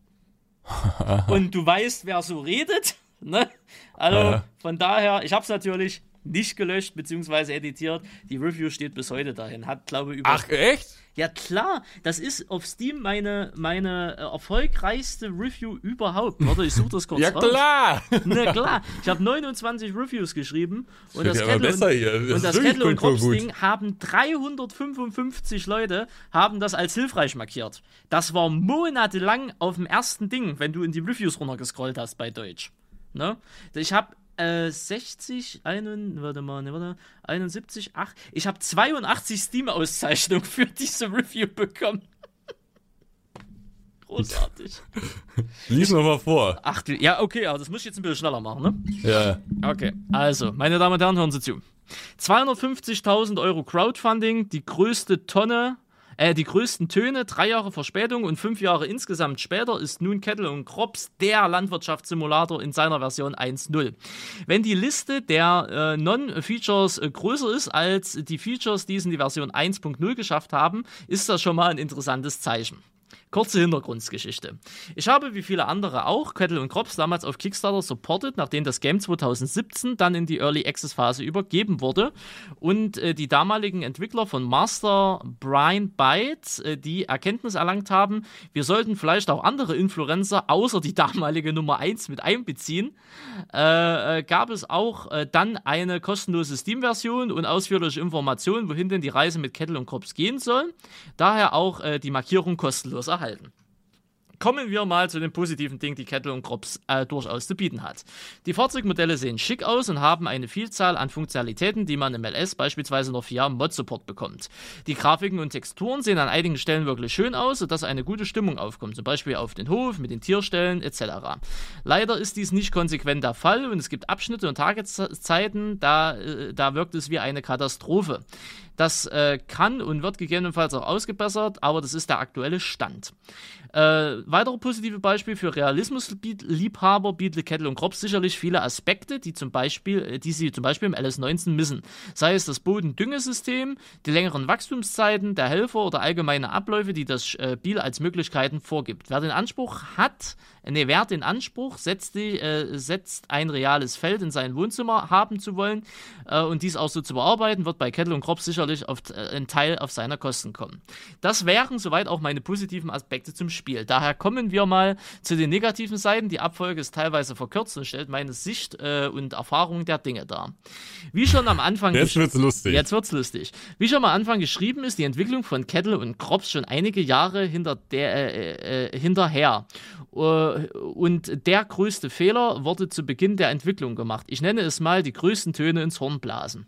Speaker 2: [LAUGHS] und du weißt, wer so redet. [LAUGHS] Ne? Also von daher, ich habe es natürlich nicht gelöscht bzw. editiert. Die Review steht bis heute dahin. Hat, glaube ich, über.
Speaker 1: Ach, echt?
Speaker 2: Ja, klar. Das ist auf Steam meine, meine äh, erfolgreichste Review überhaupt. Warte, ich suche das kurz
Speaker 1: Ja,
Speaker 2: raus.
Speaker 1: klar.
Speaker 2: Na klar. Ich habe 29 Reviews geschrieben. Und das,
Speaker 1: das Kettle und,
Speaker 2: das, und das Kettle und Crops Ding haben 355 Leute haben das als hilfreich markiert. Das war monatelang auf dem ersten Ding, wenn du in die Reviews runtergescrollt hast bei Deutsch. Ne? Ich habe äh, 60, einen, warte mal, ne, warte, 71, 8. Ich habe 82 Steam-Auszeichnungen für diese Review bekommen. [LAUGHS] Großartig.
Speaker 1: Lies nochmal vor.
Speaker 2: Ach, ja, okay, aber das muss ich jetzt ein bisschen schneller machen, ne?
Speaker 1: Ja.
Speaker 2: Okay, also, meine Damen und Herren, hören Sie zu. 250.000 Euro Crowdfunding, die größte Tonne äh, die größten Töne, drei Jahre Verspätung und fünf Jahre insgesamt später ist nun Kettle und Krops der Landwirtschaftssimulator in seiner Version 1.0. Wenn die Liste der äh, Non-Features äh, größer ist als die Features, die es in die Version 1.0 geschafft haben, ist das schon mal ein interessantes Zeichen. Kurze Hintergrundgeschichte. Ich habe, wie viele andere auch, Kettle und Krops damals auf Kickstarter supported, nachdem das Game 2017 dann in die Early Access Phase übergeben wurde und äh, die damaligen Entwickler von Master Brian Bytes äh, die Erkenntnis erlangt haben, wir sollten vielleicht auch andere Influencer außer die damalige Nummer 1 mit einbeziehen, äh, äh, gab es auch äh, dann eine kostenlose Steam-Version und ausführliche Informationen, wohin denn die Reise mit Kettle und Krops gehen soll. Daher auch äh, die Markierung kostenlos erhalten kommen wir mal zu den positiven Dingen, die Kettle und Krops äh, durchaus zu bieten hat. Die Fahrzeugmodelle sehen schick aus und haben eine Vielzahl an Funktionalitäten, die man im LS beispielsweise noch via Mod-Support bekommt. Die Grafiken und Texturen sehen an einigen Stellen wirklich schön aus, sodass eine gute Stimmung aufkommt, zum Beispiel auf den Hof, mit den Tierstellen etc. Leider ist dies nicht konsequent der Fall und es gibt Abschnitte und Tageszeiten, da, äh, da wirkt es wie eine Katastrophe. Das äh, kann und wird gegebenenfalls auch ausgebessert, aber das ist der aktuelle Stand. Äh, weitere positive Beispiele für Realismusliebhaber bietet Kettle und Krops sicherlich viele Aspekte, die zum Beispiel, äh, die sie zum Beispiel im LS19 missen. Sei es das Bodendüngesystem, die längeren Wachstumszeiten der Helfer oder allgemeine Abläufe, die das äh, Spiel als Möglichkeiten vorgibt. Wer den Anspruch hat, nee, wer den Anspruch setzt, die, äh, setzt ein reales Feld in sein Wohnzimmer haben zu wollen äh, und dies auch so zu bearbeiten, wird bei Kettle und Krops sicherlich auf, äh, ein Teil auf seiner Kosten kommen. Das wären soweit auch meine positiven Aspekte zum Spiel. Spiel. Daher kommen wir mal zu den negativen Seiten. Die Abfolge ist teilweise verkürzt und stellt meine Sicht äh, und Erfahrung der Dinge dar. Wie schon am Anfang. [LAUGHS]
Speaker 1: Jetzt wird's lustig.
Speaker 2: Jetzt wird's lustig. Wie schon am Anfang geschrieben ist die Entwicklung von Kettle und Krops schon einige Jahre hinter der, äh, äh, hinterher. Uh, und der größte Fehler wurde zu Beginn der Entwicklung gemacht. Ich nenne es mal die größten Töne ins Horn blasen.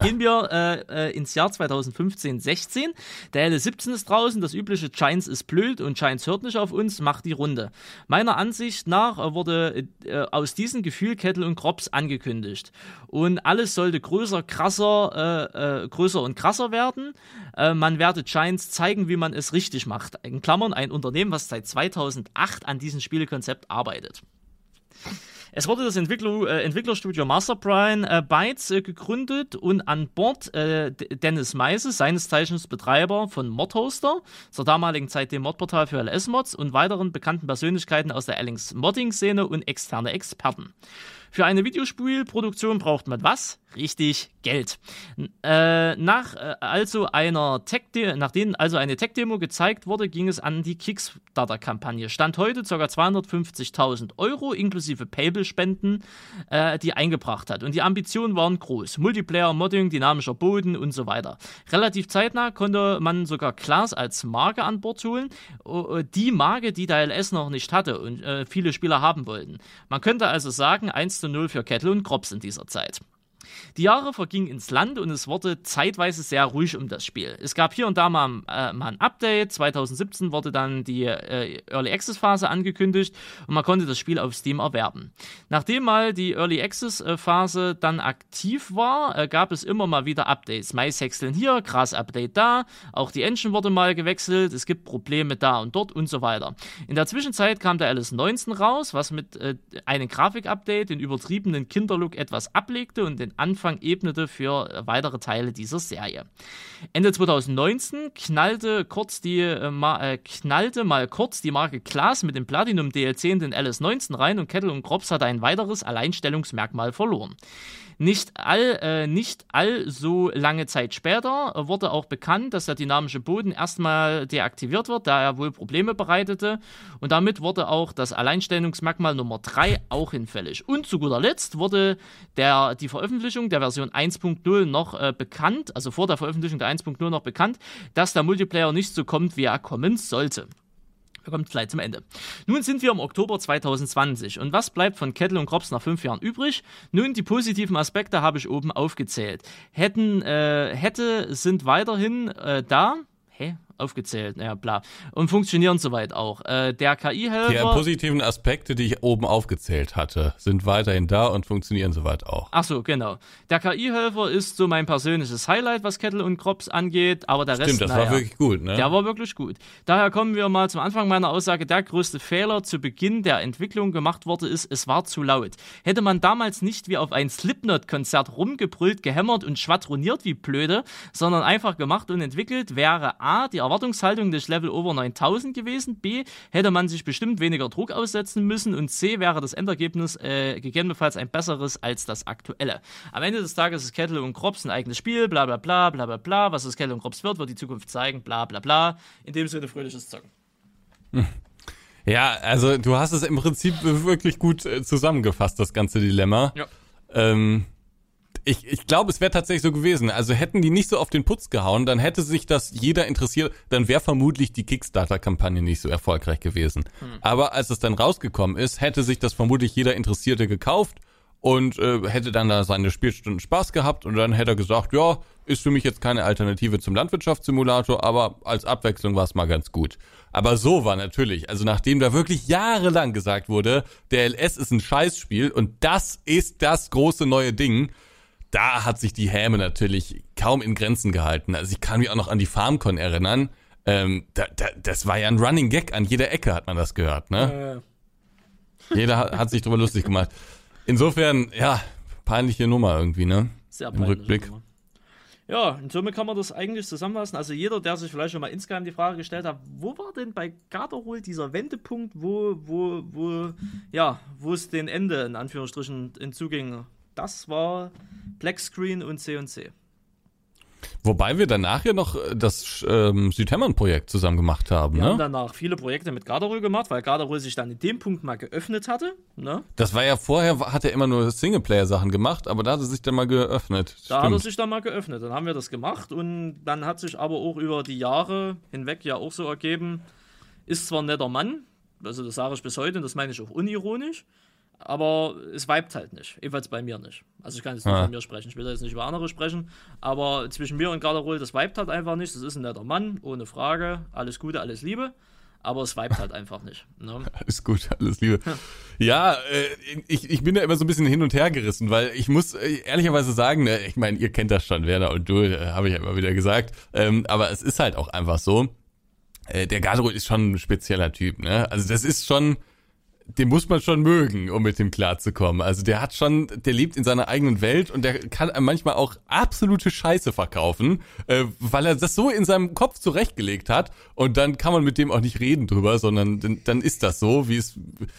Speaker 2: Gehen wir äh, äh, ins Jahr 2015-16. Der L17 ist draußen, das übliche Giants ist blöd und Giants hört nicht auf uns, macht die Runde. Meiner Ansicht nach äh, wurde äh, aus diesem Gefühl Kettle und Krops angekündigt. Und alles sollte größer, krasser, äh, äh, größer und krasser werden. man werde Giants zeigen, wie man es richtig macht. In Klammern ein Unternehmen, was seit 2008 an diesem Spielekonzept arbeitet. Es wurde das Entwickler, äh, Entwicklerstudio Masterbrain äh, Bytes äh, gegründet und an Bord äh, Dennis Meise, seines Zeichens Betreiber von Modhoster, zur damaligen Zeit dem Modportal für LS-Mods und weiteren bekannten Persönlichkeiten aus der Allings Modding-Szene und externe Experten. Für eine Videospielproduktion braucht man was? Richtig, Geld. Äh, nach äh, also einer Tech nachdem also eine Tech-Demo gezeigt wurde, ging es an die Kickstarter-Kampagne. Stand heute ca. 250.000 Euro inklusive Payable-Spenden, äh, die eingebracht hat. Und die Ambitionen waren groß. Multiplayer, Modding, dynamischer Boden und so weiter. Relativ zeitnah konnte man sogar Klaas als Marke an Bord holen. Die Marke, die der LS noch nicht hatte und äh, viele Spieler haben wollten. Man könnte also sagen, 1 zu 0 für Kettle und Krops in dieser Zeit. Die Jahre vergingen ins Land und es wurde zeitweise sehr ruhig um das Spiel. Es gab hier und da mal, äh, mal ein Update. 2017 wurde dann die äh, Early Access Phase angekündigt und man konnte das Spiel auf Steam erwerben. Nachdem mal die Early Access äh, Phase dann aktiv war, äh, gab es immer mal wieder Updates. MySexteln hier, krass Update da, auch die Engine wurde mal gewechselt, es gibt Probleme da und dort und so weiter. In der Zwischenzeit kam der LS19 raus, was mit äh, einem Grafik-Update den übertriebenen Kinderlook etwas ablegte und den Anfang ebnete für weitere Teile dieser Serie. Ende 2019 knallte, kurz die, äh, ma, äh, knallte mal kurz die Marke Klaas mit dem Platinum DLC in den LS19 rein und Kettle und Krops hatte ein weiteres Alleinstellungsmerkmal verloren. Nicht, all, äh, nicht allso lange Zeit später wurde auch bekannt, dass der dynamische Boden erstmal deaktiviert wird, da er wohl Probleme bereitete. Und damit wurde auch das Alleinstellungsmerkmal Nummer 3 auch hinfällig. Und zu guter Letzt wurde der, die Veröffentlichung der Version 1.0 noch äh, bekannt, also vor der Veröffentlichung der 1.0 noch bekannt, dass der Multiplayer nicht so kommt, wie er kommen sollte. Wir kommen gleich zum Ende. Nun sind wir im Oktober 2020 und was bleibt von Kettle und Krops nach fünf Jahren übrig? Nun, die positiven Aspekte habe ich oben aufgezählt. Hätten, äh, hätte sind weiterhin äh, da. Aufgezählt, ja, bla. Und funktionieren soweit auch. Äh, der KI-Helfer.
Speaker 1: Die positiven Aspekte, die ich oben aufgezählt hatte, sind weiterhin da und funktionieren soweit auch.
Speaker 2: Ach so, genau. Der KI-Helfer ist so mein persönliches Highlight, was Kettle und Krops angeht, aber der
Speaker 1: Stimmt,
Speaker 2: Rest.
Speaker 1: Stimmt, das
Speaker 2: naja,
Speaker 1: war wirklich gut, ne?
Speaker 2: Der war wirklich gut. Daher kommen wir mal zum Anfang meiner Aussage. Der größte Fehler zu Beginn der Entwicklung gemacht wurde, ist, es war zu laut. Hätte man damals nicht wie auf ein Slipknot-Konzert rumgebrüllt, gehämmert und schwadroniert wie blöde, sondern einfach gemacht und entwickelt, wäre A, die Erwartungshaltung nicht Level over 9000 gewesen? B. Hätte man sich bestimmt weniger Druck aussetzen müssen? Und C. Wäre das Endergebnis äh, gegebenenfalls ein besseres als das aktuelle? Am Ende des Tages ist Kettle und Krops ein eigenes Spiel, bla bla bla bla bla bla. Was das Kettle und Krops wird, wird die Zukunft zeigen, bla bla bla. In dem Sinne fröhliches Zocken.
Speaker 1: Hm. [LAUGHS] Ja, also du hast es im Prinzip wirklich gut äh, zusammengefasst, das ganze Dilemma. Ja. Ähm, ich, ich glaube, es wäre tatsächlich so gewesen. Also hätten die nicht so auf den Putz gehauen, dann hätte sich das jeder interessiert, dann wäre vermutlich die Kickstarter-Kampagne nicht so erfolgreich gewesen. Hm. Aber als es dann rausgekommen ist, hätte sich das vermutlich jeder Interessierte gekauft und äh, hätte dann da seine Spielstunden Spaß gehabt und dann hätte er gesagt, ja, ist für mich jetzt keine Alternative zum Landwirtschaftssimulator, aber als Abwechslung war es mal ganz gut. Aber so war natürlich, also nachdem da wirklich jahrelang gesagt wurde, der LS ist ein Scheißspiel und das ist das große neue Ding, da hat sich die Häme natürlich kaum in Grenzen gehalten. Also ich kann mich auch noch an die FarmCon erinnern. Ähm, da, da, das war ja ein Running Gag, an jeder Ecke hat man das gehört, ne? Äh. Jeder hat, hat sich drüber lustig gemacht. Insofern, ja, peinliche Nummer irgendwie, ne? Sehr Im Rückblick. Nummer.
Speaker 2: Ja, und somit kann man das eigentlich zusammenfassen. Also jeder, der sich vielleicht schon mal insgeheim die Frage gestellt hat, wo war denn bei Garderol dieser Wendepunkt, wo, wo, wo, ja, wo es den Ende in Anführungsstrichen hinzuging? Das war Black Screen und C&C.
Speaker 1: Wobei wir danach ja noch äh, das ähm, Südhämmern-Projekt zusammen gemacht haben. Wir ne? haben
Speaker 2: danach viele Projekte mit Garderol gemacht, weil Garderol sich dann in dem Punkt mal geöffnet hatte. Ne?
Speaker 1: Das war ja vorher, hat er immer nur Singleplayer-Sachen gemacht, aber da hat er sich dann mal geöffnet.
Speaker 2: Da Stimmt. hat er sich dann mal geöffnet. Dann haben wir das gemacht und dann hat sich aber auch über die Jahre hinweg ja auch so ergeben, ist zwar ein netter Mann, also das sage ich bis heute und das meine ich auch unironisch, aber es vibet halt nicht. Ebenfalls bei mir nicht. Also ich kann jetzt nicht ah. von mir sprechen, ich will jetzt nicht über andere sprechen, aber zwischen mir und Garderol, das vibet halt einfach nicht. Das ist ein netter Mann, ohne Frage. Alles Gute, alles Liebe. Aber es vibet halt einfach nicht. Ne? [LAUGHS]
Speaker 1: Alles gut, alles Liebe. ja, äh, ich, ich bin da immer so ein bisschen hin und her gerissen, weil ich muss äh, ehrlicherweise sagen, ne, ich meine, ihr kennt das schon, Werner und du, äh, habe ich ja immer wieder gesagt, ähm, aber es ist halt auch einfach so, äh, der Garderol ist schon ein spezieller Typ, ne? Also das ist schon den muss man schon mögen, um mit dem klarzukommen. Also der hat schon, der lebt in seiner eigenen Welt und der kann manchmal auch absolute Scheiße verkaufen, äh, weil er das so in seinem Kopf zurechtgelegt hat und dann kann man mit dem auch nicht reden drüber, sondern dann, dann ist das so, wie es,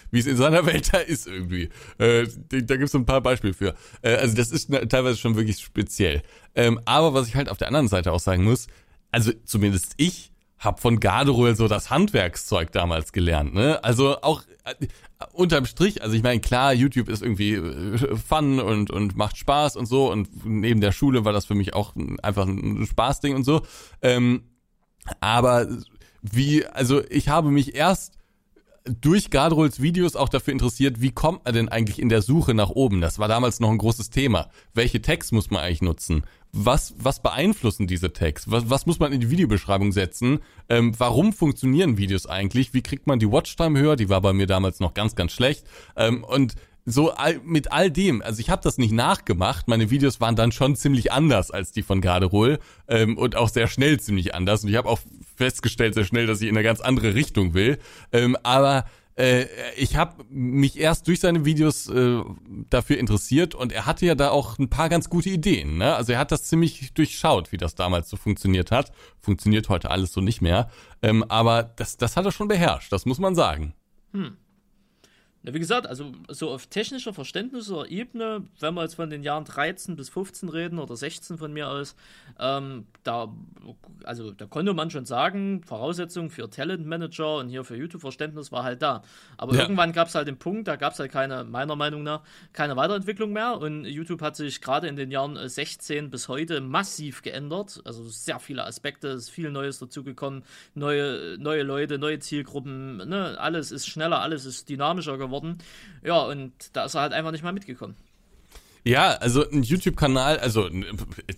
Speaker 1: wie es in seiner [LAUGHS] Welt da ist irgendwie. Äh, da gibt's so ein paar Beispiele für. Äh, also das ist teilweise schon wirklich speziell. Ähm, aber was ich halt auf der anderen Seite auch sagen muss, also zumindest ich hab von Garderol so das Handwerkszeug damals gelernt, ne? Also auch äh, unterm Strich, also ich meine, klar, YouTube ist irgendwie äh, Fun und, und macht Spaß und so und neben der Schule war das für mich auch einfach ein Spaßding und so. Ähm, aber wie, also ich habe mich erst durch Gardrols Videos auch dafür interessiert, wie kommt man denn eigentlich in der Suche nach oben? Das war damals noch ein großes Thema. Welche Tags muss man eigentlich nutzen? Was, was beeinflussen diese Tags? Was, was muss man in die Videobeschreibung setzen? Ähm, warum funktionieren Videos eigentlich? Wie kriegt man die Watchtime höher? Die war bei mir damals noch ganz, ganz schlecht. Ähm, und so mit all dem, also ich habe das nicht nachgemacht, meine Videos waren dann schon ziemlich anders als die von Garderol ähm, und auch sehr schnell ziemlich anders und ich habe auch festgestellt sehr schnell, dass ich in eine ganz andere Richtung will, ähm, aber äh, ich habe mich erst durch seine Videos äh, dafür interessiert und er hatte ja da auch ein paar ganz gute Ideen. Ne? Also er hat das ziemlich durchschaut, wie das damals so funktioniert hat. Funktioniert heute alles so nicht mehr, ähm, aber das, das hat er schon beherrscht, das muss man sagen. Hm.
Speaker 2: Na, wie gesagt, also so auf technischer Verständnisebene, wenn wir jetzt von den Jahren 13 bis 15 reden oder 16 von mir aus, ähm, da, also da konnte man schon sagen, Voraussetzung für Talentmanager und hier für YouTube-Verständnis war halt da. Aber ja. irgendwann gab es halt den Punkt, da gab es halt keine, meiner Meinung nach, keine Weiterentwicklung mehr und YouTube hat sich gerade in den Jahren 16 bis heute massiv geändert. Also sehr viele Aspekte, es ist viel Neues dazugekommen, neue, neue Leute, neue Zielgruppen, ne? alles ist schneller, alles ist dynamischer geworden geworden. Ja, und da ist er halt einfach nicht mal mitgekommen.
Speaker 1: Ja, also ein YouTube-Kanal, also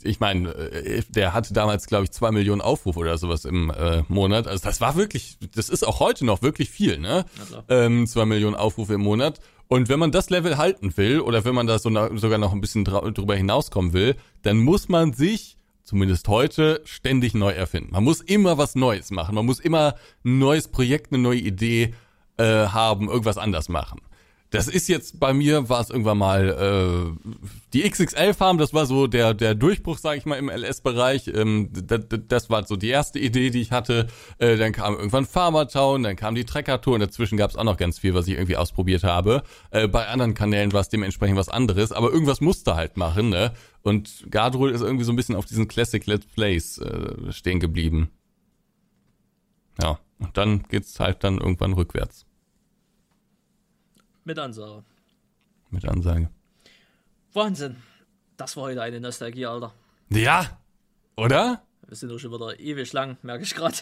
Speaker 1: ich meine, äh, der hatte damals, glaube ich, zwei Millionen Aufrufe oder sowas im äh, Monat. Also das war wirklich, das ist auch heute noch wirklich viel, ne? Ähm, zwei Millionen Aufrufe im Monat. Und wenn man das Level halten will oder wenn man da so na, sogar noch ein bisschen drüber hinauskommen will, dann muss man sich zumindest heute ständig neu erfinden. Man muss immer was Neues machen. Man muss immer ein neues Projekt, eine neue Idee äh, haben, irgendwas anders machen. Das ist jetzt bei mir, war es irgendwann mal äh, die XXL-Farm, das war so der, der Durchbruch, sage ich mal, im LS-Bereich. Ähm, das, das war so die erste Idee, die ich hatte. Äh, dann kam irgendwann Farmertown, dann kam die Trekker-Tour und dazwischen gab es auch noch ganz viel, was ich irgendwie ausprobiert habe. Äh, bei anderen Kanälen war es dementsprechend was anderes, aber irgendwas musste halt machen, ne? Und Gardrul ist irgendwie so ein bisschen auf diesen Classic Let's Plays äh, stehen geblieben. Ja, und dann geht's halt dann irgendwann rückwärts.
Speaker 2: Mit Ansage.
Speaker 1: Mit Ansage.
Speaker 2: Wahnsinn. Das war heute eine Nostalgie, Alter.
Speaker 1: Ja, oder?
Speaker 2: Wir sind doch schon wieder ewig lang, merke ich gerade.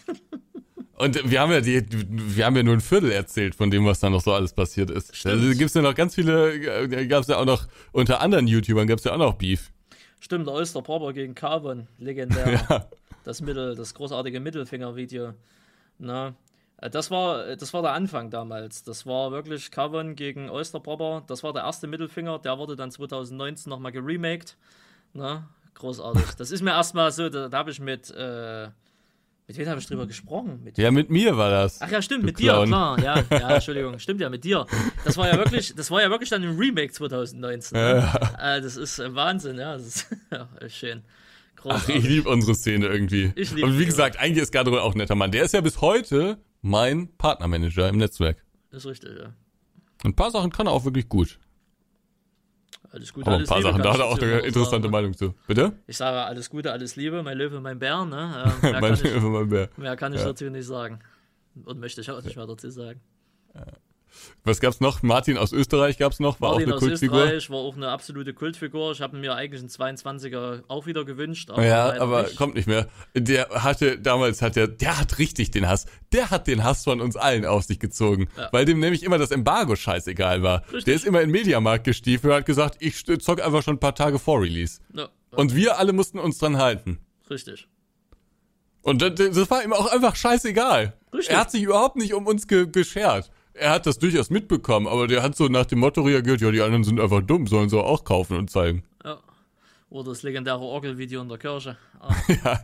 Speaker 2: [LAUGHS]
Speaker 1: Und wir haben ja die, wir haben ja nur ein Viertel erzählt von dem, was da noch so alles passiert ist. Stimmt. Also gibt's ja noch ganz viele, äh, gab's ja auch noch, unter anderen YouTubern gab's ja auch noch Beef.
Speaker 2: Stimmt, der Oyster Popper gegen Carbon, legendär. [LAUGHS] Ja. Das Mittel, das großartige Mittelfinger-Video. Na, äh, das war, äh, das war der Anfang damals. Das war wirklich Cavern gegen Oysterpropper. Das war der erste Mittelfinger. Der wurde dann 2019 nochmal geremaked. Na, großartig. Das ist mir erstmal so, da, da habe ich mit, äh, mit wem habe ich drüber gesprochen?
Speaker 1: Mit ja, mit mir war das.
Speaker 2: Ach ja, stimmt, mit Clown. dir, klar. Ja, [LAUGHS] ja, Entschuldigung, stimmt ja, mit dir. Das war ja wirklich, das war ja wirklich dann im Remake 2019. Ne? Ja. Äh, das ist Wahnsinn, ja. Das ist [LAUGHS] ja, schön.
Speaker 1: Großartig. Ach, ich liebe unsere Szene irgendwie. Ich liebe Und wie gesagt, eigentlich ist Gardro auch ein netter Mann. Der ist ja bis heute mein Partnermanager im Netzwerk.
Speaker 2: Ist richtig, ja.
Speaker 1: Und ein paar Sachen kann er auch wirklich gut.
Speaker 2: Alles Gute,
Speaker 1: Aber
Speaker 2: alles
Speaker 1: ein paar
Speaker 2: Liebe,
Speaker 1: Sachen, da hat er auch eine interessante sagen, ne? Meinung zu. Bitte?
Speaker 2: Ich sage alles Gute, alles Liebe, mein Löwe, mein Bär, ne? [LAUGHS] Äh, mein Löwe, mein Bär. Mehr kann ich ja. dazu nicht sagen. Und möchte ich auch nicht mehr dazu sagen.
Speaker 1: Ja. Was gab's noch? Martin aus Österreich gab's noch,
Speaker 2: war Martin auch eine Kultfigur. Österreich war auch eine absolute Kultfigur. Ich habe mir eigentlich einen 22er auch wieder gewünscht.
Speaker 1: Aber ja, aber nicht. kommt nicht mehr. Der hatte damals hat der, der hat richtig den Hass. Der hat den Hass von uns allen auf sich gezogen, ja. weil dem nämlich immer das Embargo scheißegal war. Richtig. Der ist immer in den Mediamarkt gestiefelt und hat gesagt, ich zock einfach schon ein paar Tage vor Release. Ja. Und wir alle mussten uns dran halten.
Speaker 2: Richtig.
Speaker 1: Und das, das war ihm auch einfach scheißegal. Richtig. Er hat sich überhaupt nicht um uns ge geschert er hat das durchaus mitbekommen, aber der hat so nach dem Motto reagiert, ja, die anderen sind einfach dumm, sollen sie auch kaufen und zeigen. Ja.
Speaker 2: Oder das legendäre Orgelvideo in der Kirche. Ah. [LAUGHS]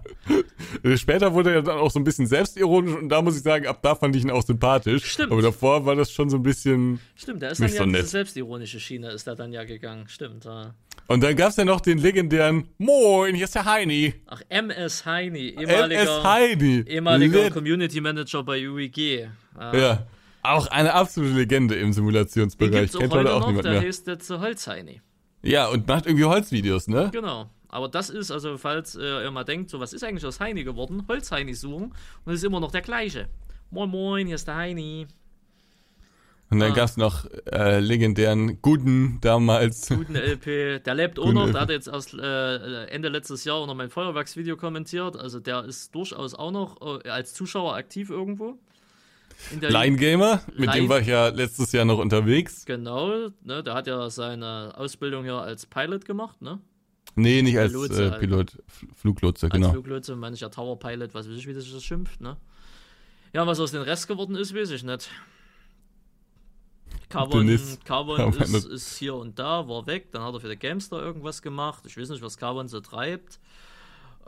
Speaker 1: ja. Später wurde er dann auch so ein bisschen selbstironisch und da muss ich sagen, ab da fand ich ihn auch sympathisch. Stimmt. Aber davor war das schon so ein bisschen.
Speaker 2: Stimmt, der ist dann ja so diese selbstironische Schiene, ist er dann ja gegangen. Stimmt, ja.
Speaker 1: Und dann gab es ja noch den legendären Moin, hier ist der Heini.
Speaker 2: Ach, MS Heini, ehemaliger,
Speaker 1: MS Heini.
Speaker 2: ehemaliger Community Manager bei UEG.
Speaker 1: Ah. Ja. Auch eine absolute Legende im Simulationsbereich.
Speaker 2: Kennt heute auch noch, niemand der mehr. heißt jetzt Holzheini.
Speaker 1: Ja, und macht irgendwie Holzvideos, ne?
Speaker 2: Genau. Aber das ist, also falls äh, ihr mal denkt, so was ist eigentlich aus Heini geworden, Holzheini suchen und es ist immer noch der gleiche. Moin Moin, hier ist der Heini.
Speaker 1: Und dann ah. gab es noch äh, legendären Guden damals.
Speaker 2: Guden LP, [LAUGHS] der lebt auch noch, der hat jetzt erst äh, Ende letztes Jahr auch noch mein Feuerwerksvideo kommentiert. Also der ist durchaus auch noch äh, als Zuschauer aktiv irgendwo.
Speaker 1: Line Gamer, mit Line dem war ich ja letztes Jahr noch unterwegs.
Speaker 2: Genau, ne, der hat ja seine Ausbildung ja als Pilot gemacht, ne?
Speaker 1: Nee, nicht als Pilot, äh, Pilot Fluglotse, genau. Als
Speaker 2: Fluglotse, mancher Tower Pilot, was weiß ich, wie das das schimpft, ne? Ja, was aus dem Rest geworden ist, weiß ich nicht. Carbon, Carbon ist, ist, hier und da, war weg, dann hat er für die Gamester irgendwas gemacht. Ich weiß nicht, was Carbon so treibt.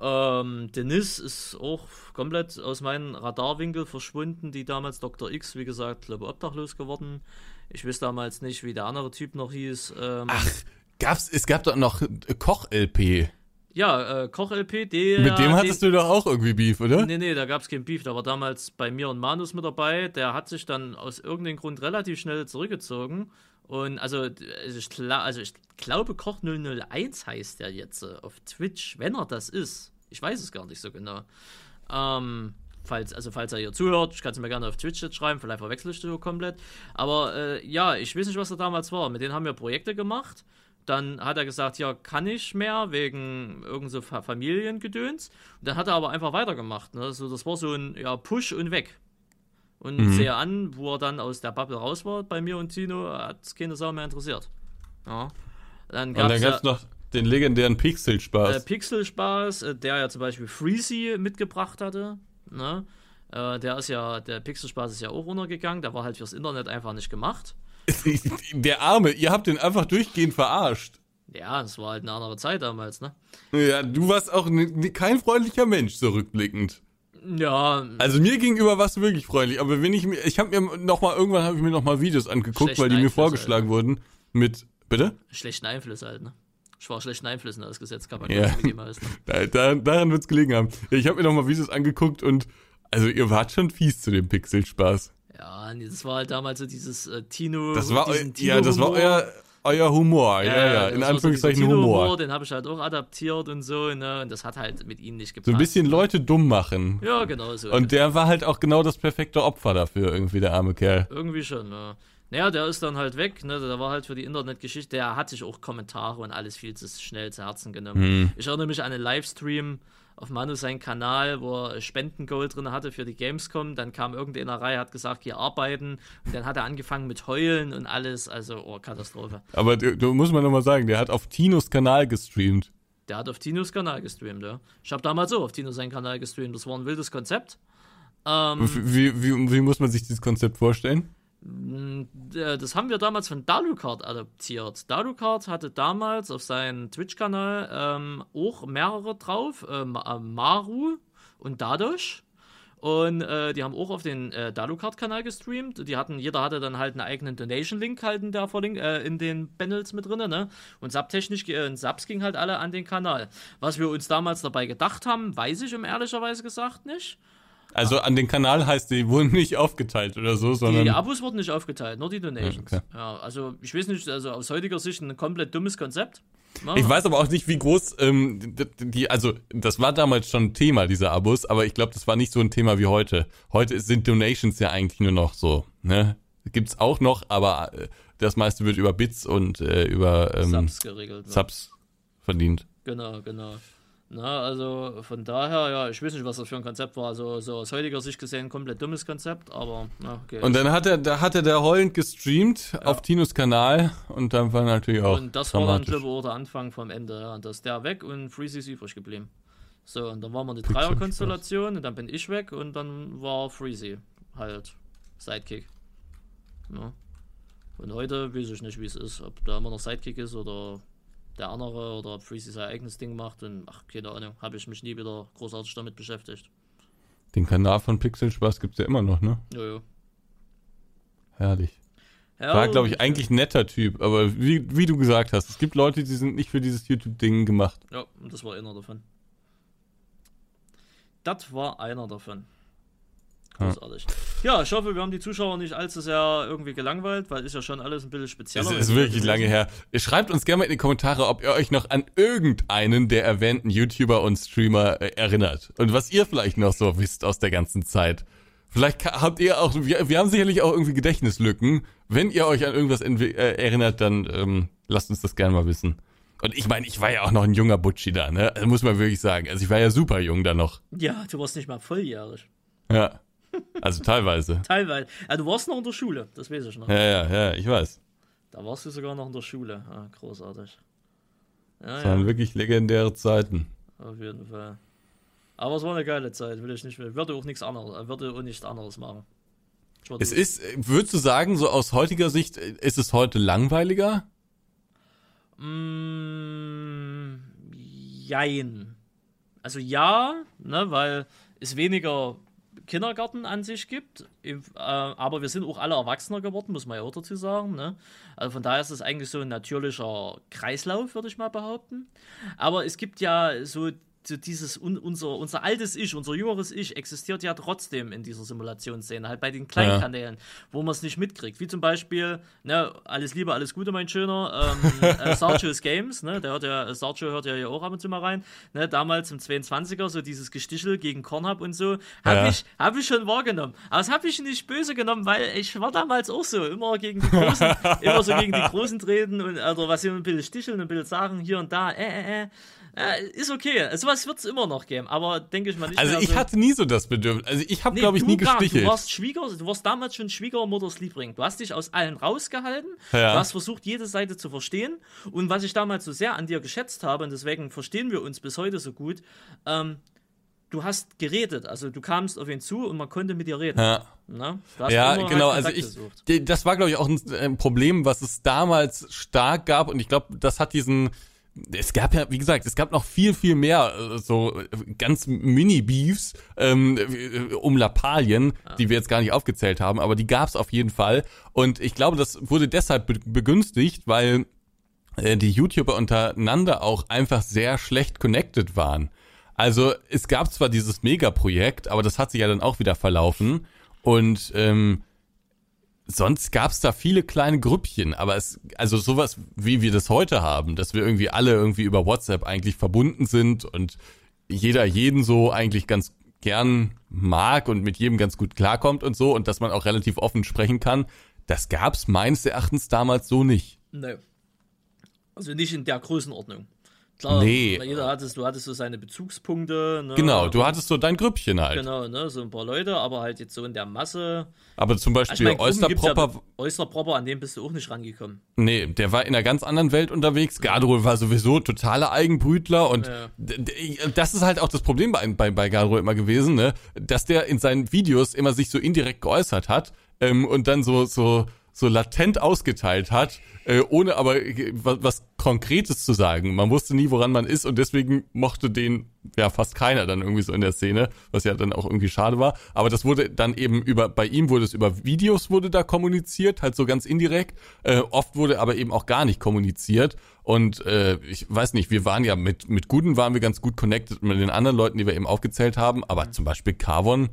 Speaker 2: Ähm, Denis ist auch komplett aus meinem Radarwinkel verschwunden, die damals Dr. X, wie gesagt, glaube obdachlos geworden. Ich weiß damals nicht, wie der andere Typ noch hieß.
Speaker 1: Ähm, Ach, gab's, es gab doch noch Koch-LP.
Speaker 2: Ja, äh, Koch-LP,
Speaker 1: Mit dem hattest den, du doch auch irgendwie Beef, oder?
Speaker 2: Nee, nee, da gab es kein Beef. Da war damals bei mir und Manus mit dabei. Der hat sich dann aus irgendeinem Grund relativ schnell zurückgezogen. Und also, also ich, also ich glaube, Koch 001 heißt der jetzt äh, auf Twitch, wenn er das ist. Ich weiß es gar nicht so genau. Ähm, falls, also falls er hier zuhört, ich kann es mir gerne auf Twitch jetzt schreiben, vielleicht verwechsel ich das komplett. Aber äh, ja, ich weiß nicht, was er damals war. Mit denen haben wir Projekte gemacht. Dann hat er gesagt, ja, kann ich mehr, wegen irgend so Familiengedöns. Und dann hat er aber einfach weitergemacht. Ne? Also das war so ein ja, Push und weg. Und mhm. sehe an, wo er dann aus der Bubble raus war, bei mir und Tino, hat es keine Sau mehr interessiert. Ja.
Speaker 1: Dann gab es ja, noch den legendären Pixelspaß.
Speaker 2: Äh, Pixelspaß, äh, der ja zum Beispiel Freezy mitgebracht hatte. Ne? Äh, der ist ja, der Pixelspaß ist ja auch runtergegangen, der war halt fürs Internet einfach nicht gemacht. [LAUGHS]
Speaker 1: Der Arme, ihr habt den einfach durchgehend verarscht.
Speaker 2: Ja, es war halt eine andere Zeit damals, ne?
Speaker 1: Ja, du warst auch kein freundlicher Mensch, zurückblickend.
Speaker 2: Ja.
Speaker 1: Also mir gegenüber warst du wirklich freundlich, aber wenn ich mir, ich habe mir noch mal irgendwann habe ich mir noch mal Videos angeguckt, weil die mir vorgeschlagen halt. wurden mit, bitte?
Speaker 2: Schlechten Einfluss halt, ne? Ich war schlechten Einflüssen ausgesetzt, kann man
Speaker 1: ja.
Speaker 2: jemals,
Speaker 1: ne? [LAUGHS] da, da, Daran wird's gelegen haben. Ich habe mir noch mal Videos angeguckt und also ihr wart schon fies zu dem Pixelspaß.
Speaker 2: Ja, nee, das war halt damals so dieses äh, Tino.
Speaker 1: Das war, Tino ja, das war euer euer Humor, ja, ja, ja in Anführungszeichen so Humor. Humor.
Speaker 2: Den habe ich halt auch adaptiert und so, ne? Und das hat halt mit ihnen nicht gepasst.
Speaker 1: So ein bisschen Leute dumm machen.
Speaker 2: Ja, genau so.
Speaker 1: Und der war halt auch genau das perfekte Opfer dafür, irgendwie, der arme Kerl.
Speaker 2: Irgendwie schon, ja. Naja, der ist dann halt weg, ne? Der war halt für die Internetgeschichte, der hat sich auch Kommentare und alles viel zu schnell zu Herzen genommen. Hm. Ich erinnere mich an einen Livestream, auf Manu seinen Kanal, wo er Spendengold drin hatte für die Gamescom. Dann kam irgendeiner Reihe, hat gesagt, hier arbeiten. Und dann hat er angefangen mit Heulen und alles. Also, oh, Katastrophe.
Speaker 1: Aber du, du muss man nochmal sagen, der hat auf Tinos Kanal gestreamt.
Speaker 2: Der hat auf Tinos Kanal gestreamt, ja. Ich habe damals auch auf Tino seinen Kanal gestreamt. Das war ein wildes Konzept.
Speaker 1: Ähm, wie, wie, wie muss man sich dieses Konzept vorstellen?
Speaker 2: Mm, das haben wir damals von Dalucard adaptiert. Dalucard hatte damals auf seinem Twitch-Kanal ähm, auch mehrere drauf, äh, Maru und Dadosh. Und äh, die haben auch auf den äh, Dalucard-Kanal gestreamt. Die hatten, jeder hatte dann halt einen eigenen Donation-Link halt in, der Verlink äh, in den Panels mit drin, ne? Und Subtechnisch, äh, Subs ging halt alle an den Kanal. Was wir uns damals dabei gedacht haben, weiß ich um ehrlicherweise gesagt nicht.
Speaker 1: Also an den Kanal heißt, die wurden nicht aufgeteilt oder so, sondern.
Speaker 2: Die Abos wurden nicht aufgeteilt, nur die Donations. Okay. Ja, also ich weiß nicht, also aus heutiger Sicht ein komplett dummes Konzept.
Speaker 1: Ja. Ich weiß aber auch nicht, wie groß ähm, die, also das war damals schon ein Thema, diese Abos, aber ich glaube, das war nicht so ein Thema wie heute. Heute sind Donations ja eigentlich nur noch so, ne? Gibt's auch noch, aber äh, das meiste wird über Bits und äh, über ähm,
Speaker 2: Subs geregelt.
Speaker 1: Subs verdient.
Speaker 2: Genau, genau. Na, also von daher, ja, ich weiß nicht, was das für ein Konzept war. Also so aus heutiger Sicht gesehen komplett dummes Konzept, aber na, okay.
Speaker 1: Und dann hat er, da hatte der heulend gestreamt ja. auf Tinos Kanal und dann war natürlich auch. Und
Speaker 2: das war dann glaube ich der Anfang vom Ende. Ja. Und da ist der weg und Freezy ist übrig geblieben. So, und dann waren wir eine Dreierkonstellation und dann bin ich weg und dann war Freezy halt Sidekick. Ja. Und heute weiß ich nicht, wie es ist, ob da immer noch Sidekick ist oder der andere oder ob Freezy sein eigenes Ding macht und ach, keine Ahnung, habe ich mich nie wieder großartig damit beschäftigt.
Speaker 1: Den Kanal von Pixel Spaß gibt es ja immer noch, ne?
Speaker 2: Jojo.
Speaker 1: Herrlich. Ja, War, glaube ich, eigentlich ein netter Typ, aber wie, wie du gesagt hast, es gibt Leute, die sind nicht für dieses YouTube-Ding gemacht.
Speaker 2: Ja, und das war einer davon. Das war einer davon. Großartig. Ja. ich hoffe, wir haben die Zuschauer nicht allzu sehr irgendwie gelangweilt, weil ist ja schon alles ein bisschen spezieller.
Speaker 1: Es ist wirklich lange her. Schreibt uns gerne mal in die Kommentare, ob ihr euch noch an irgendeinen der erwähnten YouTuber und Streamer äh, erinnert. Und was ihr vielleicht noch so wisst aus der ganzen Zeit. Vielleicht habt ihr auch, wir, wir haben sicherlich auch irgendwie Gedächtnislücken. Wenn ihr euch an irgendwas äh, erinnert, dann ähm, lasst uns das gerne mal wissen. Und ich meine, ich war ja auch noch ein junger Butschi da, ne? Also muss man wirklich sagen. Also ich war ja super jung da noch.
Speaker 2: Ja, du warst nicht mal volljährig.
Speaker 1: Ja. Also teilweise.
Speaker 2: teilweise. Ja, du warst noch in der Schule, das weiß ich noch.
Speaker 1: Ja, ja, ja, ich weiß.
Speaker 2: Da warst du sogar noch in der Schule. Ah, großartig.
Speaker 1: Ja, das waren ja. wirklich legendäre Zeiten.
Speaker 2: Auf jeden Fall. Aber es war eine geile Zeit, will ich nicht mehr. Würde auch nichts anderes, würde auch nichts anderes machen.
Speaker 1: Es ist, würdest du sagen, so aus heutiger Sicht, ist es heute langweiliger?
Speaker 2: Mm, jein. Also ja, ne, weil es weniger Kindergarten an sich gibt. Äh, aber wir sind auch alle Erwachsener geworden, muss man ja auch dazu sagen. Ne? Also von daher ist es eigentlich so ein natürlicher Kreislauf, würde ich mal behaupten. Aber es gibt ja so so dieses unser, unser altes Ich, unser jüngeres Ich existiert ja trotzdem in dieser Simulationsszene, halt bei den kleinen ja. Kanälen, wo man es nicht mitkriegt. Wie zum Beispiel, ne, alles Liebe, alles Gute, mein Schöner, ähm, [LAUGHS] äh, Sargio's Games, ne, der hört ja, Sargio hört ja hier auch ab und zu mal rein, ne, damals im 22er, so dieses Gestichel gegen Kornhub und so, habe ja. ich, hab ich schon wahrgenommen. Aber das habe ich nicht böse genommen, weil ich war damals auch so, immer gegen die Großen, [LAUGHS] immer so gegen die Großen treten und, oder was hier ein bisschen sticheln, ein bisschen sagen, hier und da, äh, äh, äh. Äh, ist okay. Sowas wird es immer noch geben, aber denke ich mal nicht.
Speaker 1: Also ich so. hatte nie so das Bedürfnis. Also ich habe, nee, glaube ich, nie gar, gestichelt.
Speaker 2: Du warst Schwieger, du warst damals schon Schwiegermutters Liebling. Du hast dich aus allen rausgehalten. Ja. Du hast versucht, jede Seite zu verstehen. Und was ich damals so sehr an dir geschätzt habe, und deswegen verstehen wir uns bis heute so gut, ähm, du hast geredet, also du kamst auf ihn zu und man konnte mit dir reden.
Speaker 1: Ja, ja genau. Halt also ich, das war glaube ich auch ein, ein, Problem, was es damals stark gab und ich glaube, das hat diesen es gab ja, wie gesagt, es gab noch viel, viel mehr äh, so äh, ganz Mini-Beefs ähm, äh, um Lappalien, ah. die wir jetzt gar nicht aufgezählt haben, aber die gab es auf jeden Fall. Und ich glaube, das wurde deshalb begünstigt, weil äh, die YouTuber untereinander auch einfach sehr schlecht connected waren. Also es gab zwar dieses Megaprojekt, aber das hat sich ja dann auch wieder verlaufen. Und ähm, sonst gab es da viele kleine Grüppchen, aber es, also sowas, wie wir das heute haben, dass wir irgendwie alle irgendwie über WhatsApp eigentlich verbunden sind und jeder jeden so eigentlich ganz gern mag und mit jedem ganz gut klarkommt und so und dass man auch relativ offen sprechen kann, das gab's meines Erachtens damals so nicht.
Speaker 2: Nee. Also nicht in der Größenordnung. Klar, nee. jeder hattest, du hattest so seine Bezugspunkte.
Speaker 1: Ne? Genau, du hattest so dein Grüppchen halt.
Speaker 2: Genau, ne, so ein paar Leute, aber halt jetzt so in der Masse.
Speaker 1: Aber zum Beispiel also Oysterpropper. Ja,
Speaker 2: Oysterpropper, an dem bist du auch nicht rangekommen.
Speaker 1: Nee, der war in einer ganz anderen Welt unterwegs. Gardrol war sowieso totaler Eigenbrütler und ja. das ist halt auch das Problem bei, bei, bei Gardrol immer gewesen, ne, dass der in seinen Videos immer sich so indirekt geäußert hat ähm, und dann so, so, so latent ausgeteilt hat äh, ohne aber äh, was, Konkretes zu sagen. Man wusste nie, woran man ist und deswegen mochte den ja fast keiner dann irgendwie so in der Szene, was ja dann auch irgendwie schade war. Aber das wurde dann eben über, bei ihm wurde es über Videos wurde da kommuniziert, halt so ganz indirekt. Äh, oft wurde aber eben auch gar nicht kommuniziert. Und äh, ich weiß nicht, wir waren ja mit, mit Guten waren wir ganz gut connected mit den anderen Leuten, die wir eben aufgezählt haben, aber zum Beispiel Carvon,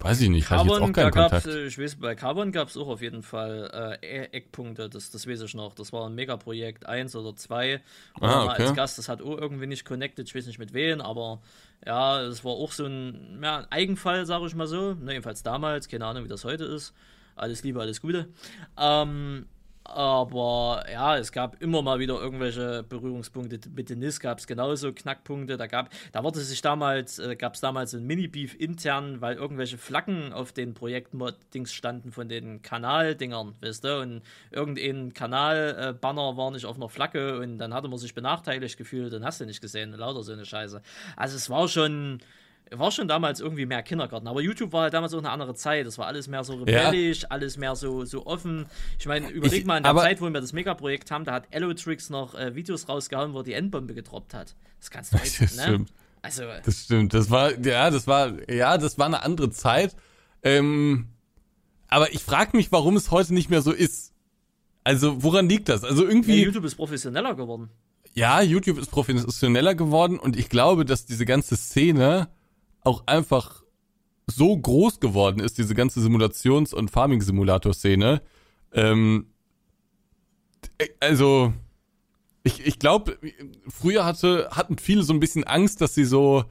Speaker 1: Weiß ich nicht,
Speaker 2: Carbon, ich jetzt auch keinen Kontakt. Äh, ich weiß, bei Carbon gab es auch auf jeden Fall äh, e- Eckpunkte, das, das weiß ich noch. Das war ein Megaprojekt 1 oder 2. Ah, okay. als Gast, das hat auch irgendwie nicht connected, ich weiß nicht mit wem, aber ja, es war auch so ein, ja, ein Eigenfall, sage ich mal so. Ne, jedenfalls damals, keine Ahnung, wie das heute ist. Alles Liebe, alles Gute. Ähm, aber ja, es gab immer mal wieder irgendwelche Berührungspunkte. Mit Denis gab es genauso Knackpunkte. Da gab, da wurde sich damals, äh, gab es damals ein Mini-Beef intern, weil irgendwelche Flaggen auf den Projektdings standen von den Kanaldingern, weißt du? Und irgendein Kanalbanner war nicht auf einer Flagge und dann hatte man sich benachteiligt gefühlt und hast du nicht gesehen. Lauter so eine Scheiße. Also es war schon war schon damals irgendwie mehr Kindergarten. Aber YouTube war halt damals auch eine andere Zeit. Das war alles mehr so rebellisch, ja. alles mehr so, so offen. Ich meine, überleg ich, mal in der Zeit, wo wir das Megaprojekt haben, da hat Elotrix noch äh, Videos rausgehauen, wo er die Endbombe gedroppt hat. Das kannst du [LAUGHS] heute, das ne? Stimmt.
Speaker 1: Also, das stimmt. Das war, ja, das war, ja, das war eine andere Zeit. Ähm, aber ich frage mich, warum es heute nicht mehr so ist. Also, woran liegt das? Also irgendwie.
Speaker 2: Ja, YouTube ist professioneller geworden.
Speaker 1: Ja, YouTube ist professioneller geworden und ich glaube, dass diese ganze Szene auch einfach so groß geworden ist, diese ganze Simulations- und Farming-Simulator-Szene. Ähm, also, ich, ich glaube, früher hatte, hatten viele so ein bisschen Angst, dass sie so,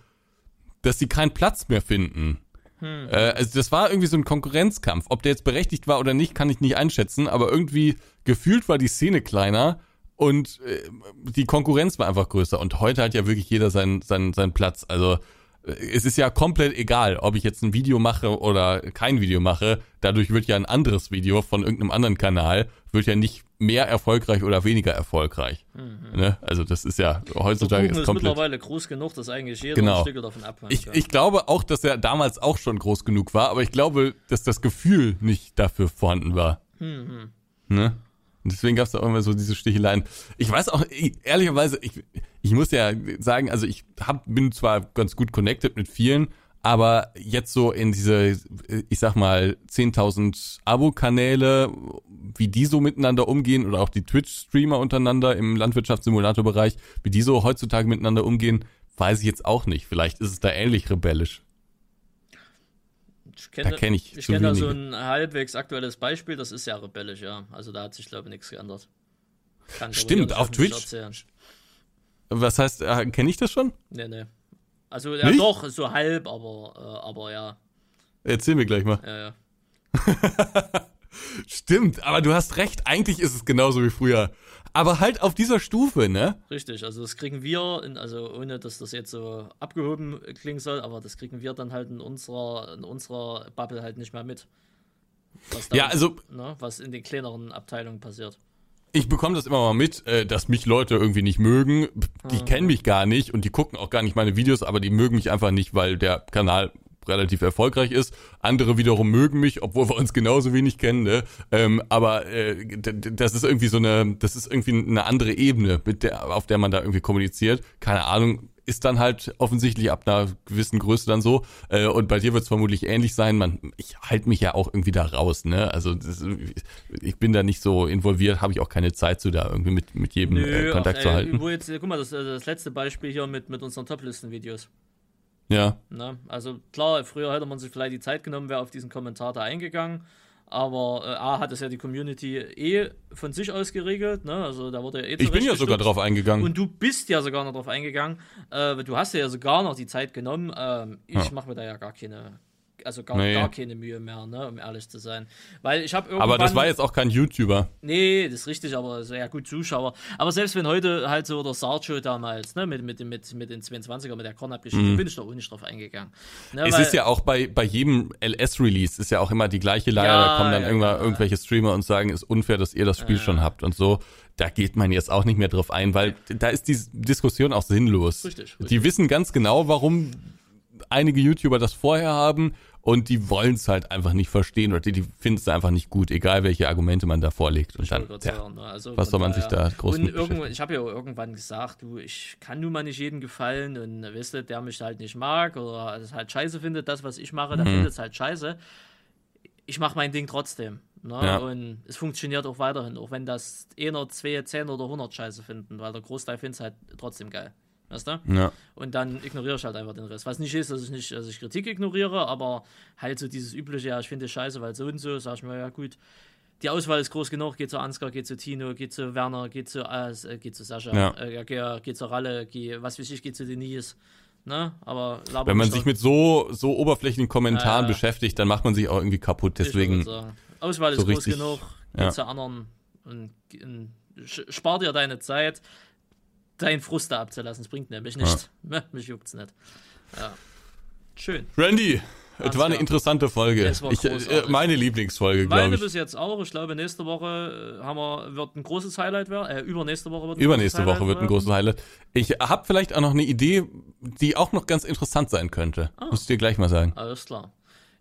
Speaker 1: dass sie keinen Platz mehr finden. Hm. Äh, also das war irgendwie so ein Konkurrenzkampf. Ob der jetzt berechtigt war oder nicht, kann ich nicht einschätzen, aber irgendwie gefühlt war die Szene kleiner und äh, die Konkurrenz war einfach größer. Und heute hat ja wirklich jeder seinen, seinen, seinen Platz. Also es ist ja komplett egal, ob ich jetzt ein Video mache oder kein Video mache. Dadurch wird ja ein anderes Video von irgendeinem anderen Kanal, wird ja nicht mehr erfolgreich oder weniger erfolgreich. Mhm. Ne? Also das ist ja heutzutage ist, ist komplett.
Speaker 2: mittlerweile groß genug, dass eigentlich jeder
Speaker 1: genau. ein Stück davon abhängt. Ich, ich glaube auch, dass er damals auch schon groß genug war, aber ich glaube, dass das Gefühl nicht dafür vorhanden war. Mhm. Ne? Und deswegen gab es da auch immer so diese Sticheleien. Ich weiß auch, ehrlicherweise, ich, ich muss ja sagen, also ich hab, bin zwar ganz gut connected mit vielen, aber jetzt so in diese, ich sag mal, 10.000 Abo-Kanäle, wie die so miteinander umgehen oder auch die Twitch-Streamer untereinander im Landwirtschaftssimulator-Bereich, wie die so heutzutage miteinander umgehen, weiß ich jetzt auch nicht. Vielleicht ist es da ähnlich rebellisch.
Speaker 2: Ich kenne, da kenn ich, ich kenne da so ein halbwegs aktuelles Beispiel, das ist ja rebellisch, ja. Also da hat sich, glaube ich, nichts geändert.
Speaker 1: Kann Stimmt, auf Twitch. Was heißt, äh, kenne ich das schon?
Speaker 2: Nee, nee. Also ja Nicht? doch, so halb, aber, äh, aber ja.
Speaker 1: Erzähl mir gleich mal. Ja, ja. [LAUGHS] Stimmt, aber du hast recht, eigentlich ist es genauso wie früher. Aber halt auf dieser Stufe, ne?
Speaker 2: Richtig, also das kriegen wir, in, also ohne dass das jetzt so abgehoben klingen soll, aber das kriegen wir dann halt in unserer, in unserer Bubble halt nicht mehr mit.
Speaker 1: Was ja, also.
Speaker 2: Ne, was in den kleineren Abteilungen passiert
Speaker 1: ich bekomme das immer mal mit, äh, dass mich Leute irgendwie nicht mögen. Die mhm. kennen mich gar nicht und die gucken auch gar nicht meine Videos, aber die mögen mich einfach nicht, weil der Kanal relativ erfolgreich ist. Andere wiederum mögen mich, obwohl wir uns genauso wenig kennen. Ne? Ähm, aber äh, das ist irgendwie so eine, das ist irgendwie eine andere Ebene, mit der, auf der man da irgendwie kommuniziert. Keine Ahnung, ist dann halt offensichtlich ab einer gewissen Größe dann so. Äh, und bei dir wird es vermutlich ähnlich sein. Man, ich halte mich ja auch irgendwie da raus, ne? Also das, ich bin da nicht so involviert, habe ich auch keine Zeit zu da irgendwie mit, mit jedem Nö, äh, Kontakt ach, zu halten.
Speaker 2: Wo jetzt, guck mal, das, das letzte Beispiel hier mit, mit unseren Top-Listen-Videos.
Speaker 1: Ja.
Speaker 2: Na, also klar, früher hätte man sich vielleicht die Zeit genommen, wäre auf diesen Kommentar da eingegangen. Aber äh, A hat es ja die Community eh von sich aus geregelt, ne? Also da wurde ja eh
Speaker 1: Ich bin ja sogar drauf eingegangen.
Speaker 2: Und du bist ja sogar noch drauf eingegangen. Äh, du hast ja sogar noch die Zeit genommen. Ähm, ich ja. mache mir da ja gar keine also gar, nee. gar keine Mühe mehr, ne, um ehrlich zu sein. Weil ich habe
Speaker 1: Aber das war jetzt auch kein YouTuber.
Speaker 2: Nee, das ist richtig, aber ja gut, Zuschauer. Aber selbst wenn heute halt so der Sarcho damals, ne, mit, mit, mit, mit den 22er, mit der Kornabgeschichte, mhm. bin ich da auch nicht drauf eingegangen.
Speaker 1: Ne, es ist ja auch bei, bei jedem LS-Release ist ja auch immer die gleiche Leier, ja, da kommen dann ja, irgendwann ja. irgendwelche Streamer und sagen, ist unfair, dass ihr das Spiel schon habt und so da geht man jetzt auch nicht mehr drauf ein, weil da ist die Diskussion auch sinnlos. Richtig, richtig. Die wissen ganz genau, warum einige YouTuber das vorher haben und die wollen es halt einfach nicht verstehen oder die, die finden es einfach nicht gut, egal welche Argumente man da vorlegt. Und dann, ja, sagen, ne? also was soll man sich da groß und
Speaker 2: irgendwann, Ich habe ja irgendwann gesagt, du, ich kann nun mal nicht jedem gefallen und wisst ihr, der mich halt nicht mag oder es halt scheiße findet, das, was ich mache, der mhm. findet es halt scheiße. Ich mache mein Ding trotzdem. Ne? Ja. Und es funktioniert auch weiterhin, auch wenn das einer, zwei, zehn oder hundert scheiße finden, weil der Großteil findet es halt trotzdem geil. Weißt du?
Speaker 1: Ja.
Speaker 2: Und dann ignoriere ich halt einfach den Rest. Was nicht ist, dass ich nicht, dass ich Kritik ignoriere, aber halt so dieses übliche, ja, ich finde es scheiße, weil so und so, sag ich mir, ja gut, die Auswahl ist groß genug, geht zu Ansgar, geht zu Tino, geht zu Werner, geht zu äh, geht zu Sascha, ja. äh, geht, geht zu Ralle, geht, was weiß ich, geht zu Denise. Ne? Aber
Speaker 1: Wenn man sich mit so, so oberflächlichen Kommentaren äh, beschäftigt, dann macht man sich auch irgendwie kaputt. Deswegen.
Speaker 2: Auswahl ist so groß richtig, genug, geht ja. zu anderen und, und spar dir deine Zeit deinen Frust da abzulassen. Das bringt nämlich nichts. Ja. Mich juckt's nicht. Ja. Schön.
Speaker 1: Randy, es war eine interessante Folge. Ich, äh, meine Lieblingsfolge, glaube ich. Meine
Speaker 2: bis jetzt auch. Ich glaube, nächste Woche äh, haben wir, wird ein großes Highlight werden. Äh, übernächste Woche
Speaker 1: wird ein Übernächste Woche wird ein großes Highlight. Ich habe vielleicht auch noch eine Idee, die auch noch ganz interessant sein könnte. Ah. Muss ich dir gleich mal sagen.
Speaker 2: Alles klar.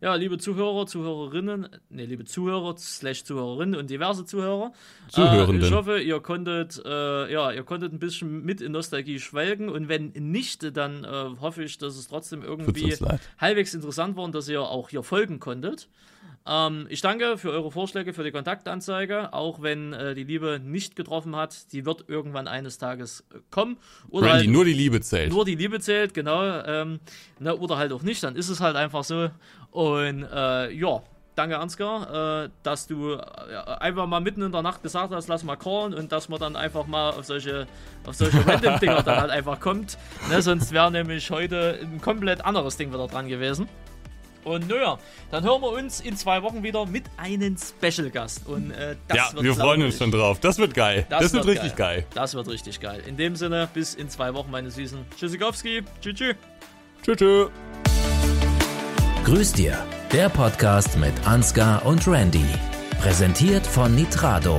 Speaker 2: Ja, liebe Zuhörer, Zuhörerinnen, ne, liebe Zuhörer, slash Zuhörerinnen und diverse Zuhörer.
Speaker 1: Zuhörenden.
Speaker 2: Äh, ich hoffe, ihr konntet, äh, ja, ihr konntet ein bisschen mit in Nostalgie schwelgen und wenn nicht, dann äh, hoffe ich, dass es trotzdem irgendwie halbwegs interessant war und dass ihr auch hier folgen konntet. Ähm, ich danke für eure Vorschläge, für die Kontaktanzeige, auch wenn äh, die Liebe nicht getroffen hat. Die wird irgendwann eines Tages äh, kommen.
Speaker 1: Oder Randy, halt, nur die Liebe zählt.
Speaker 2: Nur die Liebe zählt, genau. Ähm, ne, oder halt auch nicht, dann ist es halt einfach so. Und äh, ja, danke Ansgar, äh, dass du äh, einfach mal mitten in der Nacht gesagt hast, lass mal callen und dass man dann einfach mal auf solche, auf solche [LAUGHS] Random-Dinger dann halt einfach kommt. Ne, sonst wäre nämlich heute ein komplett anderes Ding wieder dran gewesen. Und naja, dann hören wir uns in zwei Wochen wieder mit einem Special-Gast. Und äh, das
Speaker 1: ja, wird wir freuen uns schon drauf. Das wird geil. Das, das wird, wird, richtig geil. geil.
Speaker 2: Das wird richtig geil. In dem Sinne, bis in zwei Wochen, meine Süßen. Tschüssikowski. Tschüss, tschüss.
Speaker 1: Tschüss, tschüss.
Speaker 3: Grüß dir. Der Podcast mit Ansgar und Randy. Präsentiert von Nitrado.